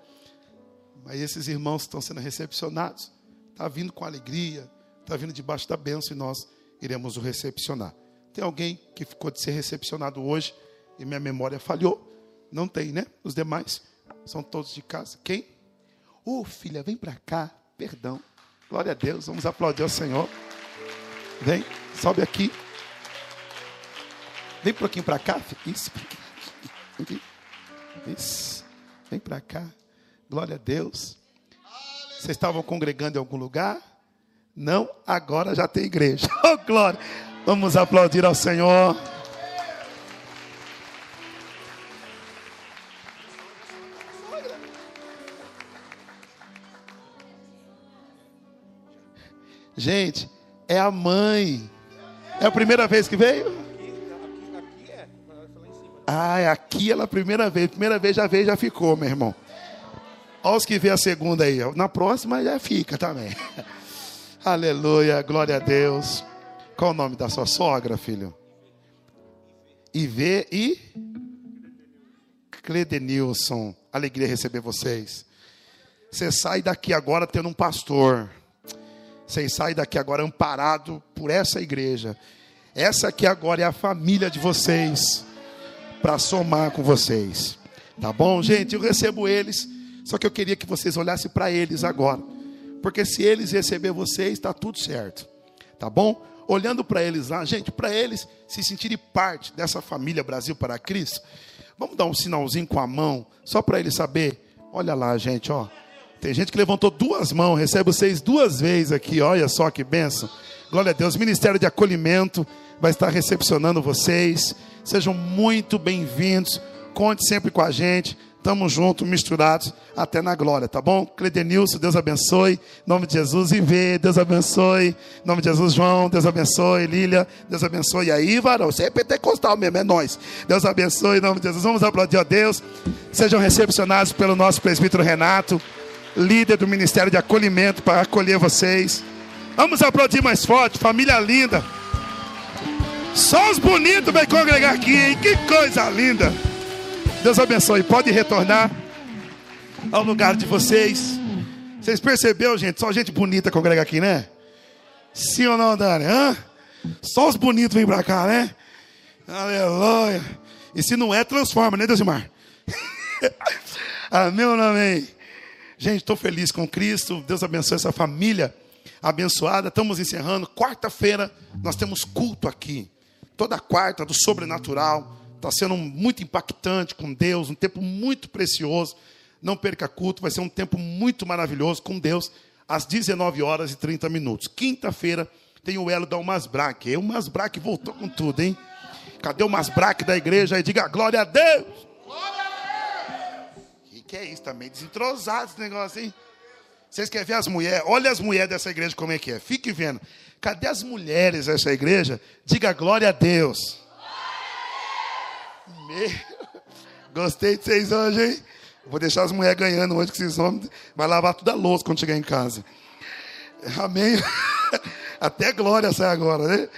Mas esses irmãos estão sendo recepcionados. Está vindo com alegria, está vindo debaixo da bênção e nós iremos o recepcionar. Tem alguém que ficou de ser recepcionado hoje e minha memória falhou? Não tem, né? Os demais são todos de casa. Quem? Ô oh, filha, vem para cá. Perdão. Glória a Deus. Vamos aplaudir ao Senhor. Vem, sobe aqui. Vem um pouquinho para cá. Isso. Isso. Vem para cá. Glória a Deus. Vocês estavam congregando em algum lugar? Não, agora já tem igreja. Oh, glória. Vamos aplaudir ao Senhor. Gente, é a mãe. É a primeira vez que veio? Ah, aqui ela é a primeira vez. Primeira vez já veio, já ficou, meu irmão. Olha os que vê a segunda aí. Na próxima já fica também. Aleluia, glória a Deus. Qual o nome da sua sogra, filho? Ivê e Cledenilson. Alegria receber vocês. Você sai daqui agora tendo um pastor. Você sai daqui agora amparado por essa igreja. Essa aqui agora é a família de vocês. Para somar com vocês. Tá bom, gente? Eu recebo eles. Só que eu queria que vocês olhassem para eles agora. Porque se eles receber vocês, está tudo certo. Tá bom? Olhando para eles lá, gente, para eles se sentirem parte dessa família Brasil para Cristo, vamos dar um sinalzinho com a mão, só para eles saber. Olha lá, gente, ó. Tem gente que levantou duas mãos, recebe vocês duas vezes aqui, olha só que benção. Glória a Deus. Ministério de Acolhimento vai estar recepcionando vocês. Sejam muito bem-vindos. Conte sempre com a gente. Tamo junto, misturados até na glória, tá bom? Cledenilson, Deus abençoe. Em nome de Jesus, Ivê, Deus abençoe. Em nome de Jesus, João, Deus abençoe. Lília, Deus abençoe. E aí, varão, você é pentecostal mesmo, é nós. Deus abençoe em nome de Jesus. Vamos aplaudir a Deus. Sejam recepcionados pelo nosso presbítero Renato, líder do Ministério de Acolhimento, para acolher vocês. Vamos aplaudir mais forte, família linda. Só os bonitos vêm congregar aqui, hein? Que coisa linda. Deus abençoe. Pode retornar ao lugar de vocês. Vocês perceberam, gente? Só gente bonita congrega aqui, né? Sim ou não, Dani? Hã? Só os bonitos vêm pra cá, né? Aleluia. E se não é, transforma, né, Deusimar? amém ou não amém? Gente, estou feliz com Cristo. Deus abençoe essa família abençoada. Estamos encerrando. Quarta-feira nós temos culto aqui. Toda quarta do sobrenatural. Está sendo muito impactante com Deus, um tempo muito precioso. Não perca culto, vai ser um tempo muito maravilhoso com Deus, às 19 horas e 30 minutos. Quinta-feira tem o elo da Umasbraque. E o Umasbraque voltou com tudo, hein? Cadê o Umasbraque da igreja? Aí diga glória a Deus! Glória a Deus! Que, é isso? Meio desentrosado esse negócio, hein? Vocês querem ver as mulheres? Olha as mulheres dessa igreja como é que é. Fique vendo. Cadê as mulheres dessa igreja? Diga glória a Deus. Meu... Gostei de vocês hoje, hein? Vou deixar as mulheres ganhando hoje, que esses homens vai lavar toda a louça quando chegar em casa. Amém? Até glória sai agora, né?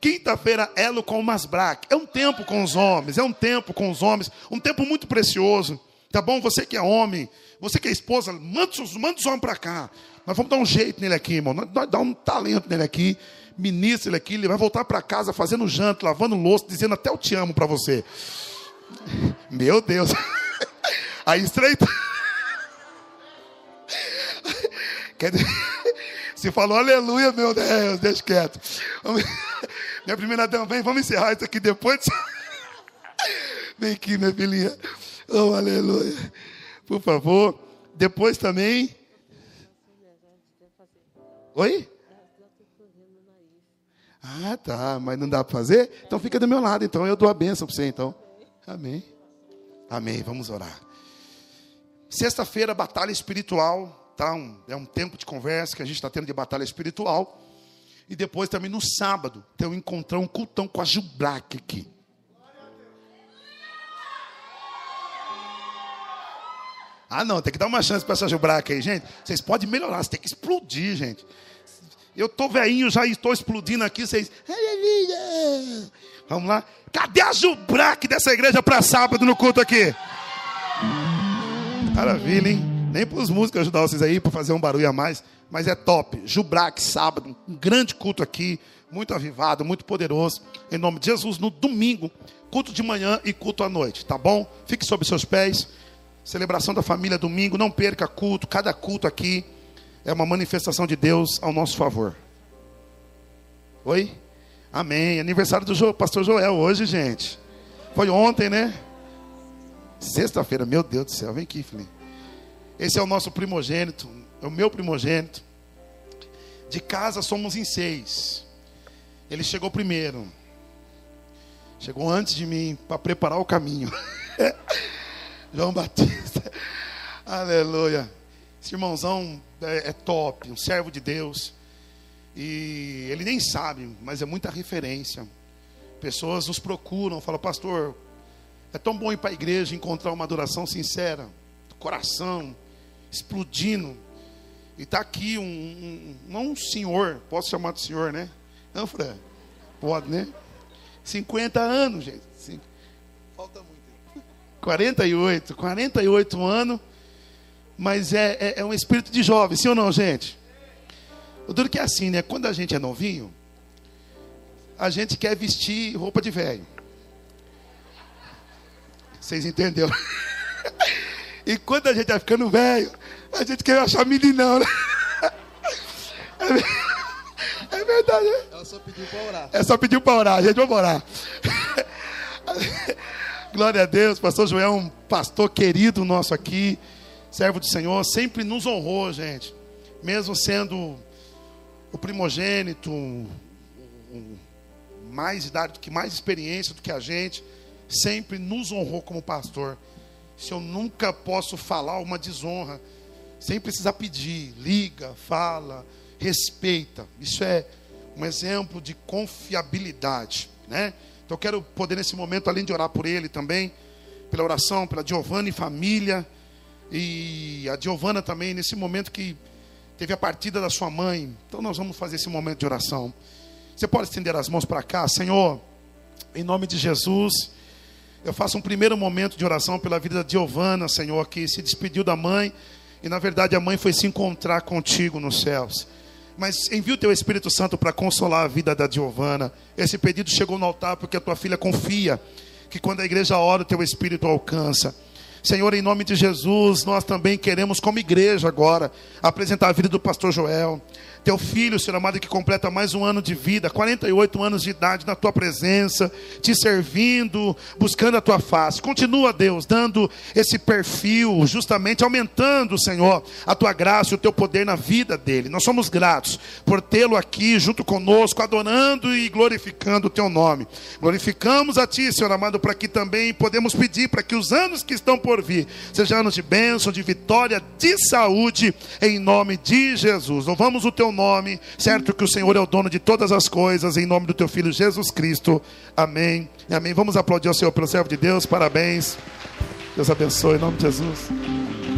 Quinta-feira, elo com o Masbrac. É um tempo com os homens, é um tempo com os homens, um tempo muito precioso. Tá bom? Você que é homem, você que é esposa, manda os, manda os homens para cá. Nós vamos dar um jeito nele aqui, irmão. Nós vamos dar um talento nele aqui. Ministra ele aqui. Ele vai voltar para casa fazendo janta, lavando louça, dizendo até eu te amo para você. Meu Deus. Aí estreita. Quer dizer, se falou aleluia, meu Deus, deixa quieto. Minha primeira dama, vem, vamos encerrar isso aqui depois. Vem aqui, minha filhinha. Oh, aleluia. Por favor. Depois também. Oi? Ah, tá. Mas não dá para fazer? Então fica do meu lado. Então eu dou a benção para você, então. Amém. Amém. Vamos orar. Sexta-feira, batalha espiritual. Tá? Um- é um tempo de conversa que a gente está tendo de batalha espiritual. E depois também no sábado, tem um encontrão, um cultão com a Gilbrac aqui. Ah, não, tem que dar uma chance para essa Gilbrac aí, gente. Vocês podem melhorar, vocês têm que explodir, gente. Eu tô velhinho, já estou explodindo aqui, vocês. Vamos lá. Cadê a Gilbrac dessa igreja para sábado no culto aqui? Maravilha, hein? Nem para os músicos ajudar vocês aí para fazer um barulho a mais, mas é top. Jubrac, sábado, um grande culto aqui, muito avivado, muito poderoso. Em nome de Jesus, no domingo, culto de manhã e culto à noite, tá bom? Fique sobre seus pés. Celebração da família domingo, não perca culto. Cada culto aqui é uma manifestação de Deus ao nosso favor. Oi? Amém. Aniversário do Jo- pastor Joel hoje, gente. Foi ontem, né? Sexta-feira, meu Deus do céu, vem aqui, filhinho. Esse é o nosso primogênito, é o meu primogênito. De casa somos em seis. Ele chegou primeiro. Chegou antes de mim para preparar o caminho. João Batista. Aleluia. Esse irmãozão é, é top, um servo de Deus. E ele nem sabe, mas é muita referência. Pessoas nos procuram, falam, pastor, é tão bom ir para a igreja encontrar uma adoração sincera, coração, explodindo. E está aqui um, um- não um senhor, posso chamar de senhor, né? Não, Fran? Pode, né? 50 anos, gente. Falta muito. 48, 48 anos, mas é, é, é um espírito de jovem, sim ou não, gente? O duro que é assim, né? Quando a gente é novinho, a gente quer vestir roupa de velho. Vocês entenderam? E quando a gente vai ficando velho, a gente quer achar meninão, né? É É verdade, né? Ela só pediu para orar. É só pedir para orar, gente, vamos orar. Glória a Deus, pastor Joel é um pastor querido nosso aqui, servo do Senhor, sempre nos honrou, gente. Mesmo sendo o primogênito, mais idade do que mais experiência do que a gente, sempre nos honrou como pastor. Se eu nunca posso falar uma desonra, sem precisar pedir, liga, fala, respeita. Isso é um exemplo de confiabilidade, né? Então eu quero poder nesse momento, além de orar por ele também, pela oração, pela Giovana e família, e a Giovana também nesse momento que teve a partida da sua mãe. Então nós vamos fazer esse momento de oração. Você pode estender as mãos para cá, Senhor, em nome de Jesus. Eu faço um primeiro momento de oração pela vida da Giovana, Senhor, que se despediu da mãe e na verdade a mãe foi se encontrar contigo nos céus. Mas envia o teu Espírito Santo para consolar a vida da Giovana. Esse pedido chegou no altar porque a tua filha confia que quando a igreja ora, o teu Espírito alcança. Senhor, em nome de Jesus, nós também queremos, como igreja agora, apresentar a vida do pastor Joel. Teu filho, Senhor amado, que completa mais um ano de vida, 48 anos de idade na tua presença, te servindo, buscando a tua face. Continua, Deus, dando esse perfil, justamente aumentando, Senhor, a tua graça e o teu poder na vida dele. Nós somos gratos por tê-lo aqui junto conosco, adorando e glorificando o teu nome. Glorificamos a ti, Senhor amado, para que também podemos pedir para que os anos que estão por vir sejam anos de bênção, de vitória, de saúde, em nome de Jesus. Louvamos o teu nome, certo que o Senhor é o dono de todas as coisas, em nome do teu filho Jesus Cristo. Amém. Amém. Vamos aplaudir ao Senhor pelo servo de Deus. Parabéns. Deus abençoe em nome de Jesus.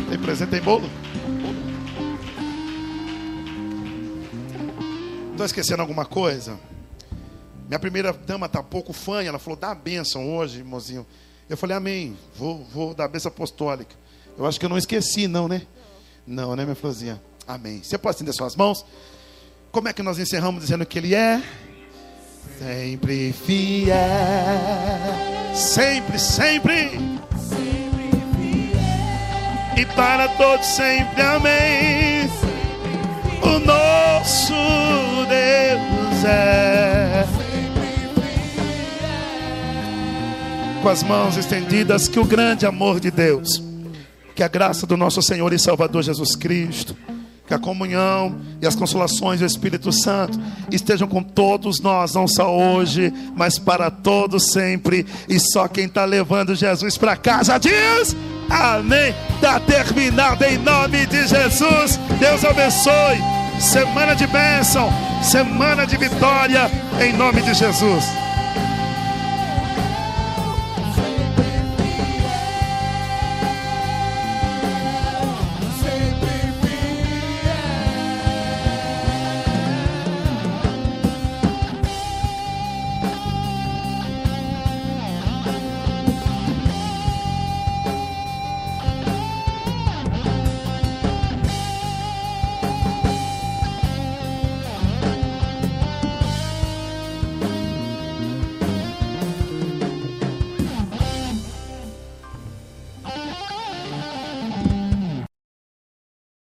Tem presente, tem bolo? Estou esquecendo alguma coisa? Minha primeira dama está pouco fã, ela falou: dá a bênção hoje, irmãozinho. Eu falei: amém, vou, vou dar a bênção apostólica. Eu acho que eu não esqueci, não, né? Não, né, minha florzinha? Amém. Você pode estender suas mãos? Como é que nós encerramos dizendo que Ele é? Sempre fiel. Sempre, sempre. E para todos sempre, amém. O nosso Deus é. Com as mãos estendidas, que o grande amor de Deus, que a graça do nosso Senhor e Salvador Jesus Cristo, que a comunhão e as consolações do Espírito Santo estejam com todos nós, não só hoje, mas para todos sempre. E só quem está levando Jesus para casa diz: Amém. Está terminado em nome de Jesus. Deus abençoe. Semana de bênção, semana de vitória, em nome de Jesus.